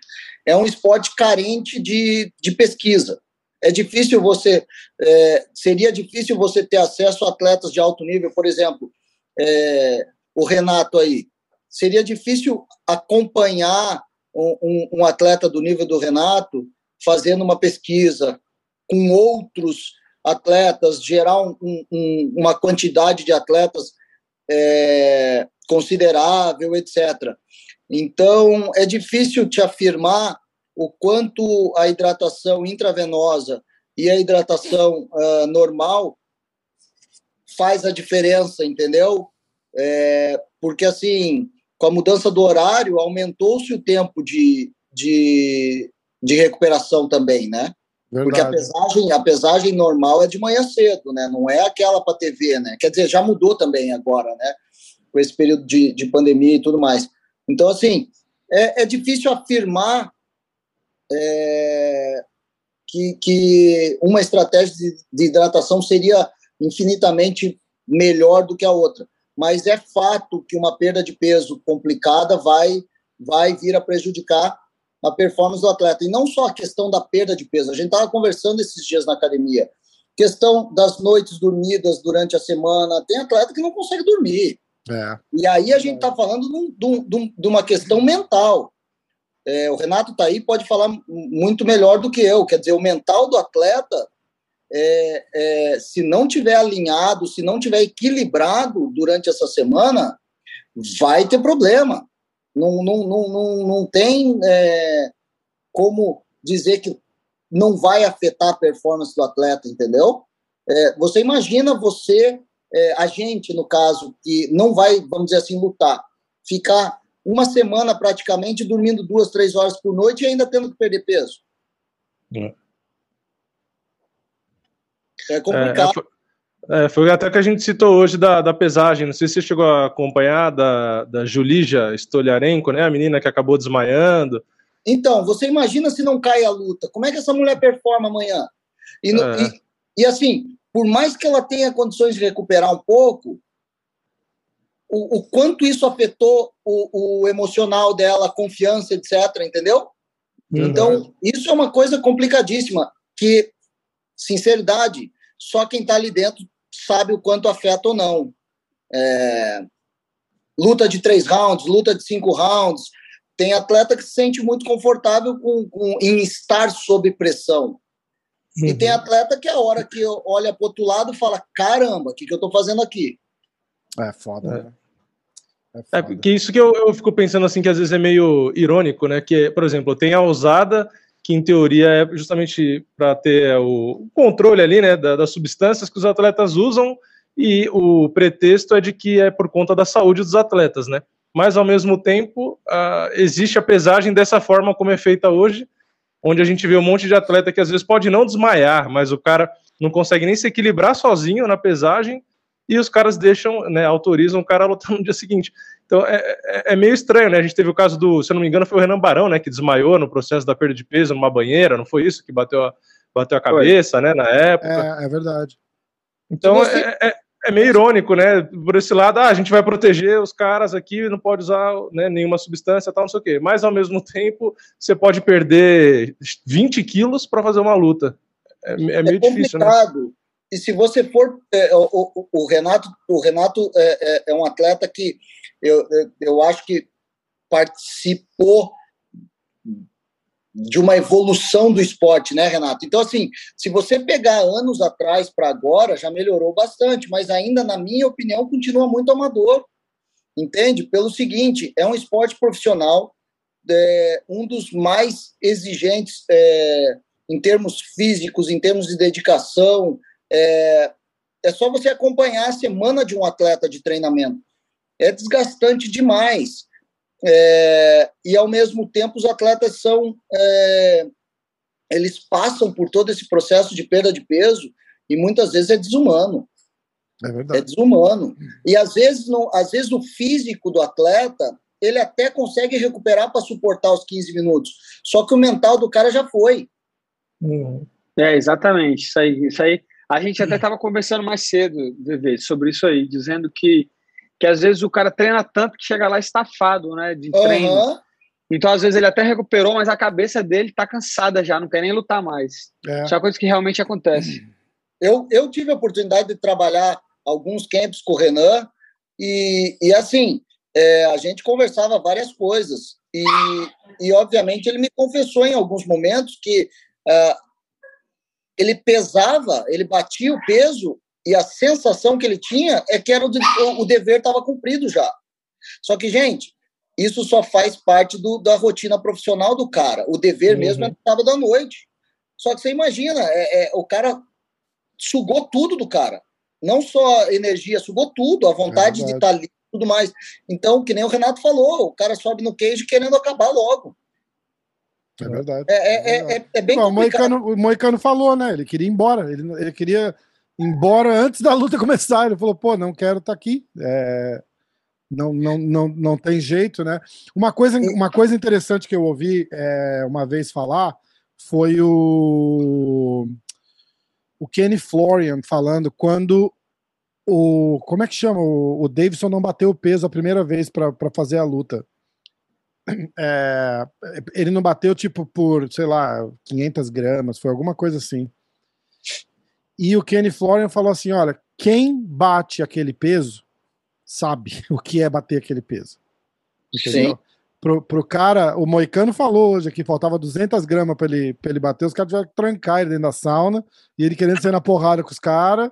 é um esporte carente de, de pesquisa. É difícil você, é, seria difícil você ter acesso a atletas de alto nível, por exemplo, é, o Renato aí. Seria difícil acompanhar um, um- um atleta do nível do Renato fazendo uma pesquisa com outros atletas, gerar um- um- um- uma quantidade de atletas é, considerável, etc. Então, é difícil te afirmar o quanto a hidratação intravenosa e a hidratação ah, normal faz a diferença, entendeu? É, porque, assim, com a mudança do horário, aumentou-se o tempo de, de, de recuperação também, né? Porque a Verdade. pesagem, a pesagem normal é de manhã cedo, né? Não é aquela para TV, né? Quer dizer, já mudou também agora, né? Com esse período de, de pandemia e tudo mais. Então, assim, é, é difícil afirmar é, que, que uma estratégia de, de hidratação seria infinitamente melhor do que a outra. Mas é fato que uma perda de peso complicada vai, vai vir a prejudicar a performance do atleta. E não só a questão da perda de peso. A gente estava conversando esses dias na academia. Questão das noites dormidas durante a semana. Tem atleta que não consegue dormir. É. E aí a gente está falando dum- dum- de uma questão mental. É, o Renato está aí, pode falar muito melhor do que eu. Quer dizer, o mental do atleta, é, é, se não tiver alinhado, se não tiver equilibrado durante essa semana, vai ter problema. Não, não, não, não, não tem é, como dizer que não vai afetar a performance do atleta, entendeu? É, você imagina você, é, a gente, no caso, que não vai, vamos dizer assim, lutar, ficar uma semana praticamente dormindo duas, três horas por noite e ainda tendo que perder peso. É. É É, complicado. foi- É, foi até que a gente citou hoje da, da pesagem. Não sei se você chegou a acompanhar da, da Julija Stoliarenko, né? A menina que acabou desmaiando. Então, você imagina se não cai a luta. Como é que essa mulher performa amanhã? E, no, É. e, e, assim, por mais que ela tenha condições de recuperar um pouco, o, o quanto isso afetou o, o emocional dela, a confiança, etc., entendeu? Então, isso é uma coisa complicadíssima, que, sinceridade, só quem está ali dentro sabe o quanto afeta ou não. É, luta de três rounds, luta de cinco rounds. Tem atleta que se sente muito confortável com, com- em estar sob pressão. E tem atleta que a hora que olha para outro lado fala: caramba, o que, que eu estou fazendo aqui? É foda, né? É, porque isso que eu, eu fico pensando assim, que às vezes é meio irônico, né? Que, por exemplo, tem a ousada, que em teoria é justamente para ter o controle ali, né, da- das substâncias que os atletas usam, e o pretexto é de que é por conta da saúde dos atletas, né? Mas ao mesmo tempo, ah, existe a pesagem dessa forma como é feita hoje, onde a gente vê um monte de atleta que às vezes pode não desmaiar, mas o cara não consegue nem se equilibrar sozinho na pesagem, e os caras deixam, né, autorizam o cara a lutar no dia seguinte. Então é, é- é meio estranho, né? A gente teve o caso do, se eu não me engano, foi o Renan Barão, né, que desmaiou no processo da perda de peso numa banheira, não foi isso? Que bateu a, bateu a cabeça, né, na época. É, é verdade. Então Você- é, é- é meio irônico, né? Por esse lado, ah, a gente vai proteger os caras aqui, não pode usar né, nenhuma substância, tal, não sei o quê. Mas ao mesmo tempo, você pode perder 20 quilos para fazer uma luta. É, é meio difícil, né? E se você for. o, o- o Renato, o Renato é um atleta que eu, eu- acho que participou de uma evolução do esporte, né, Renato? Então, assim, se você pegar anos atrás para agora, já melhorou bastante, mas ainda, na minha opinião, continua muito amador. Entende? Pelo seguinte, é um esporte profissional, é, um dos mais exigentes é, em termos físicos, em termos de dedicação. É, é só você acompanhar a semana de um atleta de treinamento. É desgastante demais. É, e, ao mesmo tempo, os atletas são. é, eles passam por todo esse processo de perda de peso e muitas vezes é desumano. É É verdade. desumano. E às vezes, não, às vezes o físico do atleta ele até consegue recuperar para suportar os 15 minutos. Só que o mental do cara já foi. É, exatamente. Isso aí, isso aí. A gente até estava conversando mais cedo, sobre isso aí, dizendo que, que às vezes o cara treina tanto que chega lá estafado, né, de treino. Aham. Então, às vezes, ele até recuperou, mas a cabeça dele tá cansada já, não quer nem lutar mais. É. Isso é uma coisa que realmente acontece. Eu, eu tive a oportunidade de trabalhar alguns camps com o Renan e, e assim, é, a gente conversava várias coisas. E, e, obviamente, ele me confessou em alguns momentos que ah, ele pesava, ele batia o peso e a sensação que ele tinha é que era o, de- o dever estava cumprido já. Só que, gente, isso só faz parte do, da rotina profissional do cara. O dever Uhum. mesmo é no sábado à noite. Só que você imagina, é, é, o cara sugou tudo do cara. Não só energia, sugou tudo, a vontade É de estar ali e tudo mais. Então, que nem o Renato falou, o cara sobe no queijo querendo acabar logo. É verdade. É, é, é, é- é bem Bom, o, complicado. Moicano, o Moicano falou, né? Ele queria ir embora. Ele, ele queria embora antes da luta começar. Ele falou, pô, não quero estar aqui. É, não, não, não, não tem jeito, né? Uma coisa, uma coisa interessante que eu ouvi é, uma vez falar foi o, o Kenny Florian falando quando o. Como é que chama? O, o Davidson não bateu o peso a primeira vez para fazer a luta. É, ele não bateu tipo por, sei lá, 500 gramas, foi alguma coisa assim. E o Kenny Florian falou assim: olha, quem bate aquele peso sabe o que é bater aquele peso. Entendeu? Sim. Pro, pro cara, o Moicano falou hoje que faltava 200 gramas pra ele, pra ele bater, os caras tiveram que trancar ele dentro da sauna, e ele querendo sair na porrada com os caras.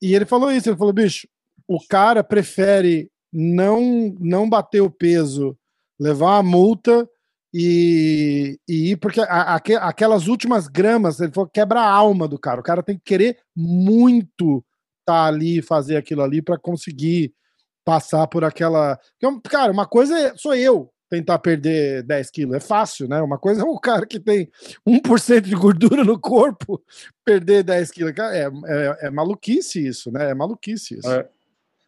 E ele falou isso: ele falou, bicho, o cara prefere não, não bater o peso, levar uma multa e, e ir, porque a- aque- aquelas últimas gramas, ele falou, quebra a alma do cara. O cara tem que querer muito estar ali, fazer aquilo ali para conseguir passar por aquela. Porque, Cara, uma coisa é- sou eu. tentar perder 10 quilos. É fácil, né? Uma coisa é o cara que tem 1% de gordura no corpo perder 10 quilos. É, é, é maluquice isso, né? É maluquice isso. É.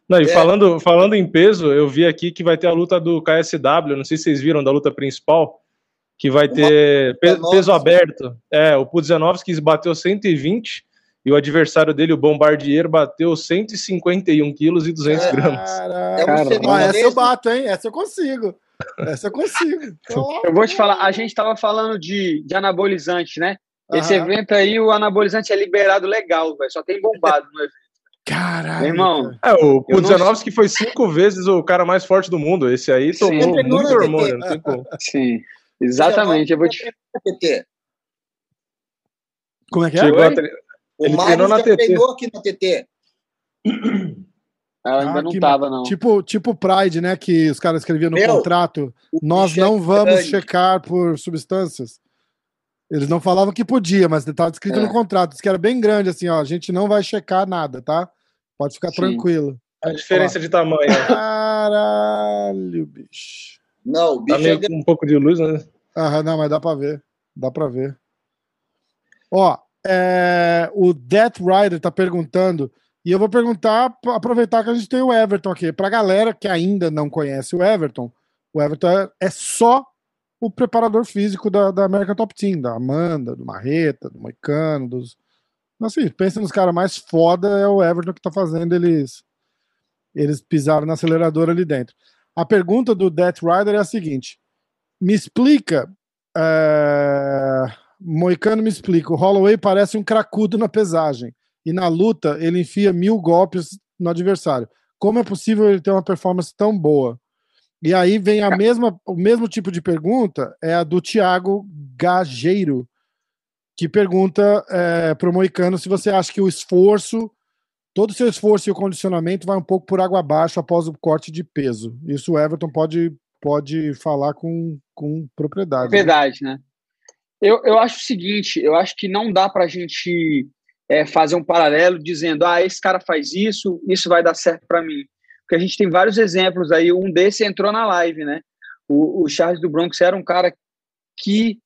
Não, e falando, falando em peso, eu vi aqui que vai ter a luta do KSW, não sei se vocês viram da luta principal, que vai ter pe peso aberto. É, o Pudzianovski bateu 120 e o adversário dele, o Bombardier, bateu 151 quilos e 200 É, gramas. Caraca. Ah, essa eu bato, hein? Essa eu consigo. Essa eu consigo. Eu vou te falar, a gente estava falando de, de anabolizante, né? Esse Aham. evento aí, o anabolizante é liberado legal, velho. Só tem bombado no evento. Caralho. Irmão, É, o Eu não- Pudzianovski foi cinco vezes o cara mais forte do mundo. Esse aí tomou Sim. muito hormônio, não tem como. sim, exatamente. Eu vou te... Como é que é? Chegou a Oi? tre- O Ele Mário treinou na já TT. treinou aqui na TT. Ela ainda Ah, não que tava, não. Tipo, tipo Pride, né? Que os caras escreviam no Meu, contrato: nós é não vamos grande. checar por substâncias. Eles não falavam que podia, mas estava escrito É. no contrato, diz que era bem grande, assim, ó. A gente não vai checar nada, tá? Pode ficar Sim. tranquilo. A diferença de tamanho. Caralho, bicho. Não, o Tá bicho é meio com um pouco de luz, né? Aham, não, mas dá pra ver. Dá pra ver. Ó, é, o Death Rider tá perguntando, e eu vou perguntar, aproveitar que a gente tem o Everton aqui. Pra galera que ainda não conhece o Everton, o Everton é, é só o preparador físico da, da American Top Team, da Amanda, do Marreta, do Moicano, dos. Assim, pensa nos caras mais foda, é o Everton que tá fazendo eles. Eles pisaram no acelerador ali dentro. A pergunta do Death Rider é a seguinte: me explica. é, Moicano me explica. O Holloway parece um cracudo na pesagem. E na luta, ele enfia mil golpes no adversário. Como é possível ele ter uma performance tão boa? E aí vem a mesma, o mesmo tipo de pergunta, é a do Thiago Gageiro, que pergunta é, para o Moicano se você acha que o esforço, todo o seu esforço e o condicionamento vai um pouco por água abaixo após o corte de peso. Isso o Everton pode, pode falar com, com propriedade. né? Verdade, né? Eu, eu acho o seguinte, eu acho que não dá pra gente é, fazer um paralelo dizendo, ah, esse cara faz isso, isso vai dar certo pra mim. Porque a gente tem vários exemplos aí, um desse entrou na live, né? O, o Charles do Bronx era um cara que,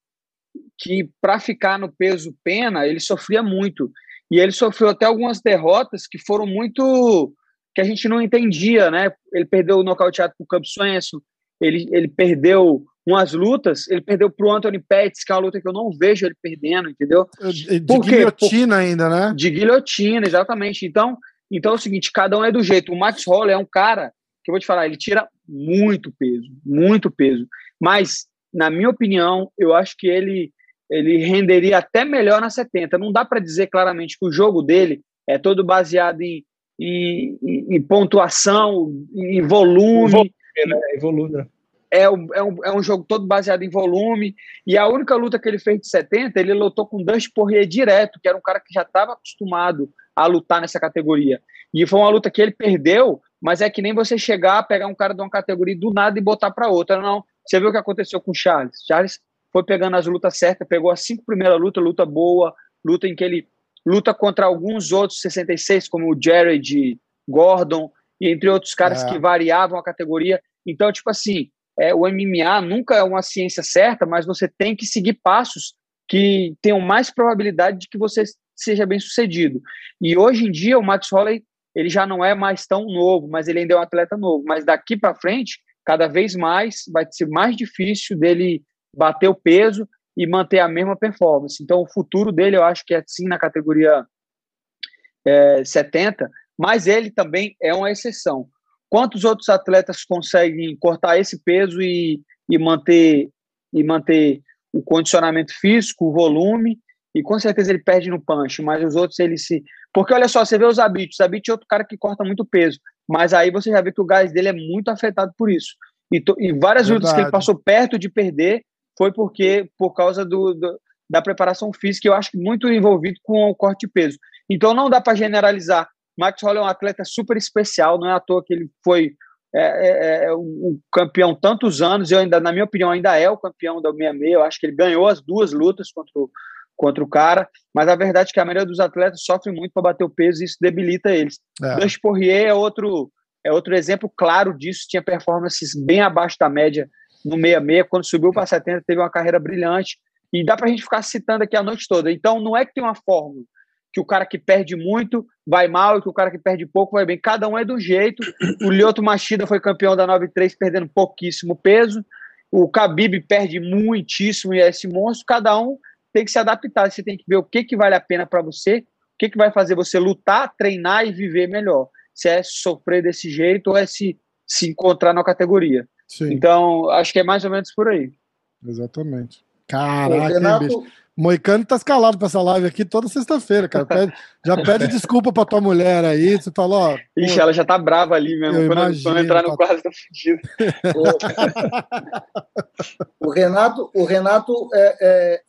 que para ficar no peso pena, ele sofria muito. E ele sofreu até algumas derrotas que foram muito que a gente não entendia, né? Ele perdeu o nocauteado pro Cub Swenson, ele, ele perdeu umas lutas, ele perdeu pro Anthony Pettis, que é uma luta que eu não vejo ele perdendo, entendeu? De, de Por guilhotina ainda, né? De guilhotina, exatamente. Então, então é o seguinte, cada um é do jeito. O Max Holler é um cara que eu vou te falar, ele tira muito peso, muito peso. Mas, na minha opinião, eu acho que ele ele renderia até melhor na 70. Não dá para dizer claramente que o jogo dele é todo baseado em, em, em- em pontuação, em volume. Volume, né? Em volume. É um, é, um, é um jogo todo baseado em volume. E a única luta que ele fez de 70, ele lutou com Dustin Poirier direto, que era um cara que já estava acostumado a lutar nessa categoria. E foi uma luta que ele perdeu, mas é que nem você chegar, pegar um cara de uma categoria do nada e botar para outra. Não. Você viu o que aconteceu com o Charles? Charles foi pegando as lutas certas, pegou as cinco primeiras lutas, luta boa, luta em que ele luta contra alguns outros 66, como o Jared Gordon, e entre outros caras É. que variavam a categoria. Então, tipo assim, é, o MMA nunca é uma ciência certa, mas você tem que seguir passos que tenham mais probabilidade de que você seja bem sucedido. E hoje em dia o Max Holloway ele já não é mais tão novo, mas ele ainda é um atleta novo. Mas daqui para frente, cada vez mais vai ser mais difícil dele bater o peso e manter a mesma performance. Então o futuro dele eu acho que é sim na categoria é, 70, mas ele também é uma exceção. Quantos outros atletas conseguem cortar esse peso e, e manter e manter o condicionamento físico, o volume, e com certeza ele perde no punch, mas os outros ele se. Porque olha só, você vê o Zabit, o Zabit é outro cara que corta muito peso, mas aí você já vê que o gás dele é muito afetado por isso. E, to- e várias lutas que ele Verdade. passou perto de perder foi porque por causa do, do- da preparação física, eu acho que muito envolvido com o corte de peso. Então não dá para generalizar. Max Holloway é um atleta super especial, não é à toa que ele foi é, é, é, um, um campeão tantos anos, eu ainda, na minha opinião, ainda é o campeão da 66, eu acho que ele ganhou as duas lutas contra o, contra o cara, mas a verdade é que a maioria dos atletas sofre muito para bater o peso e isso debilita eles. É. Dustin Poirier é outro, é outro exemplo claro disso, tinha performances bem abaixo da média no 66, quando subiu para 70, teve uma carreira brilhante. E dá para a gente ficar citando aqui a noite toda. Então, não é que tem uma fórmula que o cara que perde muito vai mal e que o cara que perde pouco vai bem. Cada um é do jeito. O Lyoto Machida foi campeão da 9-3 perdendo pouquíssimo peso. O Khabib perde muitíssimo e é esse monstro. Cada um tem que se adaptar. Você tem que ver o que, que vale a pena para você, o que, que vai fazer você lutar, treinar e viver melhor. Se é sofrer desse jeito ou é se, se encontrar na categoria. Sim. Então, acho que é mais ou menos por aí. Exatamente. Caraca, Renato- bicho. Moicano tá escalado pra essa live aqui toda sexta-feira, cara. Pede- já pede desculpa pra tua mulher aí. Você falou, ó. Ixi, ela já tá brava ali mesmo. Eu Quando, imagino, quando entrar no tá- quadro, tá fudido. O Renato, o Renato é,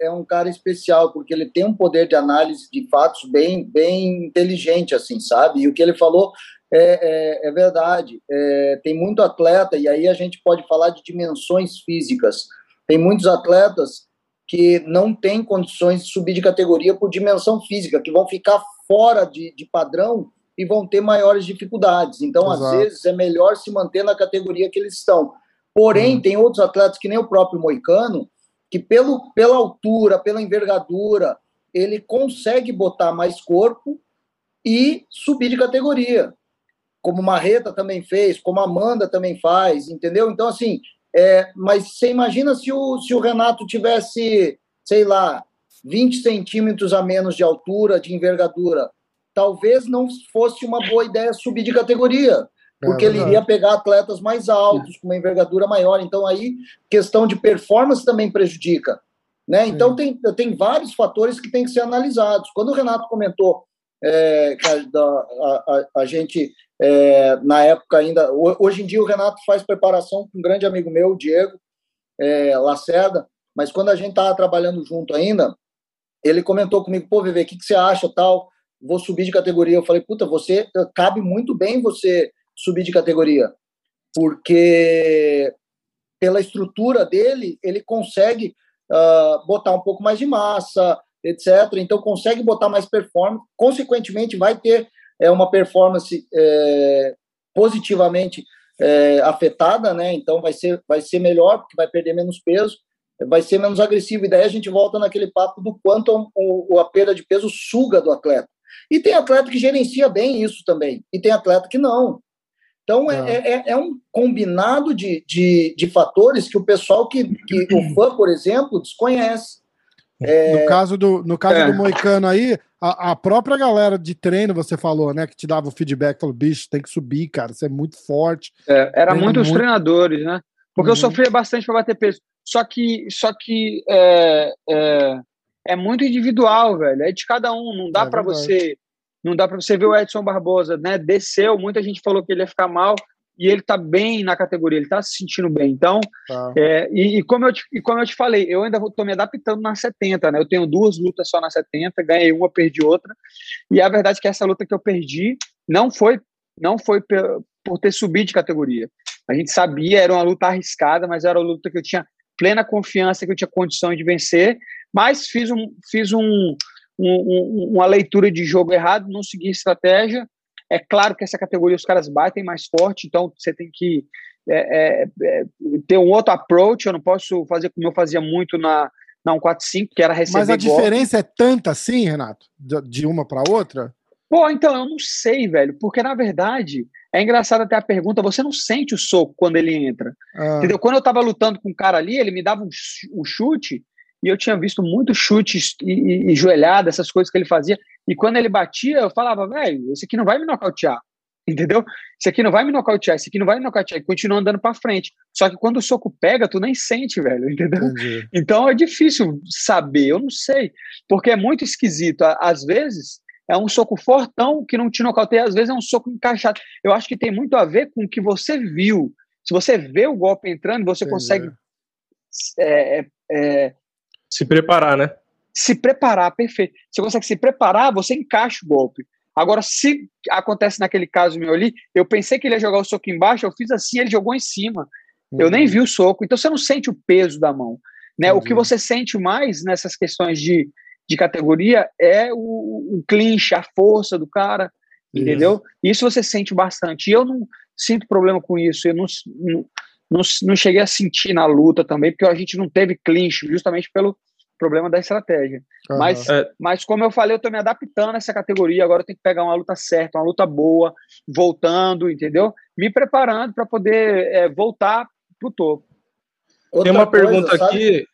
é, é um cara especial, porque ele tem um poder de análise de fatos bem, bem inteligente, assim, sabe? E o que ele falou é, é, é verdade. É, tem muito atleta, e aí a gente pode falar de dimensões físicas. Tem muitos atletas que não têm condições de subir de categoria por dimensão física, que vão ficar fora de, de padrão e vão ter maiores dificuldades. Então, Exato. às vezes, é melhor se manter na categoria que eles estão. Porém, tem outros atletas, que nem o próprio Moicano, que pelo, pela altura, pela envergadura, ele consegue botar mais corpo e subir de categoria. Como Marreta também fez, como Amanda também faz, entendeu? Então, assim, é, mas você imagina se o, se o Renato tivesse, sei lá, 20 centímetros a menos de altura, de envergadura, talvez não fosse uma boa ideia subir de categoria, É porque ele verdade. iria pegar atletas mais altos, com uma envergadura maior. Então, aí, questão de performance também prejudica. Né? Então, tem, tem vários fatores que têm que ser analisados. Quando o Renato comentou é, a, a- a- gente, é, na época ainda. ho- Hoje em dia, o Renato faz preparação com um grande amigo meu, o Diego é, Lacerda, mas quando a gente estava trabalhando junto ainda, ele comentou comigo: pô, Viver, o que, que você acha tal? Vou subir de categoria. Eu falei: puta, você cabe muito bem você subir de categoria, porque pela estrutura dele, ele consegue ah, botar um pouco mais de massa, etc. Então, consegue botar mais performance. Consequentemente, vai ter é, uma performance é, positivamente é, afetada, né? Então, vai ser, vai ser melhor, porque vai perder menos peso, vai ser menos agressivo. E daí a gente volta naquele papo do quanto o, a perda de peso suga do atleta. E tem atleta que gerencia bem isso também, e tem atleta que não. Então, é, é, é um combinado de, de, de, fatores que o pessoal que, que o fã, por exemplo, desconhece. É... No caso do, no caso é. do Moicano aí, a, a, própria galera de treino, você falou, né, que te dava o feedback, falou, bicho, tem que subir, cara, você é muito forte. É, era muito os muito... treinadores, né? Porque uhum. eu sofria bastante para bater peso. Só que, só que é, é, é, muito individual, velho. É de cada um. Não dá é para você não dá para você ver o Edson Barbosa, né? Desceu, muita gente falou que ele ia ficar mal e ele tá bem na categoria, ele tá se sentindo bem. Então, tá. é, e, e, como eu te, e como eu te falei, eu ainda tô me adaptando na 70, né? Eu tenho duas lutas só na 70, ganhei uma, perdi outra. E a verdade é que essa luta que eu perdi não foi, não foi por ter subido de categoria. A gente sabia, era uma luta arriscada, mas era uma luta que eu tinha plena confiança que eu tinha condição de vencer, mas fiz um, fiz um um, um, uma leitura de jogo errado, não seguir estratégia. É claro que essa categoria os caras batem mais forte, então você tem que é, é, é, ter um outro approach. Eu não posso fazer como eu fazia muito na, na 145, que era receber. Mas a diferença é tanta assim, Renato, de, de uma para outra? Pô, então eu não sei, velho, porque na verdade é engraçado até a pergunta. Você não sente o soco quando ele entra, ah. entendeu? Quando eu tava lutando com um cara ali, ele me dava um, um chute e eu tinha visto muitos chutes e, e, e joelhada, essas coisas que ele fazia. E quando ele batia, eu falava, velho, esse aqui não vai me nocautear, entendeu? Esse aqui não vai me nocautear, esse aqui não vai me nocautear. E continua andando para frente. Só que quando o soco pega, tu nem sente, velho, entendeu? Entendi. Então é difícil saber, eu não sei. Porque é muito esquisito. Às vezes é um soco fortão que não te nocauteia, às vezes é um soco encaixado. Eu acho que tem muito a ver com o que você viu. Se você vê o golpe entrando, você Entendi. consegue. É, é, se preparar, né? Se preparar, perfeito. Você consegue se preparar, você encaixa o golpe. Agora, se acontece naquele caso meu ali, eu pensei que ele ia jogar o soco embaixo, eu fiz assim, ele jogou em cima. Uhum. Eu nem vi o soco. Então você não sente o peso da mão. Né? Uhum. O que você sente mais nessas questões de, de categoria é o, o clinch, a força do cara, uhum. entendeu? Isso você sente bastante. E eu não sinto problema com isso. Eu não, não não, não cheguei a sentir na luta também, porque a gente não teve clinch, justamente pelo problema da estratégia. Aham. Mas, É. mas, como eu falei, eu tô me adaptando a essa categoria. Agora eu tenho que pegar uma luta certa, uma luta boa, voltando, entendeu? Me preparando para poder é, voltar pro topo. Outra Tem uma coisa, pergunta sabe? aqui.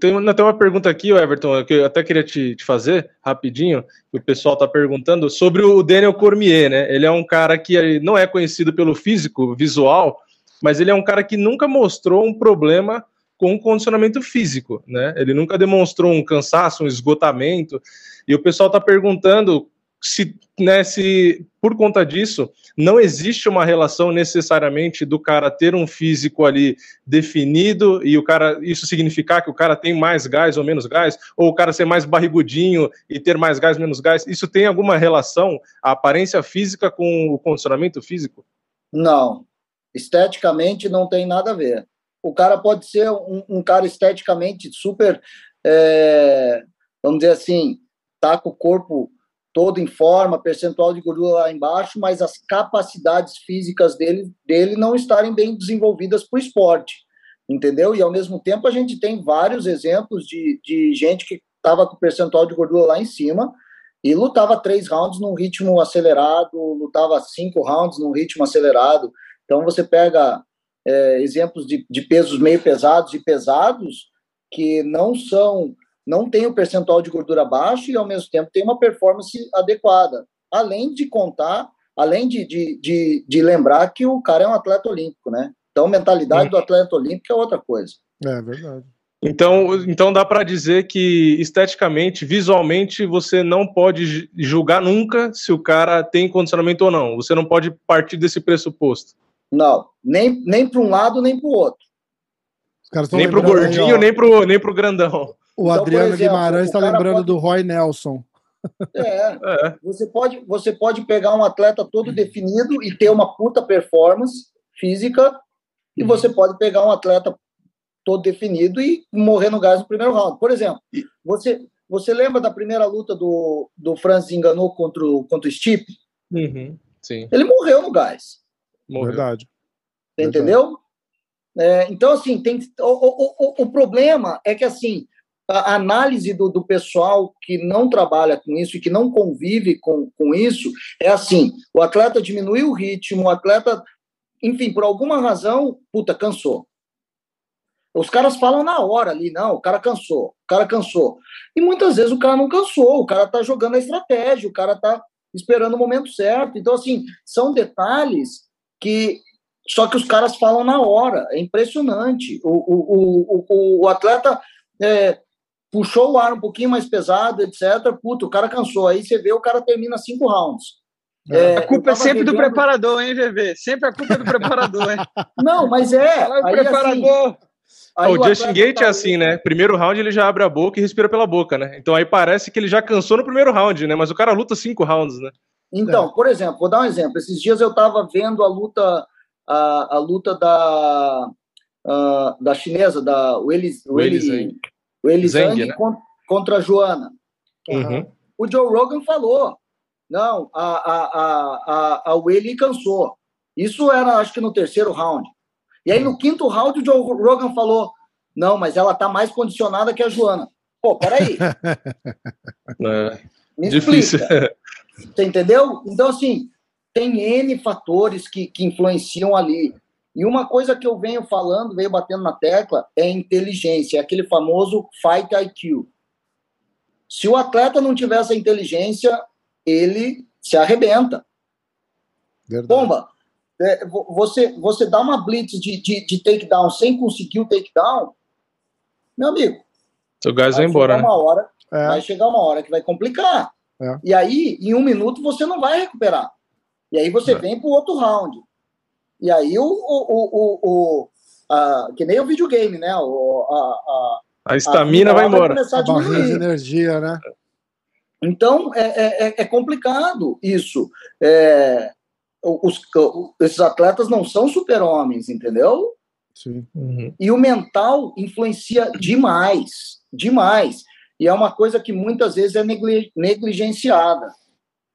Tem, não, tem uma pergunta aqui, Everton, que eu até queria te, te fazer rapidinho, que o pessoal está perguntando sobre o Daniel Cormier, né? Ele é um cara que não é conhecido pelo físico, visual, mas ele é um cara que nunca mostrou um problema com o condicionamento físico, né? Ele nunca demonstrou um cansaço, um esgotamento, e o pessoal está perguntando se, né, se por conta disso não existe uma relação necessariamente do cara ter um físico ali definido e o cara isso significar que o cara tem mais gás ou menos gás, ou o cara ser mais barrigudinho e ter mais gás menos gás, isso tem alguma relação a aparência física com o condicionamento físico? Não. Esteticamente não tem nada a ver. O cara pode ser um, um cara esteticamente super, é, vamos dizer assim, tá com o corpo todo em forma, percentual de gordura lá embaixo, mas as capacidades físicas dele, dele não estarem bem desenvolvidas para o esporte, entendeu? E ao mesmo tempo a gente tem vários exemplos de, de gente que estava com percentual de gordura lá em cima e lutava três rounds num ritmo acelerado, lutava cinco rounds num ritmo acelerado. Então você pega é, exemplos de, de pesos meio pesados e pesados que não são não tem o percentual de gordura baixo e, ao mesmo tempo, tem uma performance adequada. Além de contar, além de, de, de, de lembrar que o cara é um atleta olímpico, né? Então, mentalidade do atleta olímpico é outra coisa. É verdade. Então, então dá para dizer que esteticamente, visualmente, você não pode ju- julgar nunca se o cara tem condicionamento ou não. Você não pode partir desse pressuposto. Não, nem, nem para um lado, nem para o outro. Os caras tão Nem pro lembrando aí, gordinho, ó, nem pro, nem pro grandão. O Então, Adriano exemplo, Guimarães o está lembrando pode- do Roy Nelson. É, É. você pode, você pode pegar um atleta todo definido e ter uma puta performance física, e você pode pegar um atleta todo definido e morrer no gás no primeiro round. Por exemplo, você, você lembra da primeira luta do, do Francis Enganou contra o, contra o Stipe? Uhum, Sim, Ele morreu no gás. Morreu. Verdade. Entendeu? É, então, assim, tem, o, o, o, o problema é que, assim, a análise do, do pessoal que não trabalha com isso e que não convive com, com isso é assim: o atleta diminuiu o ritmo, o atleta, enfim, por alguma razão, puta, cansou. Os caras falam na hora ali, não, o cara cansou, o cara cansou. E muitas vezes o cara não cansou, o cara tá jogando a estratégia, o cara tá esperando o momento certo. Então, assim, são detalhes que só que os caras falam na hora, é impressionante. O, o, o, o, o atleta é, puxou o ar um pouquinho mais pesado, etc. Puta, o cara cansou. Aí você vê, o cara termina cinco rounds. É, A culpa é sempre do preparador, hein, VV? Sempre a culpa é do preparador, hein? Não, mas é. Fala o aí, preparador. assim, aí o Justin atleta Gate tá é assim, né? Primeiro round ele já abre a boca e respira pela boca, né? Então aí parece que ele já cansou no primeiro round, né? Mas o cara luta cinco rounds, né? Então, por exemplo, vou dar um exemplo. Esses dias eu estava vendo a luta, a, a luta da, a- da chinesa, da. Weili Zhang, Zhang né? con- contra a Joana. Uhum. O Joe Rogan falou, não, a, a, a, a, a cansou. Isso era, acho que no terceiro round. E aí, no quinto round, o Joe Rogan falou, não, mas ela tá mais condicionada que a Joana. Pô, peraí, É, me difícil. explica. Você entendeu? Então, assim, tem N fatores que, que influenciam ali. E uma coisa que eu venho falando, venho batendo na tecla, é inteligência, é aquele famoso fight IQ. Se o atleta não tiver essa inteligência, ele se arrebenta. Verdade. Bomba, é, vo- você, você dá uma blitz de, de, de takedown sem conseguir o takedown, meu amigo, Seu gás vai vai embora, chegar né? uma hora É, vai chegar uma hora que vai complicar. É. E aí, em um minuto, você não vai recuperar. E aí você É. vem para o outro round. E aí o, o, o, o, o- a- que nem o videogame, né? O, a, a, A estamina a vai embora. começar a de energia, né? Então é, é, é- é complicado isso. É, os, esses atletas não são super-homens, entendeu? Sim. Uhum. E o mental influencia demais, demais. E é uma coisa que muitas vezes é negli- negligenciada.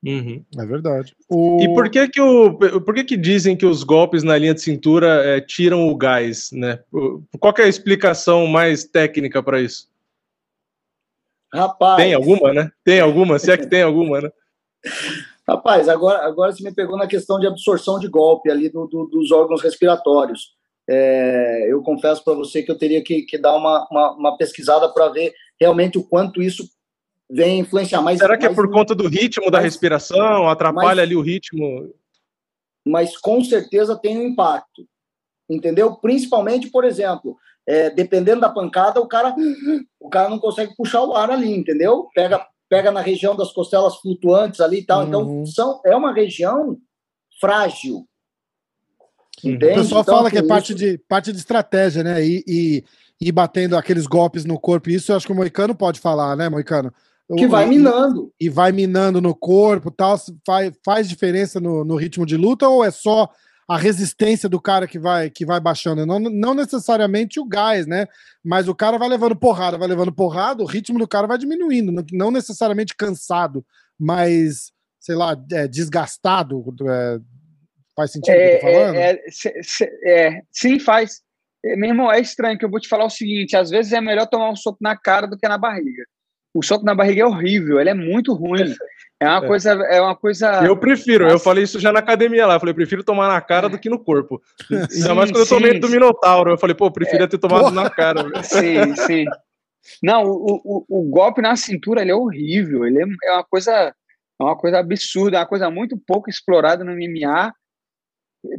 Uhum. É verdade. O... E por que que, o, por que que dizem que os golpes na linha de cintura é, tiram o gás, né? Qual que é a explicação mais técnica para isso? Rapaz. Tem alguma, né? Tem alguma? Se é que tem alguma, né? Rapaz, agora, agora você me pegou na questão de absorção de golpe ali do, do, dos órgãos respiratórios. É, eu confesso para você que eu teria que, que dar uma, uma, uma pesquisada para ver realmente o quanto isso vem influenciar. Mas, Será que mas, é por conta do ritmo mas, da respiração? Atrapalha mas, ali o ritmo? Mas com certeza tem um impacto. Entendeu? Principalmente, por exemplo, é, dependendo da pancada, o cara, o cara não consegue puxar o ar ali, entendeu? Pega, pega na região das costelas flutuantes ali e tal. Então, uhum. Então, são, é uma região frágil. Entende? O pessoal então, fala que é parte, de, parte de estratégia, né? E, e, e batendo aqueles golpes no corpo. Isso eu acho que o Moicano pode falar, né, Moicano? Que vai minando. E, e vai minando no corpo tal. Faz, faz diferença no, no ritmo de luta ou é só a resistência do cara que vai que vai baixando, não, não necessariamente o gás, né? Mas o cara vai levando porrada, vai levando porrada, o ritmo do cara vai diminuindo, não, não necessariamente cansado, mas sei lá, é, desgastado. É, faz sentido é, o que eu tô falando? É, é, é, sim, faz. É, meu irmão, é estranho que eu vou te falar o seguinte: às vezes é melhor tomar um soco na cara do que na barriga. O soco na barriga é horrível, ele é muito ruim. É uma é. coisa, é uma coisa. Eu prefiro, Nossa. eu falei isso já na academia lá. Eu falei, prefiro tomar na cara é. do que no corpo. Ainda mais quando sim, eu tomei sim. do Minotauro. Eu falei, pô, preferia é. ter tomado Porra. na cara. Sim, sim. Não, o, o, o, golpe na cintura ele é horrível. Ele é, é uma coisa, é uma coisa absurda, é uma coisa muito pouco explorada no MMA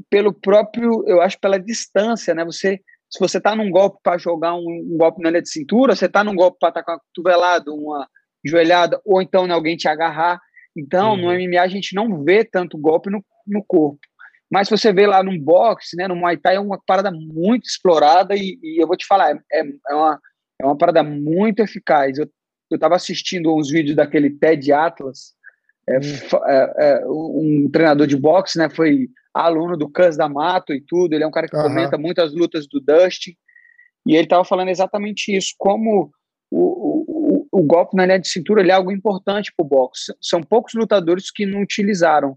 pelo próprio, eu acho, pela distância, né? Você, se você tá num golpe para jogar um, um, golpe na linha de cintura, você tá num golpe para estar com a cotovelada, uma joelhada, ou então né, alguém te agarrar então, uhum. no MMA a gente não vê tanto golpe no, no corpo. Mas se você vê lá no boxe, né, no Muay Thai, é uma parada muito explorada e, e eu vou te falar, é, é, uma, é uma parada muito eficaz. Eu estava assistindo uns vídeos daquele Ted Atlas, é, uhum. é, um treinador de boxe, né, foi aluno do Cus da Mato e tudo, ele é um cara que uhum. comenta muitas lutas do Dustin, e ele estava falando exatamente isso, como o, o golpe na linha de cintura é algo importante para o boxe. São poucos lutadores que não utilizaram.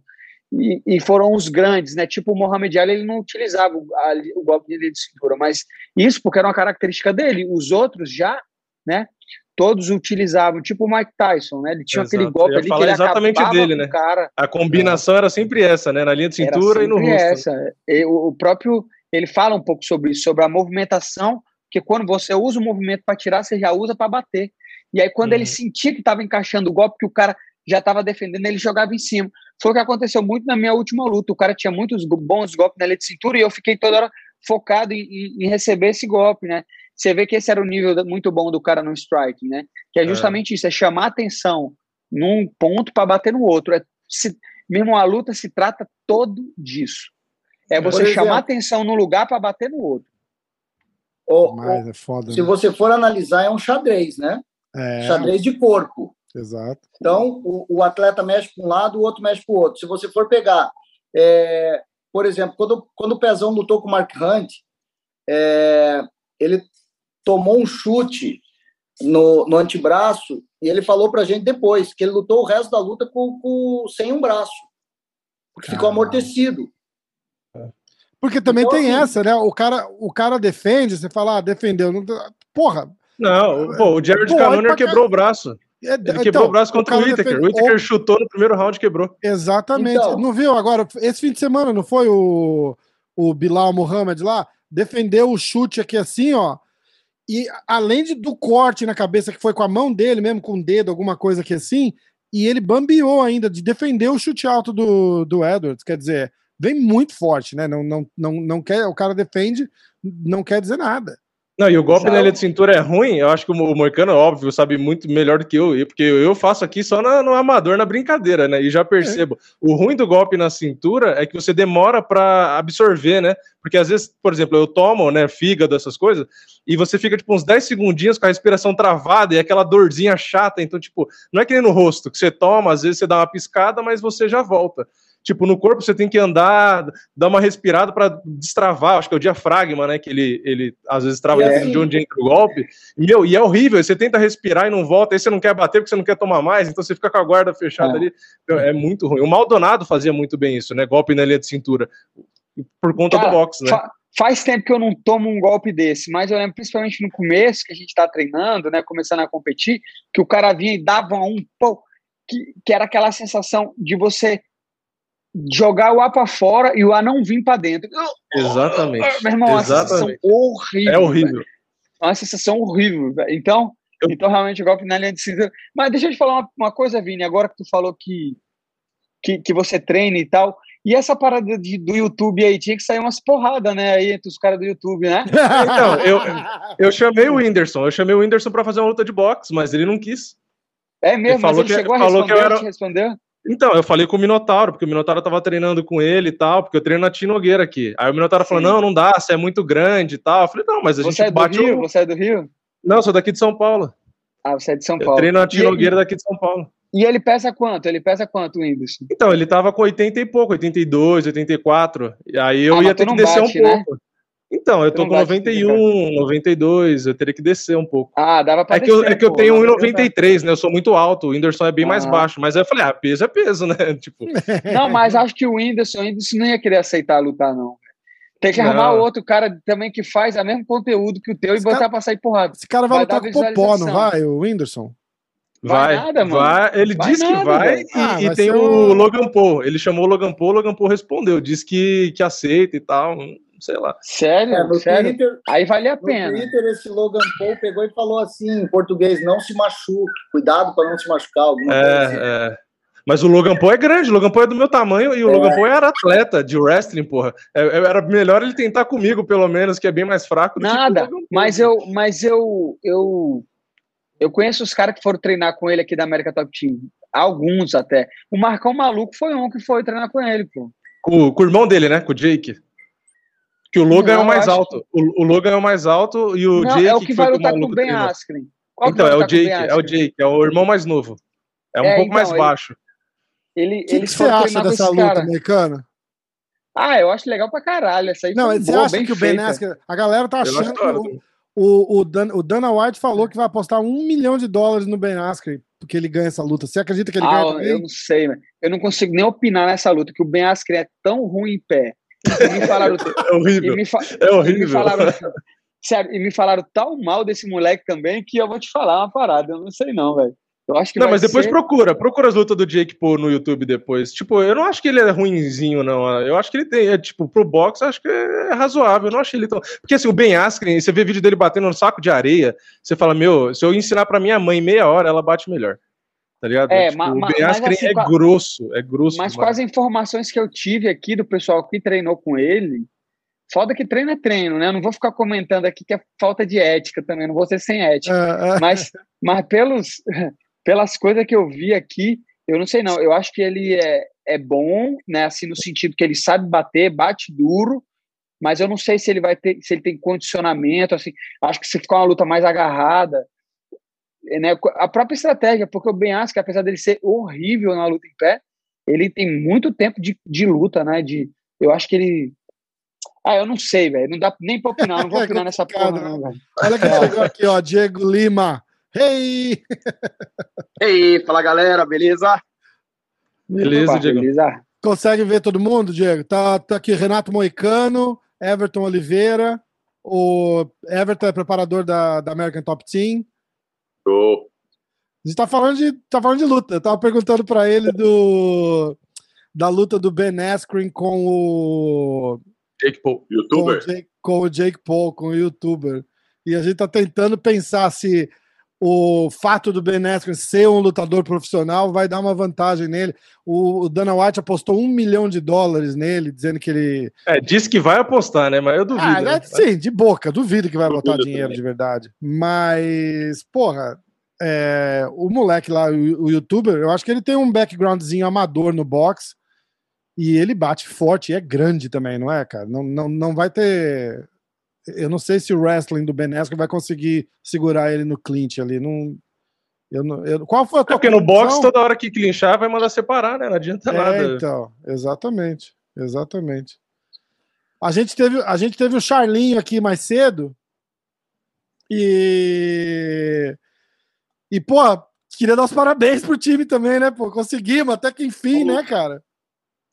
E, e, foram os grandes, né? Tipo o Mohamed Ali, ele não utilizava o, a, o golpe de linha de cintura, mas isso porque era uma característica dele. Os outros já, né? Todos utilizavam, tipo o Mike Tyson, né? Ele tinha Exato. aquele golpe ali que ele exatamente dele, né? Cara. A combinação é. era sempre essa, né? Na linha de cintura e no rosto. Essa. E, o, o próprio ele fala um pouco sobre isso, sobre a movimentação, que quando você usa o movimento para tirar, você já usa para bater. E aí, quando uhum. ele sentia que estava encaixando o golpe, que o cara já estava defendendo, ele jogava em cima. Foi o que aconteceu muito na minha última luta. O cara tinha muitos bons golpes na linha de cintura e eu fiquei toda hora focado em, em, receber esse golpe, né? Você vê que esse era o nível muito bom do cara no strike, né? Que é, é. justamente é. isso, é chamar atenção num ponto para bater no outro. É, se, mesmo a luta se trata todo disso. É você exemplo, chamar atenção num lugar para bater no outro. O, Mas é foda, se né? você for analisar, é um xadrez, né? É. Xadrez de corpo. Exato. Então, o, o atleta mexe para um lado, o outro mexe para o outro. Se você for pegar, é, por exemplo, quando, quando o Pezão lutou com o Mark Hunt, é, ele tomou um chute no, no antebraço e ele falou para a gente depois que ele lutou o resto da luta com, com sem um braço, porque ficou amortecido. Porque também então, tem assim, essa, né? O cara, o cara defende, você fala, ah, defendeu. Porra, não, pô, o Jared pô, Cannonier quebrou o braço. É, ele então, quebrou o braço contra o, o Whittaker. O Whittaker chutou no primeiro round e quebrou. Exatamente. Então, não viu agora? Esse fim de semana não foi o, o Bilal Muhammad lá? Defendeu o chute aqui assim, ó. E além de, do corte na cabeça, que foi com a mão dele mesmo, com o dedo, alguma coisa aqui assim, e ele bambeou ainda de defender o chute alto do, do Edwards. Quer dizer, vem muito forte, né? Não, não, não, não quer, o cara defende, não quer dizer nada. Não, e o golpe na linha de cintura é ruim, eu acho que o Moicano, óbvio, sabe muito melhor do que eu, porque eu faço aqui só no amador, na brincadeira, né? E já percebo. É. O ruim do golpe na cintura é que você demora para absorver, né? Porque às vezes, por exemplo, eu tomo, né, fígado, essas coisas, e você fica, tipo, uns 10 segundinhos com a respiração travada e aquela dorzinha chata. Então, tipo, não é que nem no rosto, que você toma, às vezes você dá uma piscada, mas você já volta. Tipo, no corpo você tem que andar, dar uma respirada para destravar, acho que é o diafragma, né? Que ele, ele às vezes trava É. de onde entra o golpe. Meu, e é horrível, você tenta respirar e não volta, aí você não quer bater porque você não quer tomar mais, então você fica com a guarda fechada É. ali. Meu, é muito ruim. O Maldonado fazia muito bem isso, né? Golpe na linha de cintura. Por conta Cara, do boxe, né? fa- faz tempo que eu não tomo um golpe desse, mas eu lembro principalmente no começo, que a gente tá treinando, né, começando a competir, que o cara vinha e dava um pô, que, que era aquela sensação de você jogar o ar para fora e o ar não vir para dentro. Exatamente. Meu irmão, é uma sensação Exatamente. horrível. É horrível. É uma sensação horrível. velho. Então, então realmente o golpe na linha de cintura. Mas deixa eu te falar uma, uma coisa, Vini, agora que tu falou que, que, que você treina e tal. E essa parada de- do YouTube aí, tinha que sair umas porradas, né? Aí entre os caras do YouTube, né? Então, eu, eu chamei o Whindersson, eu chamei o Whindersson pra fazer uma luta de boxe, mas ele não quis. É mesmo, Ele falou mas ele que- chegou a falou responder, que eu era- respondeu? Então, eu falei com o Minotauro, porque o Minotauro tava treinando com ele e tal, porque eu treino na Tia Nogueira aqui. Aí o Minotauro falou: Sim. não, não dá, você é muito grande e tal. Eu falei, não, mas a Você gente é do bate Rio? o. Você é do Rio? Não, sou daqui de São Paulo. Ah, você é de São Eu Paulo. treino na Tia E- Nogueira daqui de São Paulo. E ele pesa quanto? Ele pesa quanto, Whindersson? Então, ele tava com 80 e pouco, 82, 84. E aí eu Ah, ia ter que descer bate, um né? pouco. Então, eu Tu tô com bate 91, 92, eu teria que descer um pouco. Ah, dava pra É que eu, descer, é que eu tenho mas eu 1,93, né? Eu sou muito alto, o Whindersson é bem mais Ah. baixo. Mas aí eu falei, ah, peso é peso, né? Tipo, Não, mas acho que o Whindersson, o Whindersson não ia querer aceitar lutar, não. Tem que arrumar Não. outro cara também que faz o mesmo conteúdo que o teu e Esse botar cara- pra sair porrada. Esse cara vai, Vai lutar com o Popó, não vai, o Whindersson? Vai vai. nada, mano. vai. Ele Vai disse que nada, vai velho. e, Ah, e vai tem o Logan Paul. Ele chamou o Logan Paul, o Logan Paul respondeu, disse que, que aceita e tal, sei lá. Sério? É, no, Sério? Twitter, Aí vale a no pena. Twitter, esse Logan Paul pegou e falou assim, em português, não se machuque, cuidado para não se machucar. Alguma coisa assim. É, é. Mas o Logan Paul é grande, o Logan Paul é do meu tamanho e o Logan Paul era atleta de wrestling, porra. É, é- era melhor ele tentar comigo, pelo menos, que é bem mais fraco do Nada. que. Mas eu, mas eu, eu, eu conheço os caras que foram treinar com ele aqui da América Top Team. Alguns até. O Marcão Maluco foi um que foi treinar com ele, pô. Com, com o irmão dele, né? Com o Jake. Que o Logan é Não, o mais alto. O, o Logan é o mais alto e o não, Jake. é o que, vai foi lutar o com o Ben. Askren. Qual que Então, vai é o lutar Jake, é o? Jake, é o irmão mais novo. É um É, pouco então, mais baixo. Ele, O que, que você acha dessa luta cara. americana? Ah, eu acho legal pra caralho. Essa aí Não, foi você boa, acha bem que o Ben. Askren... A galera tá achando... que. O, o, Dan, o Dana White falou que vai apostar um milhão de dólares no Ben Askren, porque ele ganha essa luta. Você acredita que ele ganha Ah, também? eu não sei, velho. Eu não consigo nem opinar nessa luta, que o Ben Askren é tão ruim em pé. E me falaram, É horrível. e me fa- É e me horrível. falaram, sério, e me falaram tão mal desse moleque também que eu vou te falar uma parada. Eu não sei não, velho. Eu acho que Não, mas depois ser- procura, procura as lutas do Jake Paul no YouTube depois. Tipo, eu não acho que ele é ruinzinho, não. Eu acho que ele tem, é, tipo, pro boxe, eu acho que é razoável. Eu não achei ele tão. Porque assim, o Ben Askren, você vê vídeo dele batendo no saco de areia, você fala, meu, se eu ensinar pra minha mãe meia hora, ela bate melhor. Tá ligado? É, Tipo, ma- o ma- Ben mas Askren assim, é com grosso, é grosso. Mas com demais. as informações que eu tive aqui do pessoal que treinou com ele, foda que treino é treino, né? Eu não vou ficar comentando aqui que é falta de ética também, não vou ser sem ética. É, é. Mas, mas pelos, pelas coisas que eu vi aqui, eu não sei não. Eu acho que ele é, é bom, né? Assim, no sentido que ele sabe bater, bate duro, mas eu não sei se ele vai ter, se ele tem condicionamento, assim. Acho que se ficar uma luta mais agarrada, é, né? A própria estratégia, porque o Ben Askren, apesar dele ser horrível na luta em pé, ele tem muito tempo de, de luta, né? De, eu acho que ele ah, eu não sei, velho. Não dá nem pra opinar. Não vou É opinar nessa porra, não, velho. Olha quem chegou aqui, ó. Diego Lima. Hey! Ei, fala galera, beleza? Beleza, Opa, Diego. beleza? Consegue ver todo mundo, Diego? Tá, tá aqui Renato Moicano, Everton Oliveira. O Everton é preparador da, da American Top Team. Show. A gente tá falando de, tá falando de luta. Eu tava perguntando pra ele do da luta do Ben Askren com o Jake Paul. com o, Youtuber? Jake, com o Jake Paul, com o youtuber. E a gente tá tentando pensar se o fato do Ben Askren ser um lutador profissional vai dar uma vantagem nele. O, Dana White apostou um milhão de dólares nele, dizendo que ele. É, disse que vai apostar, né? Mas eu duvido. Ah, né? é, sim, de boca, duvido que vai Duvido botar dinheiro também. de verdade. Mas, porra, é, o moleque lá, o, o youtuber, eu acho que ele tem um backgroundzinho amador no boxe. E ele bate forte e é grande também, não é, cara? Não, não, não vai ter. Eu não sei se o wrestling do Ben Askren vai conseguir segurar ele no clinch ali. Não... Eu, não- eu- qual foi a É tua porque no box, conclusão? toda hora que clinchar, vai mandar separar, né? Não adianta É, nada. então, exatamente, exatamente. A gente teve, a gente teve o Charlinho aqui mais cedo e e pô, queria dar os parabéns pro time também, né? Pô, conseguimos até que enfim, né, cara?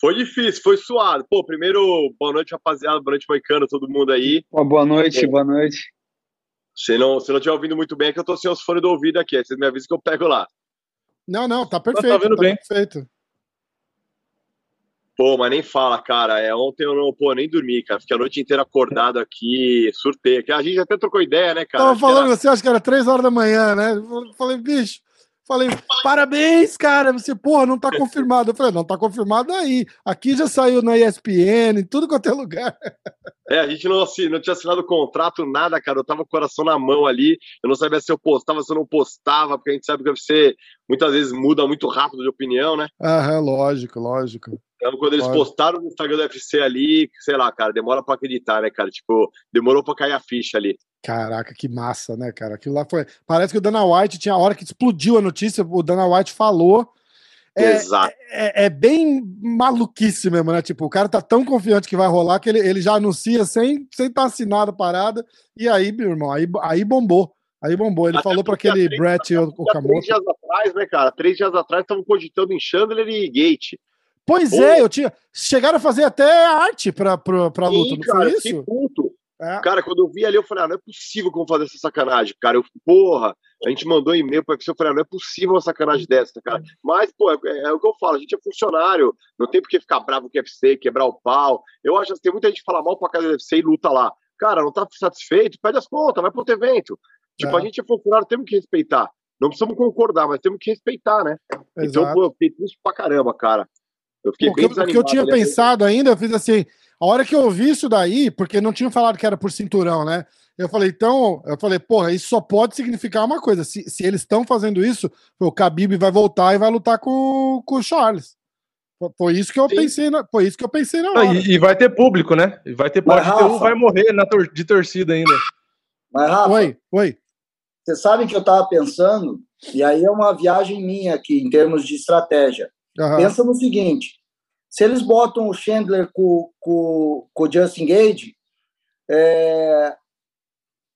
Foi difícil, foi suado. Pô, primeiro, boa noite, rapaziada, boa noite, Moicano, todo mundo aí. Uma boa noite, É. boa noite. Se não, se não estiver ouvindo muito bem, é que eu tô sem os fones do ouvido aqui. Aí vocês me avisam que eu pego lá. Não, não, tá perfeito, vendo tá bem. perfeito. Pô, mas nem fala, cara. É, ontem eu não, pô, nem dormi, cara. Fiquei a noite inteira acordado aqui, surtei. aqui. A gente até trocou ideia, né, cara? Tava falando, era- você acha que era três horas da manhã, né? Eu Falei, bicho, falei, parabéns, cara. Você, porra, não tá confirmado. Eu falei, não tá confirmado aí. Aqui já saiu na ESPN, em tudo quanto é lugar. É, a gente não, assi- não tinha assinado contrato, nada, cara. Eu tava com o coração na mão ali. Eu não sabia se eu postava, se eu não postava, porque a gente sabe que você muitas vezes muda muito rápido de opinião, né? Aham, lógico, lógico. Então, quando eles postaram no Instagram do UFC ali, sei lá, cara, demora pra acreditar, né, cara? Tipo, demorou pra cair a ficha ali. Caraca, que massa, né, cara? Aquilo lá foi. Parece que o Dana White tinha a hora que explodiu a notícia, o Dana White falou. É, Exato. é, é bem maluquice mesmo, né? Tipo, o cara tá tão confiante que vai rolar que ele, ele já anuncia sem sem estar assinado a parada. E aí, meu irmão, aí, aí bombou. Aí bombou. Ele Até falou para aquele três- Brett Há Okamoto. três dias atrás, né, cara? Três dias atrás estavam cogitando em Chandler e Gate. Pois é, eu tinha. Chegaram a fazer até arte pra, pra, pra Sim, luta, não cara, foi isso? puto. É. Cara, quando eu vi ali, eu falei, ah, não é possível como fazer essa sacanagem, cara. Eu, porra, a gente mandou e-mail pra UFC, eu falei, ah, não é possível uma sacanagem dessa, cara. Mas, pô, é, é o que eu falo, a gente é funcionário, não tem por que ficar bravo com o UFC, quebrar o pau. Eu acho que tem muita gente que fala mal pra casa do UFC e luta lá. Cara, não tá satisfeito, pede as contas, vai pro outro evento. Tipo, É. a gente é funcionário, temos que respeitar. Não precisamos concordar, mas temos que respeitar, né? Então, Exato. pô, eu fiquei triste pra caramba, cara. Eu fiquei O que, o que eu tinha pensado ainda, eu fiz assim, a hora que eu vi isso daí, porque não tinham falado que era por cinturão, né? Eu falei, então, eu falei, porra, isso só pode significar uma coisa. Se, se eles estão fazendo isso, o Khabib vai voltar e vai lutar com, com o Charles. Foi- isso que eu Sim. pensei, na, foi isso que eu pensei na Ah, hora. e, e vai ter público, né? E vai ter, pode ter um, vai morrer na tor- de torcida ainda. Mas, Rafa, Oi, oi. você sabe que eu estava pensando, e aí é uma viagem minha aqui, em termos de estratégia. Aham. Pensa no seguinte: se eles botam o Chandler com, com, com o Justin Gage, é,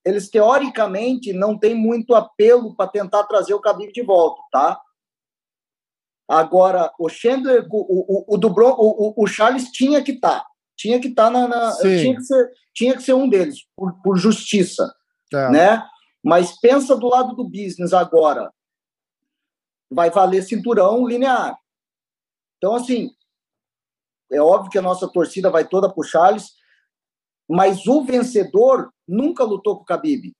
eles teoricamente não têm muito apelo para tentar trazer o Khabib de volta, tá? Agora, o Chandler, o, o, o, do Bron- o, o- o Charles tinha que estar. Tinha que estar na. na- Sim. tinha, que ser, tinha que ser um deles, por, por justiça É. né? Mas pensa do lado do business agora. Vai valer cinturão linear. Então, assim, é óbvio que a nossa torcida vai toda pro Charles, mas o vencedor nunca lutou com o Khabib.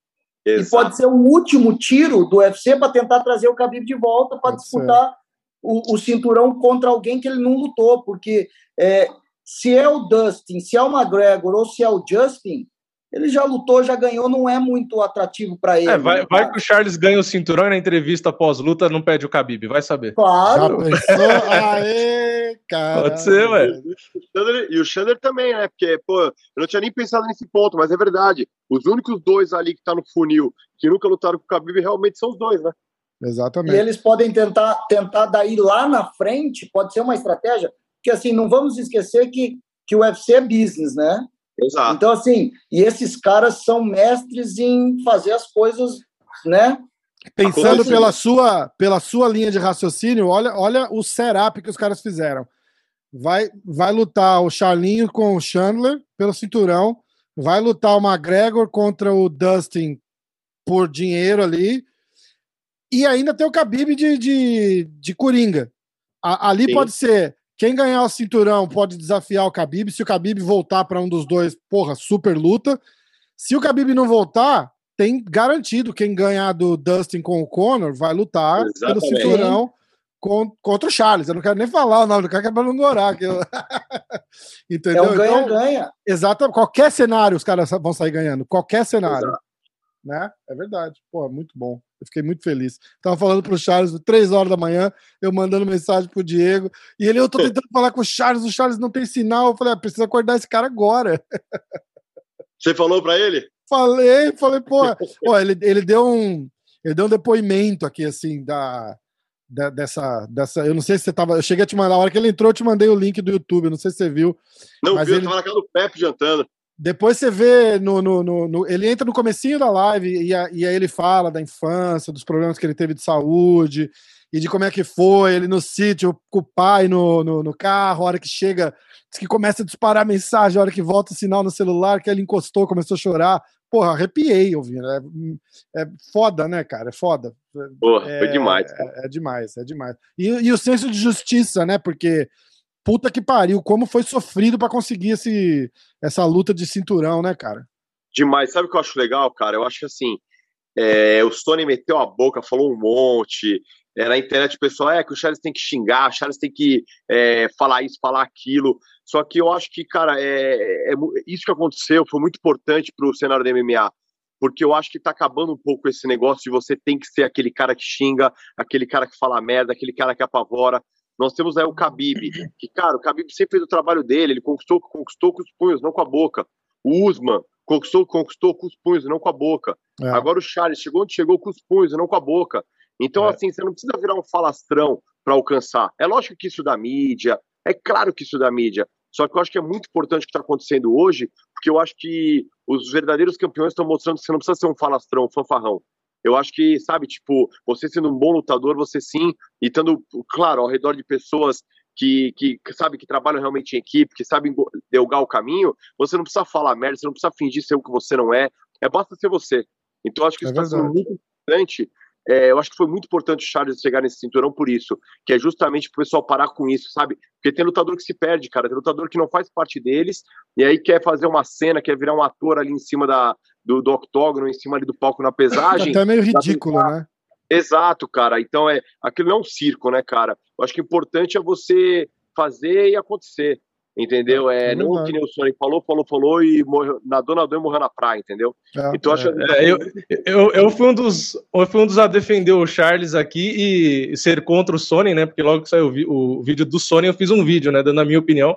E Exato. pode ser o último tiro do UFC para tentar trazer o Khabib de volta para disputar o, o cinturão contra alguém que ele não lutou, porque é, se é o Dustin, se é o McGregor ou se é o Justin, ele já lutou, já ganhou, não é muito atrativo para ele. É, vai, né, vai que o Charles ganha o cinturão e na entrevista pós-luta não pede o Khabib, vai saber. Já Claro. pensou? Aê, cara. Pode ser, ué. O Chandler- e o Chandler também, né? Porque, pô, eu não tinha nem pensado nesse ponto, mas é verdade. Os únicos dois ali que tá no funil que nunca lutaram com o Khabib realmente são os dois, né? E Exatamente. eles podem tentar, tentar daí lá na frente, pode ser uma estratégia, porque assim, não vamos esquecer que, que o UFC é business, né? Exato. Então, assim, e esses caras são mestres em fazer as coisas, né? Pensando pela sua, pela sua linha de raciocínio, olha, olha o setup que os caras fizeram. Vai, vai lutar o Charlinho com o Chandler pelo cinturão, vai lutar o McGregor contra o Dustin por dinheiro ali, e ainda tem o Khabib de, de, de Coringa. A- ali Sim. pode ser quem ganhar o cinturão pode desafiar o Khabib. Se o Khabib voltar para um dos dois, porra, super luta. Se o Khabib não voltar, tem garantido quem ganhar do Dustin com o Conor vai lutar pelo Exatamente. cinturão con- contra o Charles. Eu não quero nem falar o nome do cara que é pra não gorar. Eu... É Entendeu? um Então, ganha-ganha. exato, qualquer cenário os caras vão sair ganhando. Qualquer cenário. Exato. Né? É verdade. Pô, muito bom. Eu fiquei muito feliz. Tava falando pro Charles, três horas da manhã, eu mandando mensagem pro Diego. E ele, eu tô tentando falar com o Charles, o Charles não tem sinal. Eu falei, ah, precisa acordar esse cara agora. Você falou pra ele? Falei, falei, pô, pô ele, ele deu um. ele deu um depoimento aqui, assim, da, da- dessa, dessa. Eu não sei se você tava. Eu cheguei a te mandar, a hora que ele entrou, eu te mandei o link do YouTube, não sei se você viu. Não viu, ele- eu tava na casa do Pepe jantando. Depois você vê no, no, no- no- ele entra no comecinho da live e, a- e aí ele fala da infância, dos problemas que ele teve de saúde e de como é que foi ele no sítio com o pai no, no, no carro, a hora que chega, diz que começa a disparar mensagem, a hora que volta o sinal no celular, que ele encostou, começou a chorar. Porra, arrepiei ouvindo. É, é foda, né, cara? É foda. Porra, É, foi demais, cara. É, é demais, é demais. E, e o senso de justiça, né? Porque puta que pariu, como foi sofrido pra conseguir esse, essa luta de cinturão, né, cara? Demais. Sabe o que eu acho legal, cara? Eu acho que assim, é, o Sony meteu a boca, falou um monte. É, na internet o pessoal é que o Charles tem que xingar, o Charles tem que é, falar isso, falar aquilo. Só que eu acho que, cara, é, é isso que aconteceu foi muito importante pro cenário do MMA. Porque eu acho que tá acabando um pouco esse negócio de você tem que ser aquele cara que xinga, aquele cara que fala merda, aquele cara que apavora. Nós temos aí o Khabib, que, cara, o Khabib sempre fez o trabalho dele, ele conquistou, conquistou com os punhos, não com a boca. O Usman conquistou, conquistou com os punhos, não com a boca. É. Agora o Charles chegou onde chegou com os punhos, não com a boca. Então, É. assim, você não precisa virar um falastrão para alcançar. É lógico que isso da mídia, é claro que isso da mídia. Só que eu acho que é muito importante o que está acontecendo hoje, porque eu acho que os verdadeiros campeões estão mostrando que você não precisa ser um falastrão, um fanfarrão. Eu acho que, sabe, tipo, você sendo um bom lutador, você sim, e estando, claro, ao redor de pessoas que, que, que sabe que trabalham realmente em equipe, que sabem delgar o caminho, você não precisa falar merda, você não precisa fingir ser o que você não é, é basta ser você. Então eu acho que É isso está sendo muito importante. É, eu acho que foi muito importante o Charles chegar nesse cinturão por isso, que é justamente pro pessoal parar com isso, sabe? Porque tem lutador que se perde, cara, tem lutador que não faz parte deles, e aí quer fazer uma cena, quer virar um ator ali em cima da, do, do octógono, em cima ali do palco na pesagem. Até meio ridículo, né? Exato, cara. Então é aquilo não é um circo, né, cara? Eu acho que o importante é você fazer e acontecer. Entendeu? É, é não verdade. que nem o Sonic falou, falou, falou e morreu, nadou, nadou e morreu na praia, entendeu? É, Então eu acho É, eu, eu, eu, fui um dos, eu fui um dos a defender o Charles aqui e ser contra o Sony, né? Porque logo que saiu o, o vídeo do Sony, eu fiz um vídeo, né? Dando a minha opinião.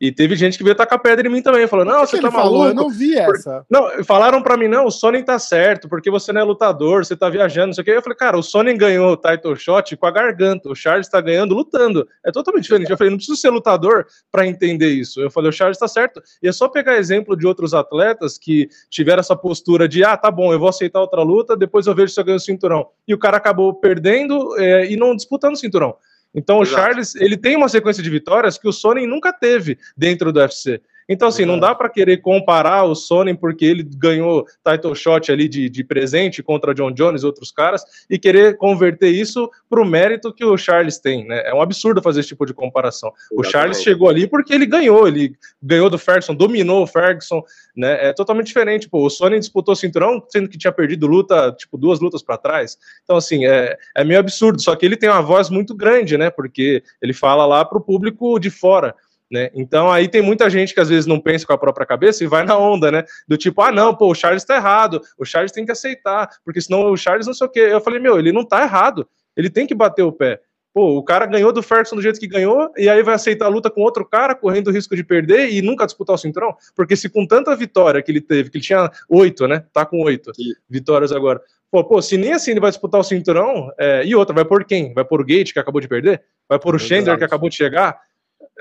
E teve gente que veio tacar pedra em mim também, falou: Não, você tá ele falou? maluco. Eu não vi essa. Não, falaram pra mim, não, o Sony tá certo, porque você não é lutador, você tá viajando, não sei o quê. Eu falei, cara, o Sony ganhou o title shot com a garganta, o Charles tá ganhando lutando. É totalmente diferente. Eu falei, não preciso ser lutador pra entender isso. Eu falei, o Charles tá certo. E é só pegar exemplo de outros atletas que tiveram essa postura de, ah, tá bom, eu vou aceitar outra luta, depois eu vejo se eu ganho o cinturão. E o cara acabou perdendo é, e não disputando o cinturão. Então o Exato. Charles, ele tem uma sequência de vitórias que o Sony nunca teve dentro do UFC. Então, assim, não dá para querer comparar o Sony porque ele ganhou title shot ali de, de presente contra John Jones e outros caras e querer converter isso para o mérito que o Charles tem, né? É um absurdo fazer esse tipo de comparação. O. Charles chegou ali porque ele ganhou, ele ganhou do Ferguson, dominou o Ferguson, né? É totalmente diferente. Pô, o Sony disputou o cinturão sendo que tinha perdido luta, tipo, duas lutas para trás. Então, assim, é, é meio absurdo. Só que ele tem uma voz muito grande, né? Porque ele fala lá para o público de fora. Né? Então aí tem muita gente que às vezes não pensa com a própria cabeça e vai na onda, né? Do tipo, ah, não, pô, o Charles tá errado, o Charles tem que aceitar, porque senão o Charles não sei o quê. Eu falei, meu, ele não tá errado, ele tem que bater o pé. Pô, o cara ganhou do Ferguson do jeito que ganhou, e aí vai aceitar a luta com outro cara, correndo o risco de perder e nunca disputar o cinturão? Porque se com tanta vitória que ele teve, que ele tinha oito, né? Tá com oito vitórias agora. Pô, pô, se nem assim ele vai disputar o cinturão, é, e outra, vai por quem? Vai por o Gate, que acabou de perder? Vai por o. Chandler, que acabou de chegar?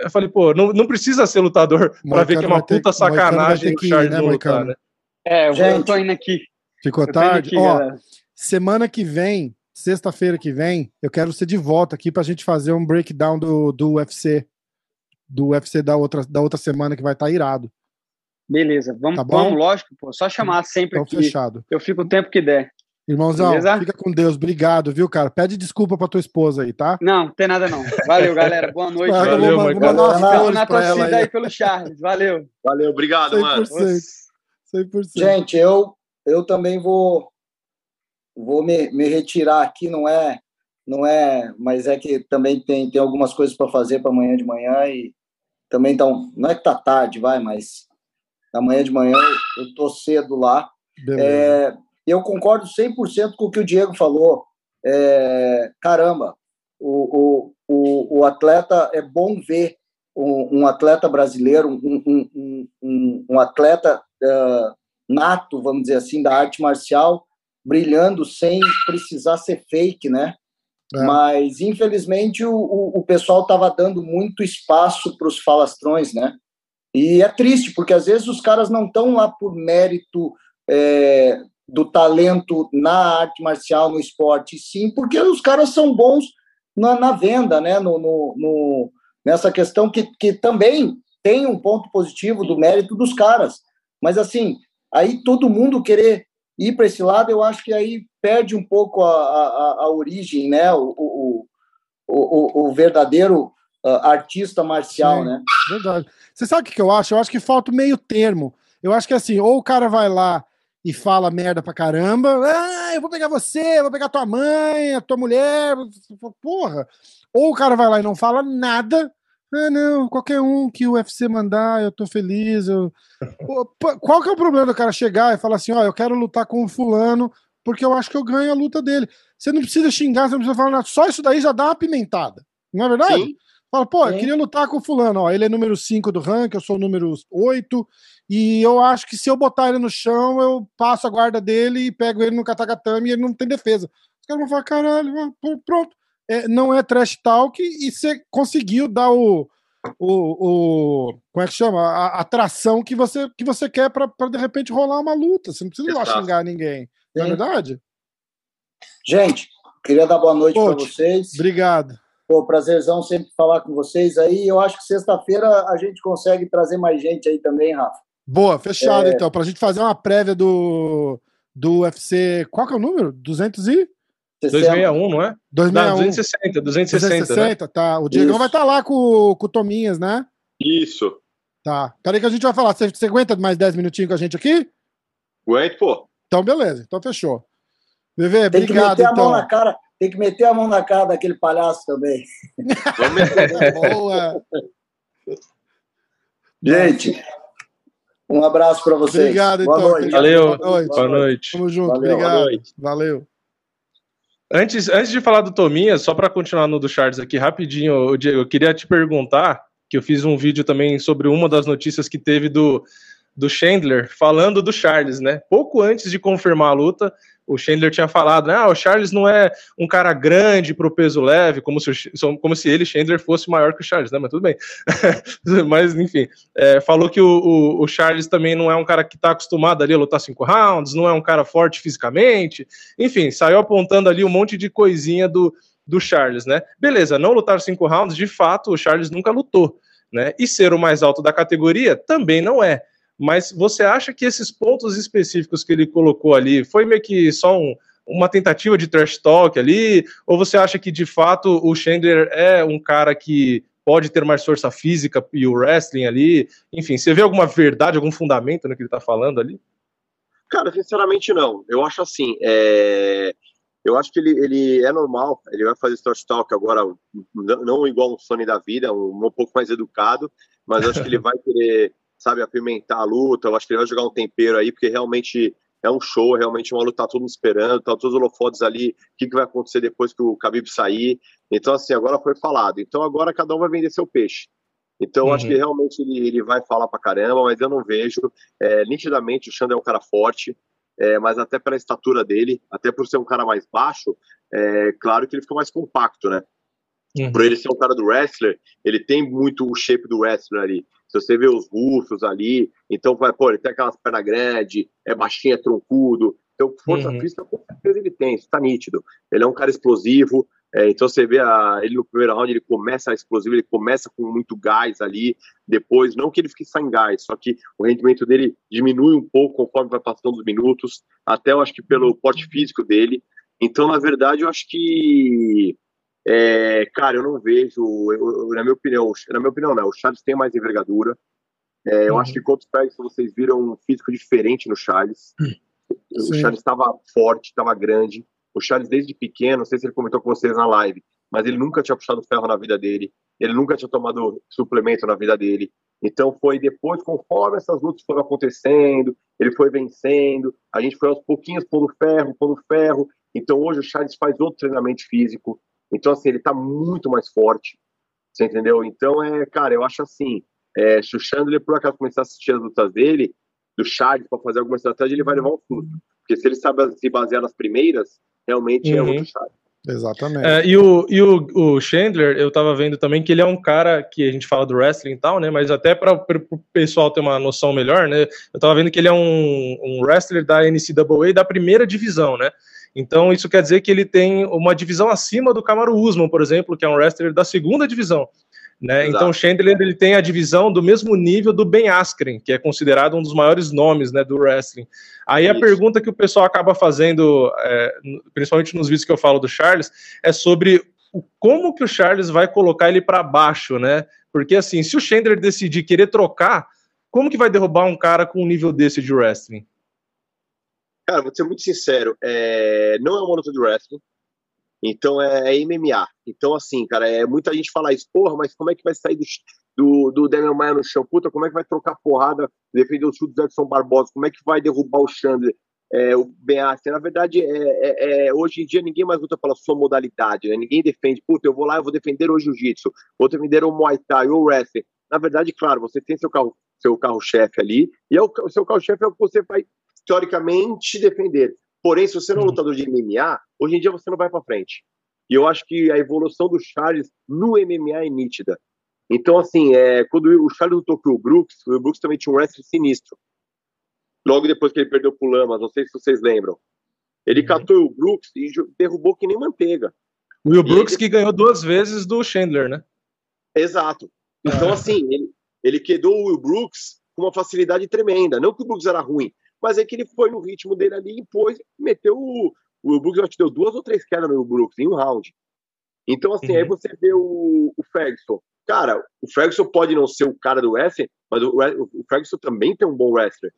Eu falei, pô, não, não precisa ser lutador pra ver que é uma ter- puta sacanagem ter o que ir, Charles né, não lutar, né? É, eu, Gente. tô indo aqui. Ficou Eu tarde? aqui, Ó, galera. semana que vem, sexta-feira que vem, eu quero você de volta aqui pra gente fazer um breakdown do, do UFC. Do UFC da outra, da outra semana que vai estar irado. Beleza, vamos, Tá bom? vamos, lógico, pô. Só chamar sempre Então, aqui. fechado. Eu fico o tempo que der. Irmãozão, Beleza? fica com Deus. Obrigado, viu, cara? Pede desculpa pra tua esposa aí, tá? Não, não tem nada não. Valeu, galera. Boa noite. Valeu, vou, vou mandar umas flores na torcida aí. aí pelo Charles. Valeu. Valeu, obrigado, mano. 100%. 100%. Gente, eu, eu também vou vou me, me retirar aqui, não é não é, mas é que também tem, tem algumas coisas para fazer para amanhã de manhã e também então, não é que tá tarde, vai, mas amanhã de manhã eu, eu tô cedo lá. Beleza. É, eu concordo 100% com o que o Diego falou. É, caramba, o, o, o, atleta é bom ver um, um atleta brasileiro, um, um, um, um, um atleta uh, nato, vamos dizer assim, da arte marcial, brilhando sem precisar ser fake, né? É. Mas, infelizmente, o, o, o pessoal estava dando muito espaço para os falastrões, né? E é triste, porque às vezes os caras não estão lá por mérito é, do talento na arte marcial, no esporte, sim, porque os caras são bons na, na venda, né? No, no, no, nessa questão que, que também tem um ponto positivo do mérito dos caras. Mas, assim, aí todo mundo querer ir para esse lado, eu acho que aí perde um pouco a, a, a origem, né? O, o, o, o verdadeiro uh, artista marcial, Sim, né? Verdade. Você sabe o que eu acho? Eu acho que falta o meio termo. Eu acho que assim, ou o cara vai lá e fala merda pra caramba, ah, eu vou pegar você, eu vou pegar tua mãe, a tua mulher, porra. Ou o cara vai lá e não fala nada, ah, não, qualquer um que o UFC mandar, eu tô feliz. Eu... Qual que é o problema do cara chegar e falar assim, ó, eu quero lutar com o fulano porque eu acho que eu ganho a luta dele. Você não precisa xingar, você não precisa falar nada, só isso daí já dá uma pimentada. Não é verdade? Sim. Fala, pô, eu queria lutar com o fulano, ó, ele é número 5 do ranking, eu sou o número 8, e eu acho que se eu botar ele no chão, eu passo a guarda dele e pego ele no katagatame e ele não tem defesa. Os caras vão falar, caralho, pronto é, não é trash talk e você conseguiu dar o, o, o como é que chama? A atração que você, que você quer para de repente rolar uma luta. Você não precisa ir lá xingar ninguém. Não é verdade? Gente, queria dar boa noite para vocês. Obrigado. Pô, prazerzão sempre falar com vocês aí. Eu acho que sexta-feira a gente consegue trazer mais gente aí também, Rafa. Boa, fechado é... então. Para a gente fazer uma prévia do, do UFC. Qual que é o número? 200 e? 261, não é? 261. Não, 260, 260. 260, né? tá. O Diegão vai estar tá lá com, com o Tominhas, né? Isso. Tá. Peraí que a gente vai falar. Você, você aguenta mais 10 minutinhos com a gente aqui? Aguento, pô. Então, beleza. Então, fechou. Bebê, tem obrigado, que meter então. a mão na cara, tem que meter a mão na cara daquele palhaço também. Vamos meter. Boa. Gente, um abraço para vocês. Obrigado, Boa então. Noite. Valeu. Boa noite. Boa noite. Tamo junto. Valeu. Obrigado. Valeu. Antes, antes de falar do Tominha, só para continuar no do Charles aqui rapidinho, Diego, eu queria te perguntar, que eu fiz um vídeo também sobre uma das notícias que teve do, do Chandler falando do Charles, né? Pouco antes de confirmar a luta, o Chandler tinha falado, né, ah, o Charles não é um cara grande para o peso leve, como se, como se ele, Chandler, fosse maior que o Charles, né? Mas tudo bem. Mas, enfim, é, falou que o, o, o, Charles também não é um cara que está acostumado ali a lutar cinco rounds, não é um cara forte fisicamente. Enfim, saiu apontando ali um monte de coisinha do, do Charles, né? Beleza, não lutar cinco rounds, de fato, o Charles nunca lutou, né? E ser o mais alto da categoria também não é mas você acha que esses pontos específicos que ele colocou ali foi meio que só um, uma tentativa de trash talk ali? Ou você acha que de fato o Chandler é um cara que pode ter mais força física e o wrestling ali? Enfim, você vê alguma verdade, algum fundamento no que ele está falando ali? Cara, sinceramente não. Eu acho assim, é... eu acho que ele, ele é normal, ele vai fazer trash talk agora, não igual um Sony da vida, um, um pouco mais educado, mas acho que ele vai querer sabe, apimentar a luta. Eu acho que ele vai jogar um tempero aí, porque realmente é um show, realmente uma luta, tá todo mundo esperando, tá todos os holofotes ali, o que, que vai acontecer depois que o Khabib sair. Então, assim, agora foi falado. Então, agora cada um vai vender seu peixe. Então, uhum. acho que realmente ele, ele vai falar pra caramba, mas eu não vejo. É, nitidamente, o Xander é um cara forte, é, mas até pela estatura dele, até por ser um cara mais baixo, é claro que ele fica mais compacto, né? Uhum. Por ele ser um cara do wrestler, ele tem muito o shape do wrestler ali. Se você vê os russos ali, então vai, pô, ele tem aquelas pernas grandes, é baixinho, é troncudo. Então, força uhum. física, com certeza ele tem, isso tá nítido. Ele é um cara explosivo, é, então você vê a, ele no primeiro round, ele começa explosivo, ele começa com muito gás ali, depois, não que ele fique sem gás, só que o rendimento dele diminui um pouco conforme vai passando os minutos, até eu acho que pelo porte físico dele. Então, na verdade, eu acho que é, cara, eu não vejo, eu, na minha opinião, na minha opinião, não, o Charles tem mais envergadura. É, eu uhum. acho que contra o Ferguson vocês viram um físico diferente no Charles. O Sim. Charles estava forte, estava grande. O Charles, desde pequeno, não sei se ele comentou com vocês na live, mas ele nunca tinha puxado ferro na vida dele. Ele nunca tinha tomado suplemento na vida dele. Então foi depois, conforme essas lutas foram acontecendo, ele foi vencendo, a gente foi aos pouquinhos pondo ferro, pondo ferro. Então hoje o Charles faz outro treinamento físico. Então, assim, ele tá muito mais forte. Você entendeu? Então, é, cara, eu acho assim: é, se o Chandler por acaso começar a assistir as lutas dele, do Charles, para fazer alguma estratégia, ele vai levar um susto. Porque se ele sabe se basear nas primeiras, realmente é Uhum. outro Charles. Exatamente. É, e o, e o, o Chandler, eu tava vendo também que ele é um cara que a gente fala do wrestling e tal, né? Mas até para o pessoal ter uma noção melhor, né? Eu tava vendo que ele é um, um wrestler da NCAA da primeira divisão, né? Então isso quer dizer que ele tem uma divisão acima do Kamaru Usman, por exemplo, que é um wrestler da segunda divisão. Né? Então o Chandler ele tem a divisão do mesmo nível do Ben Askren, que é considerado um dos maiores nomes né, do wrestling. Aí a Isso. pergunta que o pessoal acaba fazendo, é, principalmente nos vídeos que eu falo do Charles, é sobre o- como que o Charles vai colocar ele para baixo, né? Porque assim, se o Chandler decidir querer trocar, como que vai derrubar um cara com um nível desse de wrestling? Cara, vou ser muito sincero, é, não é uma luta de wrestling, então é, é MMA. Então, assim, cara, é, muita gente fala isso, porra, mas como é que vai sair do, do, do Daniel Maia no chão? Puta, como é que vai trocar porrada, defender o chute do Edson Barbosa? Como é que vai derrubar o Chandler, é, o Ben Askren? Na verdade, é, é- é, hoje em dia ninguém mais luta pela sua modalidade, né? Ninguém defende, puta, eu vou lá, eu vou defender o jiu-jitsu, vou defender o Muay Thai, o wrestling. Na verdade, claro, você tem seu carro seu carro-chefe ali, e é o, o seu carro-chefe é o que você vai, teoricamente, defender. Porém, se você não é um lutador de MMA, hoje em dia você não vai para frente. E eu acho que a evolução do Charles no MMA é nítida. Então, assim, é, quando o Charles lutou com o Brooks, o Brooks também tinha um wrestling sinistro. Logo depois que ele perdeu pro Lamas, não sei se vocês lembram. Ele catou o Brooks e derrubou que nem manteiga. O Will Brooks ele- que ganhou duas vezes do Chandler, né? Exato. Então, assim, ele, ele quedou o Will Brooks com uma facilidade tremenda. Não que o Brooks era ruim, mas é que ele foi no ritmo dele ali, impôs, meteu o. O Will Brooks acho que deu duas ou três quedas no Will Brooks em um round. Então, assim, aí você vê o, o Ferguson. Cara, o Ferguson pode não ser o cara do wrestling, mas o, o Ferguson também tem um bom wrestler.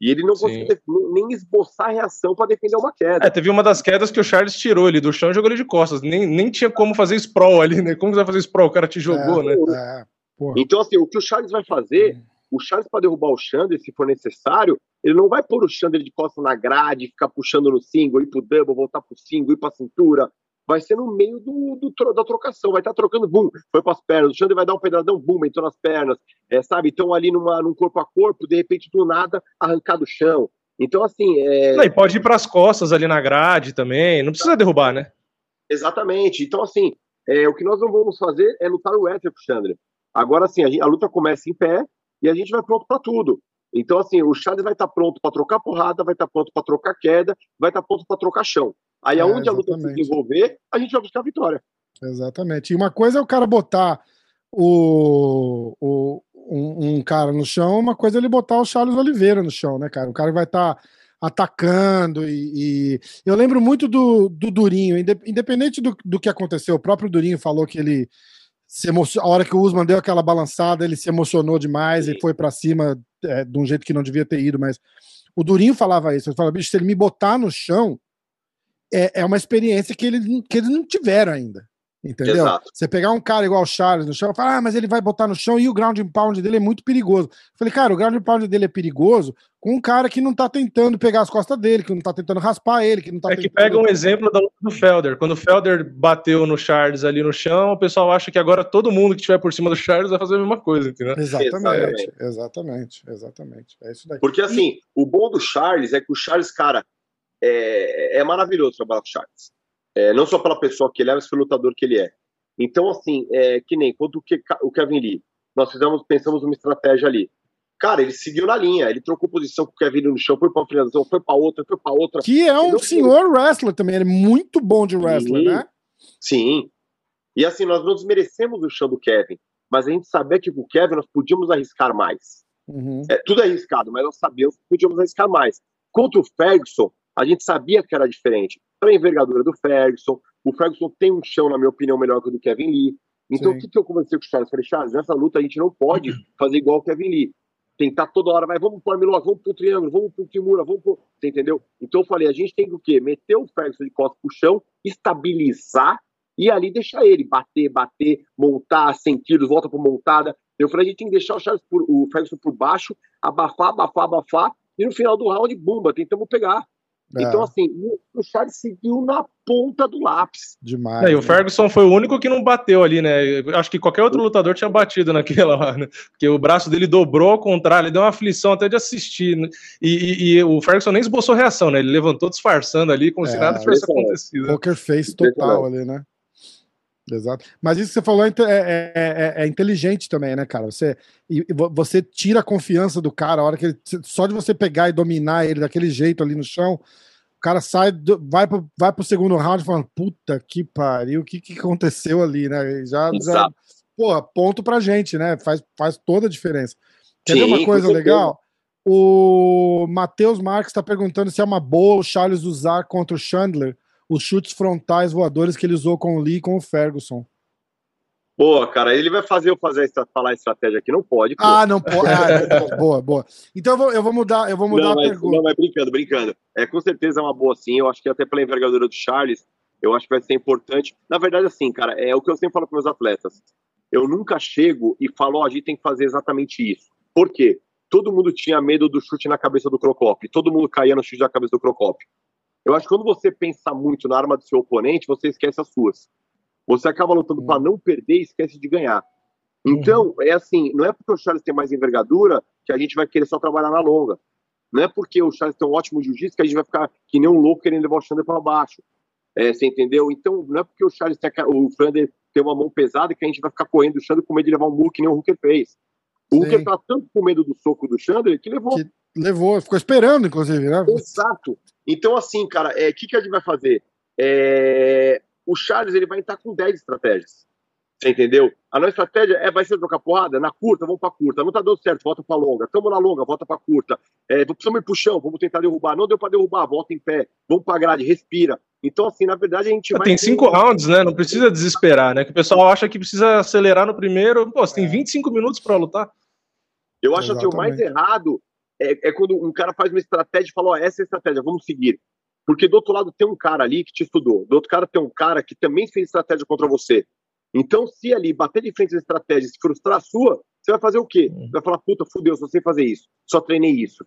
E ele não Sim. conseguiu nem esboçar a reação para defender uma queda. É, teve uma das quedas que o Charles tirou ele do chão e jogou ele de costas. Nem, nem tinha como fazer sprawl ali, né? Como você vai fazer sprawl? O cara te jogou, né? É, porra. Então, assim, o que o Charles vai fazer, o Charles, para derrubar o Chandler, se for necessário, ele não vai pôr o Chandler de costas na grade, ficar puxando no single, ir pro double, voltar pro single, ir pra cintura. Vai ser no meio do, do da trocação, vai estar trocando, bum, foi pras pernas. O Chandler vai dar um pedradão, bum, entrou nas pernas, é, sabe? Então, ali numa, num corpo a corpo, de repente, do nada, arrancar do chão. Então, assim, é, Não, e pode ir pras costas ali na grade também. Não precisa derrubar, né? Exatamente. Então, assim, é, o que nós não vamos fazer é lutar o éter com o Chandler. Agora, assim, a, gente- a luta começa em pé e a gente vai pronto para tudo. Então, assim, o Chandler vai estar pronto para trocar porrada, vai estar pronto para trocar queda, vai estar pronto para trocar chão. Aí, É, aonde a luta se desenvolver, a gente vai buscar a vitória. Exatamente. E uma coisa é o cara botar o, o- um, um cara no chão, uma coisa é ele botar o Charles Oliveira no chão, né, cara? O cara vai estar atacando e, e- eu lembro muito do, do Durinho, inde- independente do, do que aconteceu, o próprio Durinho falou que ele se emocio... a hora que o Usman deu aquela balançada, ele se emocionou demais e foi pra cima é, de um jeito que não devia ter ido, mas o Durinho falava isso, ele falava, bicho, se ele me botar no chão, é, é uma experiência que, ele, que eles não tiveram ainda. Entendeu? Exato. Você pegar um cara igual o Charles no chão e falar, ah, mas ele vai botar no chão e o ground and pound dele é muito perigoso. Eu falei, cara, o ground and pound dele é perigoso com um cara que não tá tentando pegar as costas dele, que não tá tentando raspar ele, que não tá É que tentando. pega um exemplo da luta do Felder. Quando o Felder bateu no Charles ali no chão, o pessoal acha que agora todo mundo que estiver por cima do Charles vai fazer a mesma coisa, entendeu? Exatamente, exatamente, exatamente. É isso daí. Porque, assim, o bom do Charles é que o Charles, cara, é, é maravilhoso trabalhar com o Charles. É, não só pela pessoa que ele é, mas pelo lutador que ele é. Então, assim, é, que nem quando o, Kevin Lee, nós fizemos, pensamos uma estratégia ali. Cara, ele seguiu na linha, ele trocou posição com o Kevin Lee no chão, foi pra uma finalização, foi pra outra, foi pra outra. Que é um senhor wrestler também, ele é muito bom de wrestler, Sim. né? Sim. E assim, nós não desmerecemos o chão do Kevin, mas a gente sabia que com o Kevin nós podíamos arriscar mais. Uhum. É, tudo é arriscado, mas nós sabíamos que podíamos arriscar mais. Contra o Ferguson, a gente sabia que era diferente. Pela envergadura do Ferguson, o Ferguson tem um chão, na minha opinião, melhor que o do Kevin Lee. Então, Sim. o que, que eu conversei com o Charles? Falei, Charles, nessa luta a gente não pode fazer igual o Kevin Lee. Tentar toda hora, vai, vamos pro armlock, vamos pro triângulo, vamos pro Kimura, vamos pro... Você entendeu? Então eu falei, a gente tem que o quê? Meter o Ferguson de costas pro chão, estabilizar e ali deixar ele bater, bater, montar, sentidos, volta pro montada. Eu falei, a gente tem que deixar o, Charles por, o Ferguson por baixo, abafar, abafar, abafar, e no final do round, bumba, tentamos pegar. É. Então, assim, o Charles seguiu na ponta do lápis. Demais. É, e o né? Ferguson foi o único que não bateu ali, né? Acho que qualquer outro lutador tinha batido naquela lá, né? Porque o braço dele dobrou ao contrário, ele deu uma aflição até de assistir. né? E, e- e o Ferguson nem esboçou reação, né? Ele levantou disfarçando ali, como se É, nada tivesse acontecido. Poker face total ali, né? Exato. Mas isso que você falou é, é- é- é- é inteligente também, né, cara? Você, e- vo- você tira a confiança do cara, a hora que ele. Só de você pegar e dominar ele daquele jeito ali no chão, o cara sai, do- vai, pro, vai pro segundo round falando, puta que pariu, o que, que aconteceu ali, né? Já, já, porra, ponto pra gente, né? Faz, faz toda a diferença. Quer ver uma coisa legal? O Matheus Marques está perguntando se é uma boa o Charles usar contra o Chandler os chutes frontais voadores que ele usou com o Lee e com o Ferguson. Boa, cara, ele vai fazer eu fazer falar a estratégia aqui, não pode. pô. Ah, não pode. Ah, boa, boa. Então eu vou, eu vou mudar, eu vou mudar não, a mas, pergunta. não, mas brincando, brincando. É, com certeza é uma boa sim. Eu acho que até pela envergadura do Charles, eu acho que vai ser importante. Na verdade, assim, cara, é o que eu sempre falo para meus atletas. Eu nunca chego e falo, ó, a gente tem que fazer exatamente isso. Por quê? Todo mundo tinha medo do chute na cabeça do Crocop. Todo mundo caía no chute na cabeça do Crocop. Eu acho que quando você pensa muito na arma do seu oponente, você esquece as suas. Você acaba lutando para não perder e esquece de ganhar. Então, é assim, não é porque o Charles tem mais envergadura que a gente vai querer só trabalhar na longa. Não é porque o Charles tem um ótimo jiu-jitsu que a gente vai ficar que nem um louco querendo levar o Chandler para baixo. É, você entendeu? Então, não é porque o Charles tem o Flander tem uma mão pesada que a gente vai ficar correndo do Chandler com medo de levar um murro que nem o Hooker fez. O Sim. Hooker tá tanto com medo do soco do Chandler que levou. Que levou, ficou esperando, inclusive, né? Exato. Então, assim, cara, o que, que a gente vai fazer? É, O Charles ele vai entrar com 10 estratégias. Você entendeu? A nossa estratégia é, vai ser trocar porrada? Na curta, vamos pra curta. Não tá dando certo, volta pra longa. Tamo na longa, volta pra curta. É, precisamos ir pro chão, vamos tentar derrubar. Não deu pra derrubar, volta em pé. Vamos pra grade, respira. Então, assim, na verdade, a gente vai. Tem ter- cinco rounds, né? Não precisa desesperar, né? Que o pessoal acha que precisa acelerar no primeiro. Pô, você tem 25 minutos pra lutar. Eu acho que o mais Exatamente. errado é, é quando um cara faz uma estratégia e fala, ó, essa é a estratégia, vamos seguir. Porque do outro lado tem um cara ali que te estudou, do outro cara tem um cara que também fez estratégia contra você. Então, se ali bater de frente a estratégia e se frustrar a sua, você vai fazer o quê? Você vai falar, puta, fudeu, só sei fazer isso, só treinei isso.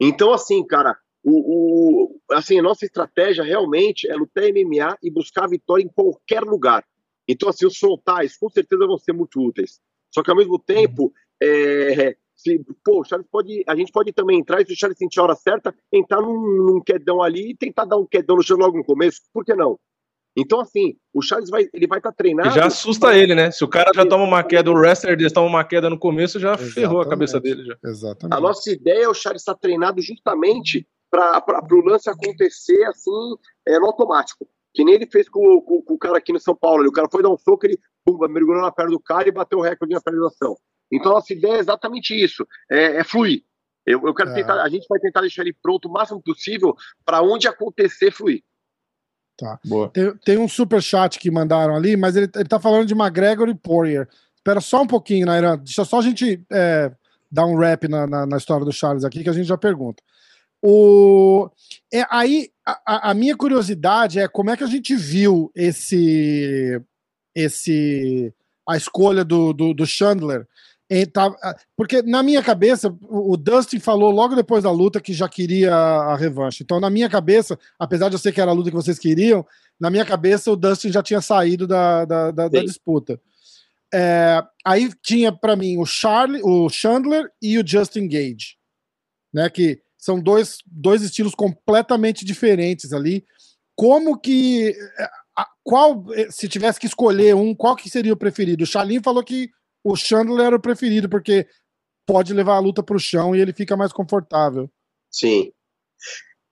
Então, assim, cara, o, o- assim, a nossa estratégia realmente é lutar MMA e buscar a vitória em qualquer lugar. Então, assim, os frontais com certeza vão ser muito úteis. Só que ao mesmo tempo, é, se, pô, o Charles pode, a gente pode também entrar e se o Charles sentir a hora certa, entrar num, num quedão ali e tentar dar um quedão no chão logo no começo, por que não? Então, assim, o Charles vai, ele vai estar E treinado. já assusta ele, né? Se o cara já toma uma queda, o wrestler dele toma uma queda no começo, já ferrou a cabeça dele. Já. Exatamente. A nossa ideia é o Charles estar treinado justamente para o lance acontecer assim, é, no automático. Que nem ele fez com, o- com- com o cara aqui no São Paulo. O cara foi dar um soco, ele pumba, mergulhou na perna do cara e bateu o recorde na finalização. Então, a nossa ideia é exatamente isso: é, é fluir. Eu, eu quero É. tentar, a gente vai tentar deixar ele pronto o máximo possível para onde acontecer fluir. Tá. Boa. Tem, tem um super chat que mandaram ali, mas ele, ele tá falando de McGregor e Poirier. Espera só um pouquinho, Nairan. Deixa só a gente é, dar um rap na, na, na história do Charles aqui, que a gente já pergunta. O, é, aí, a- a, a minha curiosidade é como é que a gente viu esse, esse a escolha do, do, do Chandler. Tá- porque na minha cabeça, o Dustin falou logo depois da luta que já queria a, revanche. Então, na minha cabeça, apesar de eu ser que era a luta que vocês queriam, na minha cabeça o Dustin já tinha saído da, da, da- da disputa. É, aí tinha para mim o Charlie, o Chandler e o Justin Gage, né? Que são dois, dois estilos completamente diferentes ali. Como que a- qual se tivesse que escolher um, qual que seria o preferido? O Charlin falou que o Chandler era o preferido porque pode levar a luta para o chão e ele fica mais confortável. Sim.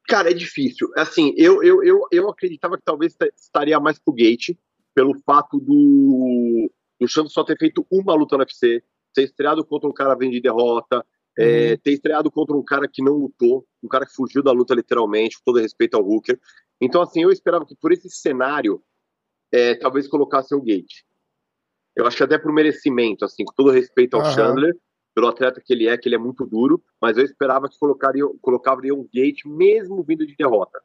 Cara, é difícil. Assim, eu, eu, eu, eu acreditava que talvez esta- estaria mais pro Gate, pelo fato do, do Chandler só ter feito uma luta no UFC, ter estreado contra um cara vindo de derrota, é, ter estreado contra um cara que não lutou, um cara que fugiu da luta literalmente, com todo respeito ao Hooker. Então, assim, eu esperava que por esse cenário, é, talvez colocasse o Gate. Eu acho que até por merecimento, assim, com todo respeito ao Aham. Chandler, pelo atleta que ele é, que ele é muito duro, mas eu esperava que colocariam, colocariam o Gate mesmo vindo de derrota.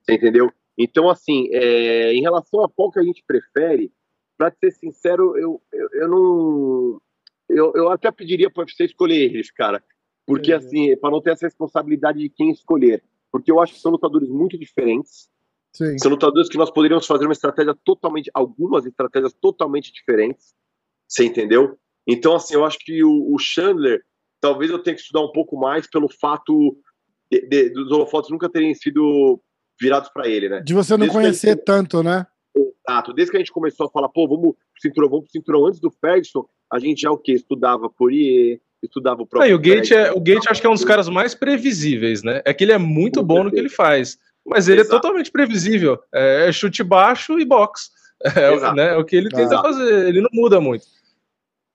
Você entendeu? Então, assim, é, em relação a qual que a gente prefere, pra ser sincero, eu, eu, eu não. Eu, eu até pediria para você escolher eles, cara. Porque, Uhum. assim, para não ter essa responsabilidade de quem escolher. porque eu acho que são lutadores muito diferentes. Sim. São lutadores que nós poderíamos fazer uma estratégia totalmente, algumas estratégias totalmente diferentes. Você entendeu? Então, assim, eu acho que o, o Chandler, talvez eu tenha que estudar um pouco mais pelo fato de, de, dos holofotes nunca terem sido virados para ele, né? De você não Desde conhecer ele- tanto, né? Exato. Desde que a gente começou a falar, pô, vamos pro cinturão, vamos pro cinturão antes do Ferguson, a gente já o quê? Estudava Poirier, estudava o próprio. Aí, o Gate, Ferguson. é, o Gate acho que é um dos caras mais previsíveis, né? É que ele é muito Com bom no que ele faz. Mas ele Exato. é totalmente previsível. É chute baixo e boxe. É, né, é o que ele tenta Exato. fazer. Ele não muda muito.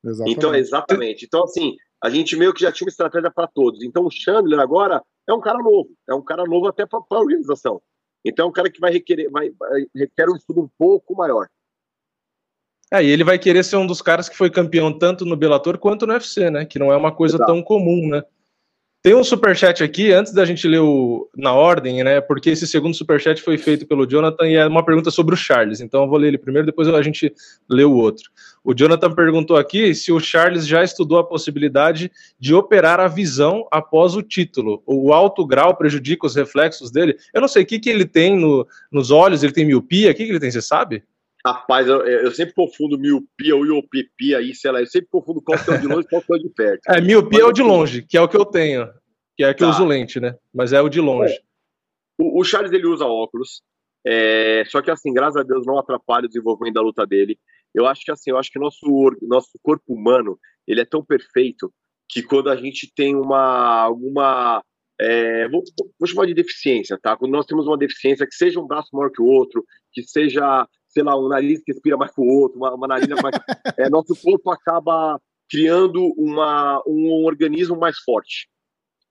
Exatamente. Então, exatamente. Então, assim, a gente meio que já tinha uma estratégia para todos. Então, o Chandler agora é um cara novo. É um cara novo até para a organização. Então, é um cara que vai requerer, vai, vai- requer um estudo um pouco maior. É, e ele vai querer ser um dos caras que foi campeão tanto no Bellator quanto no UFC, né? Que não é uma coisa Exato. tão comum, né? Tem um superchat aqui, antes da gente ler o, na ordem, né? Porque esse segundo superchat foi feito pelo Jonathan e é uma pergunta sobre o Charles. Então eu vou ler ele primeiro, depois a gente lê o outro. O Jonathan perguntou aqui se o Charles já estudou a possibilidade de operar a visão após o título. O alto grau prejudica os reflexos dele? Eu não sei o que, que ele tem no, nos olhos, ele tem miopia? O que, que ele tem, você sabe? Rapaz, eu, eu sempre confundo miopia ou iopia aí, sei lá. Eu sempre confundo qual que é o de longe e qual que é o de perto. É, miopia é o de longe, que é o que eu tenho. Que é que eu Tá. uso lente, né? Mas é o de longe. O, o Charles ele usa óculos, é, só que assim, graças a Deus não atrapalha o desenvolvimento da luta dele. Eu acho que assim, eu acho que nosso nosso corpo humano ele é tão perfeito que quando a gente tem uma alguma é, vou, vou chamar de deficiência, tá? Quando nós temos uma deficiência que seja um braço maior que o outro, que seja sei lá um nariz que respira mais que o outro, uma, uma narina mais, é, nosso corpo acaba criando uma um organismo mais forte.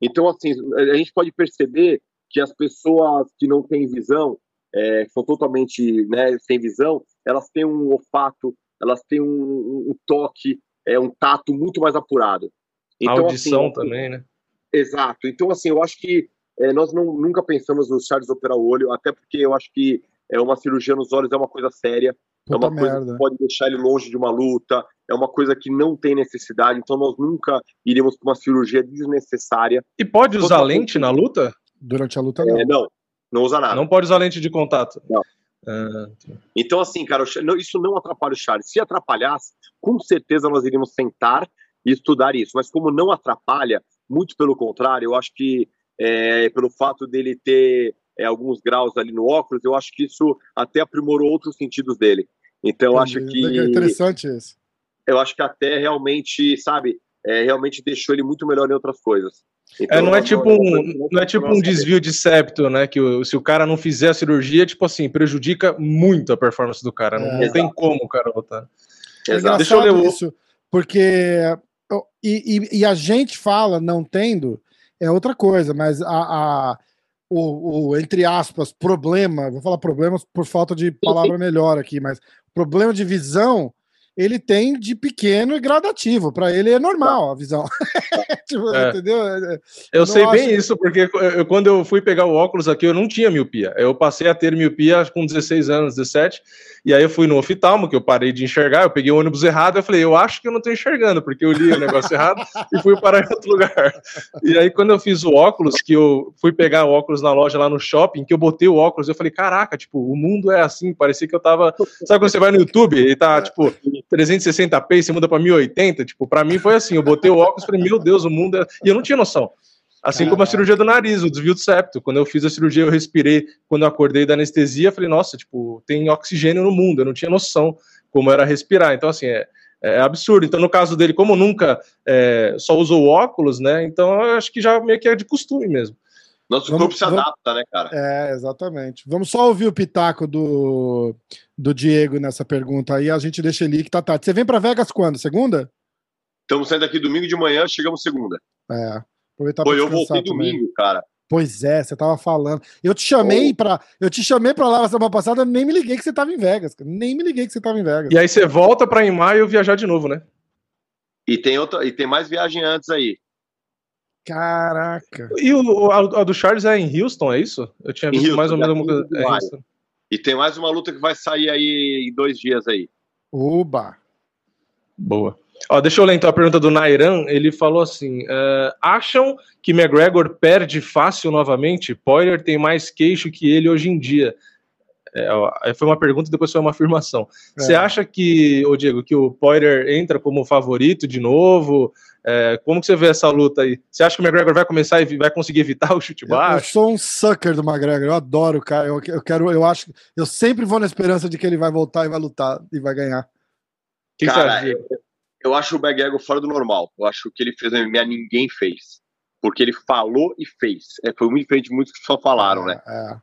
Então, assim, a gente pode perceber que as pessoas que não têm visão, é, que são totalmente né, sem visão, elas têm um olfato, elas têm um, um toque, é, um tato muito mais apurado. Então, Audição assim, também, né? Exato. Então, assim, eu acho que é, nós não, nunca pensamos no Charles operar o olho, até porque eu acho que é uma cirurgia nos olhos é uma coisa séria, é Puta uma coisa merda. que pode deixar ele longe de uma luta, é uma coisa que não tem necessidade, então nós nunca iríamos para uma cirurgia desnecessária. E pode usar Totalmente. lente na luta? Durante a luta, não. É, não, não usa nada. Não pode usar lente de contato. Não. Ah, Então, assim, cara, isso não atrapalha o Charles. Se atrapalhasse, com certeza nós iríamos sentar e estudar isso. Mas como não atrapalha, muito pelo contrário, eu acho que é, pelo fato dele ter é, alguns graus ali no óculos, eu acho que isso até aprimorou outros sentidos dele. Então, eu acho que É interessante isso. eu acho que até realmente, sabe, é, realmente deixou ele muito melhor em outras coisas. Então, É, não é nós tipo um, não é tipo um desvio de septo, né? Que o- se o cara não fizer a cirurgia, tipo assim, prejudica muito a performance do cara. Não, É. não tem como o cara lutar. É Exato. Deixa eu ler isso, porque e, e- e a gente fala não tendo é outra coisa, mas a, a- o, o, entre aspas problema, vou falar problemas por falta de palavra melhor aqui, mas problema de visão ele tem de pequeno e gradativo. Para ele é normal a visão, Tipo, É. entendeu? É, Eu não sei bem acho- isso, porque eu- eu- quando eu fui pegar o óculos aqui, eu não tinha miopia. Eu passei a ter miopia com 16 anos, 17, e aí eu fui no oftalmo, que eu parei de enxergar, eu peguei o ônibus errado, eu falei, eu acho que eu não tô enxergando, porque eu li o negócio errado e fui parar em outro lugar. E aí, quando eu fiz o óculos, que eu fui pegar o óculos na loja lá no shopping, que eu botei o óculos, eu falei, caraca, tipo, o mundo é assim, parecia que eu tava... Sabe quando você vai no YouTube e tá, tipo, 360p e você muda pra 1080? Tipo, pra mim foi assim, eu botei o óculos e falei, meu Deus, o mundo é... E eu não tinha noção. Assim como a cirurgia do nariz, o desvio do septo. Quando eu fiz a cirurgia, eu respirei. Quando eu acordei da anestesia, eu falei, nossa, tipo, tem oxigênio no mundo. Eu não tinha noção como era respirar. Então, assim, é, é absurdo. Então, no caso dele, como nunca é, só usou óculos, né? Então, eu acho que já meio que é de costume mesmo. Nosso Vamos- corpo se vamos- adapta, né, cara? É, exatamente. Vamos só ouvir o pitaco do, do Diego nessa pergunta aí, a gente deixa ele que tá tarde. Você vem para Vegas quando? Segunda? Estamos saindo aqui domingo de manhã, chegamos segunda. É. Aproveitar Pô, eu voltei também. domingo, cara. Pois é, você tava falando. Eu te chamei para, eu te chamei para lá na semana passada, nem me liguei que você tava em Vegas, cara. nem me liguei que você tava em Vegas. E aí você volta pra em maio viajar de novo, né? E tem, outra, e tem mais viagem antes aí. Caraca. E o, a, a do Charles é em Houston, é isso? Eu tinha visto Houston, mais ou menos uma coisa. 15 de É. Houston. E tem mais uma luta que vai sair aí em dois dias aí. Oba. Boa. Ó, deixa eu ler então a pergunta do Nairan. Ele falou assim: uh, acham que McGregor perde fácil novamente? Poirier tem mais queixo que ele hoje em dia. É, ó, foi uma pergunta e depois foi uma afirmação. É. Você acha que, ô Diego, que o Poirier entra como favorito de novo? É, como que você vê essa luta aí? Você acha que o McGregor vai começar e vai conseguir evitar o chute baixo? Eu, eu sou um sucker do McGregor, eu adoro o cara. Eu, eu, quero, eu acho, eu sempre vou na esperança de que ele vai voltar e vai lutar e vai ganhar. Que cara, que eu, eu acho o McGregor fora do normal. Eu acho que ele fez no MMA ninguém fez. Porque ele falou e fez. É, foi muito diferente de muitos que só falaram, né? É.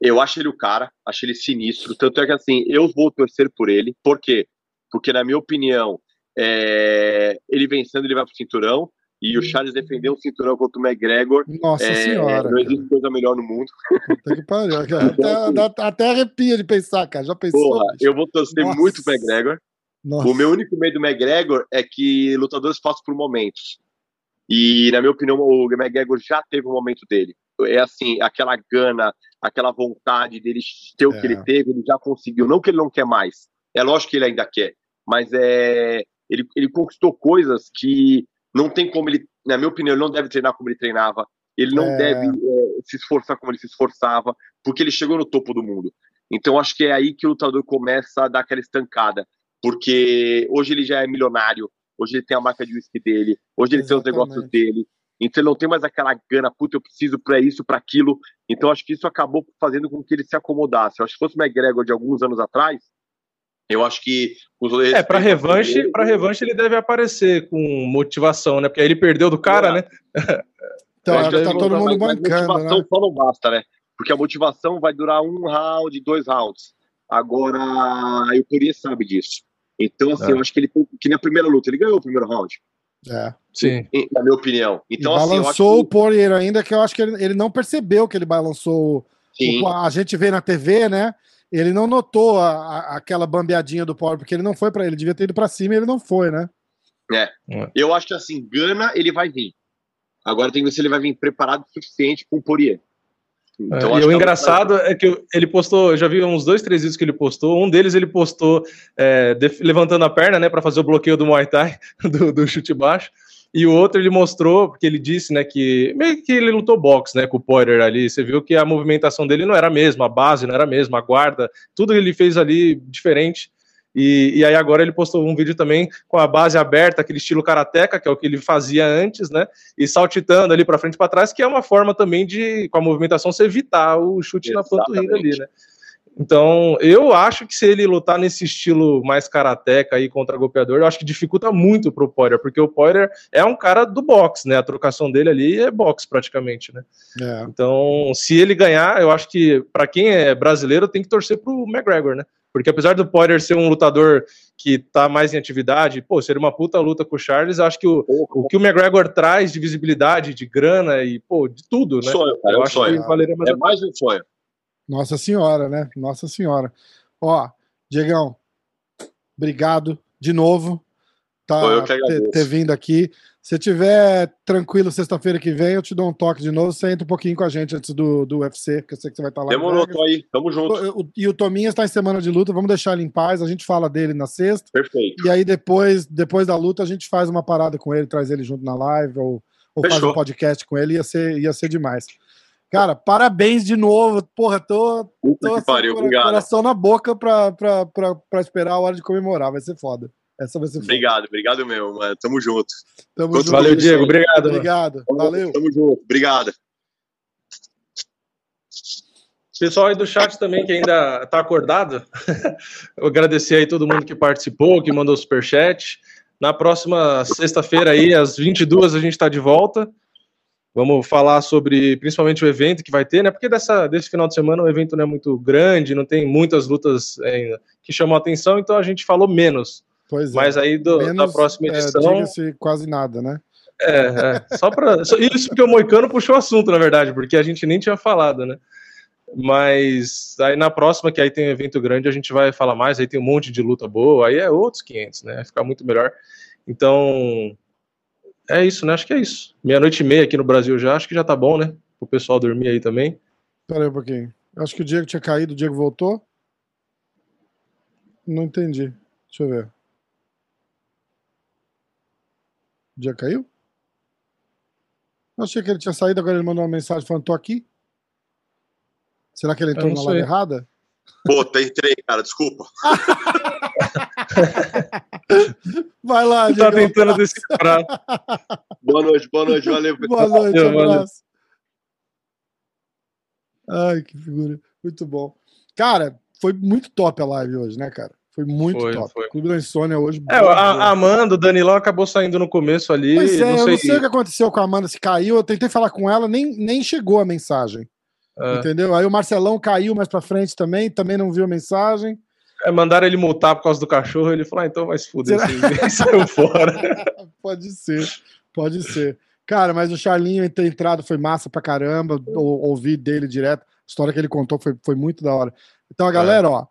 Eu acho ele o cara, acho ele sinistro. Tanto é que assim, eu vou torcer por ele. Por quê? Porque, na minha opinião, é... ele vencendo, ele vai pro cinturão. E o Charles defendeu o cinturão contra o McGregor. Nossa é... senhora. Não existe coisa melhor no mundo. Puta que pariu, cara. Até, até, até, arrepia de pensar, cara. Já pensou? Porra, eu vou torcer Nossa. muito pro McGregor. Nossa. O meu único medo do McGregor é que lutadores passam por momentos. E, na minha opinião, o McGregor já teve o um momento dele. É assim, aquela gana, aquela vontade dele ter o é. que ele teve, ele já conseguiu. Não que ele não quer mais. É lógico que ele ainda quer. Mas é, ele, ele conquistou coisas que não tem como ele, na minha opinião, ele não deve treinar como ele treinava. Ele não é. deve é, se esforçar como ele se esforçava, porque ele chegou no topo do mundo. Então, acho que é aí que o lutador começa a dar aquela estancada porque hoje ele já é milionário, hoje ele tem a marca de whisky dele, hoje ele Exatamente. tem os negócios dele, então ele não tem mais aquela gana, puta, eu preciso para isso, para aquilo. Então acho que isso acabou fazendo com que ele se acomodasse. Eu acho que se fosse o McGregor de alguns anos atrás, eu acho que os É, para revanche, para revanche ele deve aparecer com motivação, né? Porque aí ele perdeu do cara, é. né? Então, tá todo mundo bancando, motivação né? só não basta, né? Porque a motivação vai durar um round, dois rounds. Agora, o Poirier sabe disso. Então, assim, é. eu acho que ele, que na primeira luta, ele ganhou o primeiro round. É. Sim. Na minha opinião. Então, e assim, balançou que... o Poirier ainda, que eu acho que ele, ele não percebeu que ele balançou. Sim. O, a gente vê na TV, né? Ele não notou a, a, aquela bambeadinha do Poirier, porque ele não foi para ele. Devia ter ido para cima e ele não foi, né? É. é. Eu acho que assim, Gana, ele vai vir. Agora tem que ver se ele vai vir preparado o suficiente com o Poirier. Então, é, e o é engraçado é que ele postou, eu já vi uns dois, três vídeos que ele postou. Um deles ele postou é, levantando a perna, né, para fazer o bloqueio do Muay Thai, do, do, chute baixo. E o outro ele mostrou, porque ele disse, né, que meio que ele lutou boxe, né, com o Poirier ali. Você viu que a movimentação dele não era a mesma, a base não era a mesma, a guarda, tudo ele fez ali diferente. E, e, aí agora ele postou um vídeo também com a base aberta, aquele estilo karateca, que é o que ele fazia antes, né? E saltitando ali para frente e para trás, que é uma forma também de, com a movimentação, se evitar o chute Exatamente. na panturrilha ali, né? Então, eu acho que se ele lutar nesse estilo mais karateca aí contra golpeador, eu acho que dificulta muito pro Poirier, porque o Poirier é um cara do boxe, né? A trocação dele ali é boxe praticamente, né? É. Então, se ele ganhar, eu acho que para quem é brasileiro tem que torcer pro McGregor, né? Porque apesar do Poirier ser um lutador que tá mais em atividade, pô, seria uma puta luta com o Charles, acho que o, o que o McGregor traz de visibilidade, de grana e, pô, de tudo, né? Sonho, cara, eu é acho sonho. que valeria mais É mais um sonho. Nossa Senhora, né? Nossa Senhora. Ó, Diegão, obrigado de novo tá, ter, ter vindo aqui. Se tiver tranquilo sexta-feira que vem, eu te dou um toque de novo. Você entra um pouquinho com a gente antes do, do UFC, que eu sei que você vai estar lá. Demorou, tô aí. Tamo junto. E o Tominha está em semana de luta. Vamos deixar ele em paz. A gente fala dele na sexta. Perfeito. E aí depois, depois da luta, a gente faz uma parada com ele, traz ele junto na live ou, ou faz um podcast com ele. Ia ser, ia ser demais. Cara, parabéns de novo. Porra, tô, tô assim, pariu, coração na boca pra, pra, pra, pra esperar a hora de comemorar. Vai ser foda. Essa vai ser Obrigado, foda. obrigado mesmo, mano. Tamo junto. Tamo junto. Valeu, Diego. Obrigado. Obrigado. Valeu. Tamo junto. Obrigado. Pessoal aí do chat também que ainda está acordado, eu agradecer aí todo mundo que participou, que mandou superchat. Na próxima sexta-feira aí, às 22 a gente está de volta. Vamos falar sobre principalmente o evento que vai ter, né? Porque dessa, desse final de semana o evento não é muito grande, não tem muitas lutas ainda que chamam a atenção, então a gente falou menos. Pois é. Mas aí do, Menos, da próxima é, edição. É, quase nada, né? É, é. Só para. Isso porque o Moicano puxou o assunto, na verdade, porque a gente nem tinha falado, né? Mas aí na próxima, que aí tem um evento grande, a gente vai falar mais, aí tem um monte de luta boa, aí é outros 500, né? Vai ficar muito melhor. Então, é isso, né? Acho que é isso. Meia-noite e meia aqui no Brasil já, acho que já tá bom, né? O pessoal dormir aí também. Pera aí um pouquinho. Acho que o Diego tinha caído, o Diego voltou. Não entendi. Deixa eu ver. O dia caiu? Eu achei que ele tinha saído, agora ele mandou uma mensagem falando, tô aqui. Será que ele entrou na live errada? Pô, tem trem, cara, desculpa. Vai lá, Tá Diego. tentando decifrar. Boa noite, boa noite, valeu. Boa noite, valeu. abraço. Ai, que figura. Muito bom. Cara, foi muito top a live hoje, né, cara? Foi muito Foi, top. foi. Clube da Insônia hoje. É, boa, a, boa. a Amanda, o Danilão acabou saindo no começo ali. Pois é, não eu sei. não sei o que aconteceu com a Amanda, se caiu. Eu tentei falar com ela, nem, nem chegou a mensagem. É. Entendeu? Aí o Marcelão caiu mais pra frente também, também não viu a mensagem. É, mandaram ele multar por causa do cachorro. Ele falou: ah, então vai se fuder. Será? Saiu fora. Pode ser, pode ser. Cara, mas o Charlinho ter entrado foi massa pra caramba. ou- Ouvi dele direto. A história que ele contou foi, foi muito da hora. Então, a galera, ó,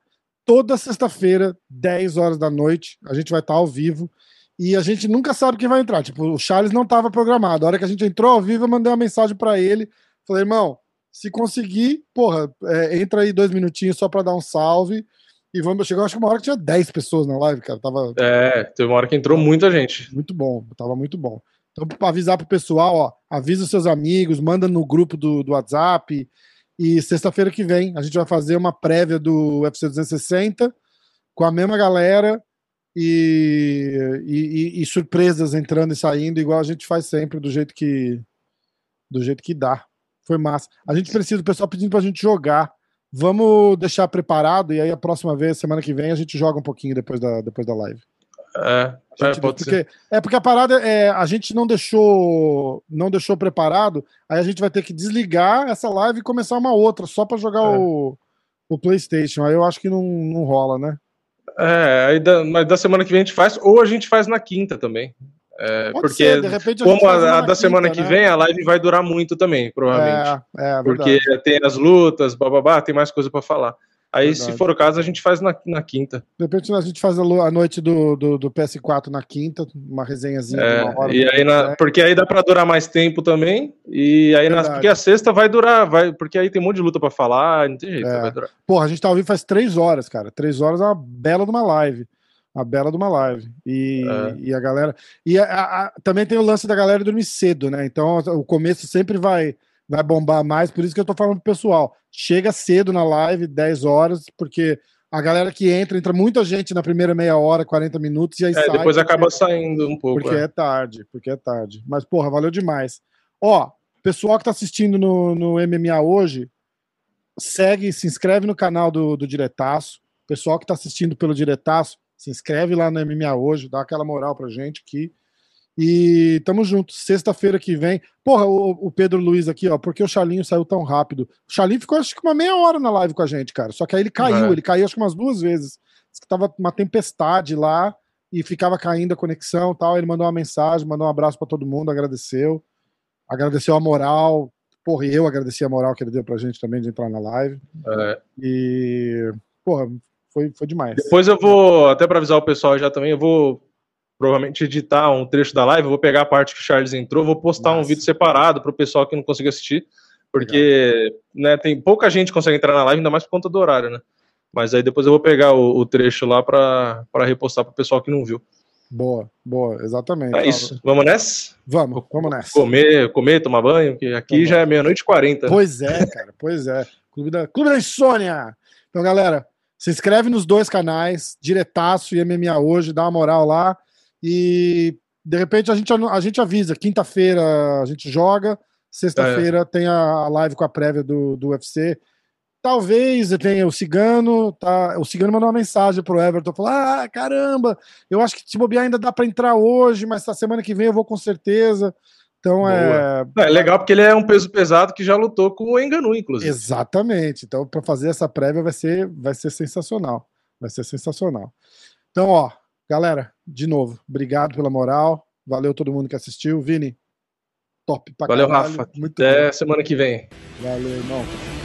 toda sexta-feira, 10 horas da noite, a gente vai estar ao vivo. E a gente nunca sabe quem vai entrar. Tipo, o Charles não estava programado. A hora que a gente entrou ao vivo, eu mandei uma mensagem pra ele. Falei, irmão, se conseguir, porra, é, entra aí dois minutinhos só pra dar um salve. E vamos. Chegou, acho que uma hora que tinha 10 pessoas na live, cara. Tava, É, teve uma hora que entrou muita gente. muito bom, tava muito bom. Então, para avisar pro pessoal, ó, avisa os seus amigos, manda no grupo do, do WhatsApp. E sexta-feira que vem a gente vai fazer uma prévia do UFC 260 com a mesma galera e, e, e- surpresas entrando e saindo, igual a gente faz sempre, do jeito que do jeito que dá. Foi massa. A gente precisa, o pessoal pedindo pra gente jogar. Vamos deixar preparado e aí a próxima vez, semana que vem, a gente joga um pouquinho depois da, depois da live. É, é, gente- pode ser. porque, é porque a parada é a gente não deixou não deixou preparado, aí a gente vai ter que desligar essa live e começar uma outra só pra jogar É. o, o PlayStation. Aí eu acho que não, não rola, né? É, aí da, mas da semana que vem a gente faz, ou a gente faz na quinta também. É, porque ser, de repente a como a, a da semana quinta, que né? vem, a live vai durar muito também, provavelmente. É, é porque verdade. tem as lutas, bababá, tem mais coisa pra falar. Aí, Verdade. se for o caso, a gente faz na, na quinta. De repente a gente faz a, a noite do, do, do PS4 na quinta, uma resenhazinha de É, uma hora. e aí na- quiser. porque aí dá pra durar mais tempo também. E aí porque a sexta vai durar, vai, porque aí tem um monte de luta pra falar, não tem jeito, É. vai durar. Porra, a gente tá ao vivo faz três horas, cara. Três horas é uma bela de uma live. Uma bela de uma live. E, É. e a galera. E a- a- a- também tem o lance da galera dormir cedo, né? Então o começo sempre vai, vai bombar mais. Por isso que eu tô falando pro pessoal. Chega cedo na live, 10 horas, porque a galera que entra, entra muita gente na primeira meia hora, 40 minutos, e aí É, sai. depois porque- acaba saindo um pouco. porque é. é tarde, porque é tarde. Mas, porra, valeu demais. Ó, pessoal que tá assistindo no, no MMA hoje, segue, se inscreve no canal do, do Diretaço. Pessoal que tá assistindo pelo Diretaço, se inscreve lá no MMA hoje, dá aquela moral pra gente aqui. E tamo junto. Sexta-feira que vem. Porra, o, o Pedro Luiz aqui, ó, porque o Chalinho saiu tão rápido. O Chalinho ficou acho que uma meia hora na live com a gente, cara. Só que aí ele caiu, É. ele caiu acho que umas duas vezes. Diz que tava uma tempestade lá e ficava caindo a conexão e tal. Ele mandou uma mensagem, mandou um abraço pra todo mundo, agradeceu. Agradeceu a moral. Porra, eu agradeci a moral que ele deu pra gente também de entrar na live. É. E, porra, foi, foi demais. Depois eu vou, até pra avisar o pessoal já também, eu vou provavelmente editar um trecho da live, vou pegar a parte que o Charles entrou, vou postar um Massa. vídeo separado pro pessoal que não conseguiu assistir, porque né, tem pouca gente que consegue entrar na live, ainda mais por conta do horário, né? Mas aí depois eu vou pegar o, o trecho lá pra pra repostar pro pessoal que não viu. Boa, boa, exatamente. É isso. Vamos nessa? Vamos, vamos nessa. Comer, comer, tomar banho, que aqui Vamos. já é meia-noite e quarenta. Pois é, cara, pois é. Clube da, Clube da Insônia! Então, galera, se inscreve nos dois canais, Diretaço e MMA Hoje, dá uma moral lá. E de repente a gente, a gente avisa. Quinta-feira a gente joga, sexta-feira É. tem a, live com a prévia do, do UFC. Talvez tenha o Cigano, tá? O Cigano mandou uma mensagem pro Everton, falou: Ah, caramba, eu acho que se bobear ainda dá para entrar hoje, mas na semana que vem eu vou com certeza. Então é, É legal porque ele é um peso pesado que já lutou com o Enganu, inclusive. Exatamente. Então, para fazer essa prévia vai ser, vai ser sensacional. Vai ser sensacional. Então, ó, galera, de novo, obrigado pela moral. Valeu todo mundo que assistiu. Vini, top pra Valeu, caralho. Rafa. Muito Até bom. semana que vem. Valeu, irmão.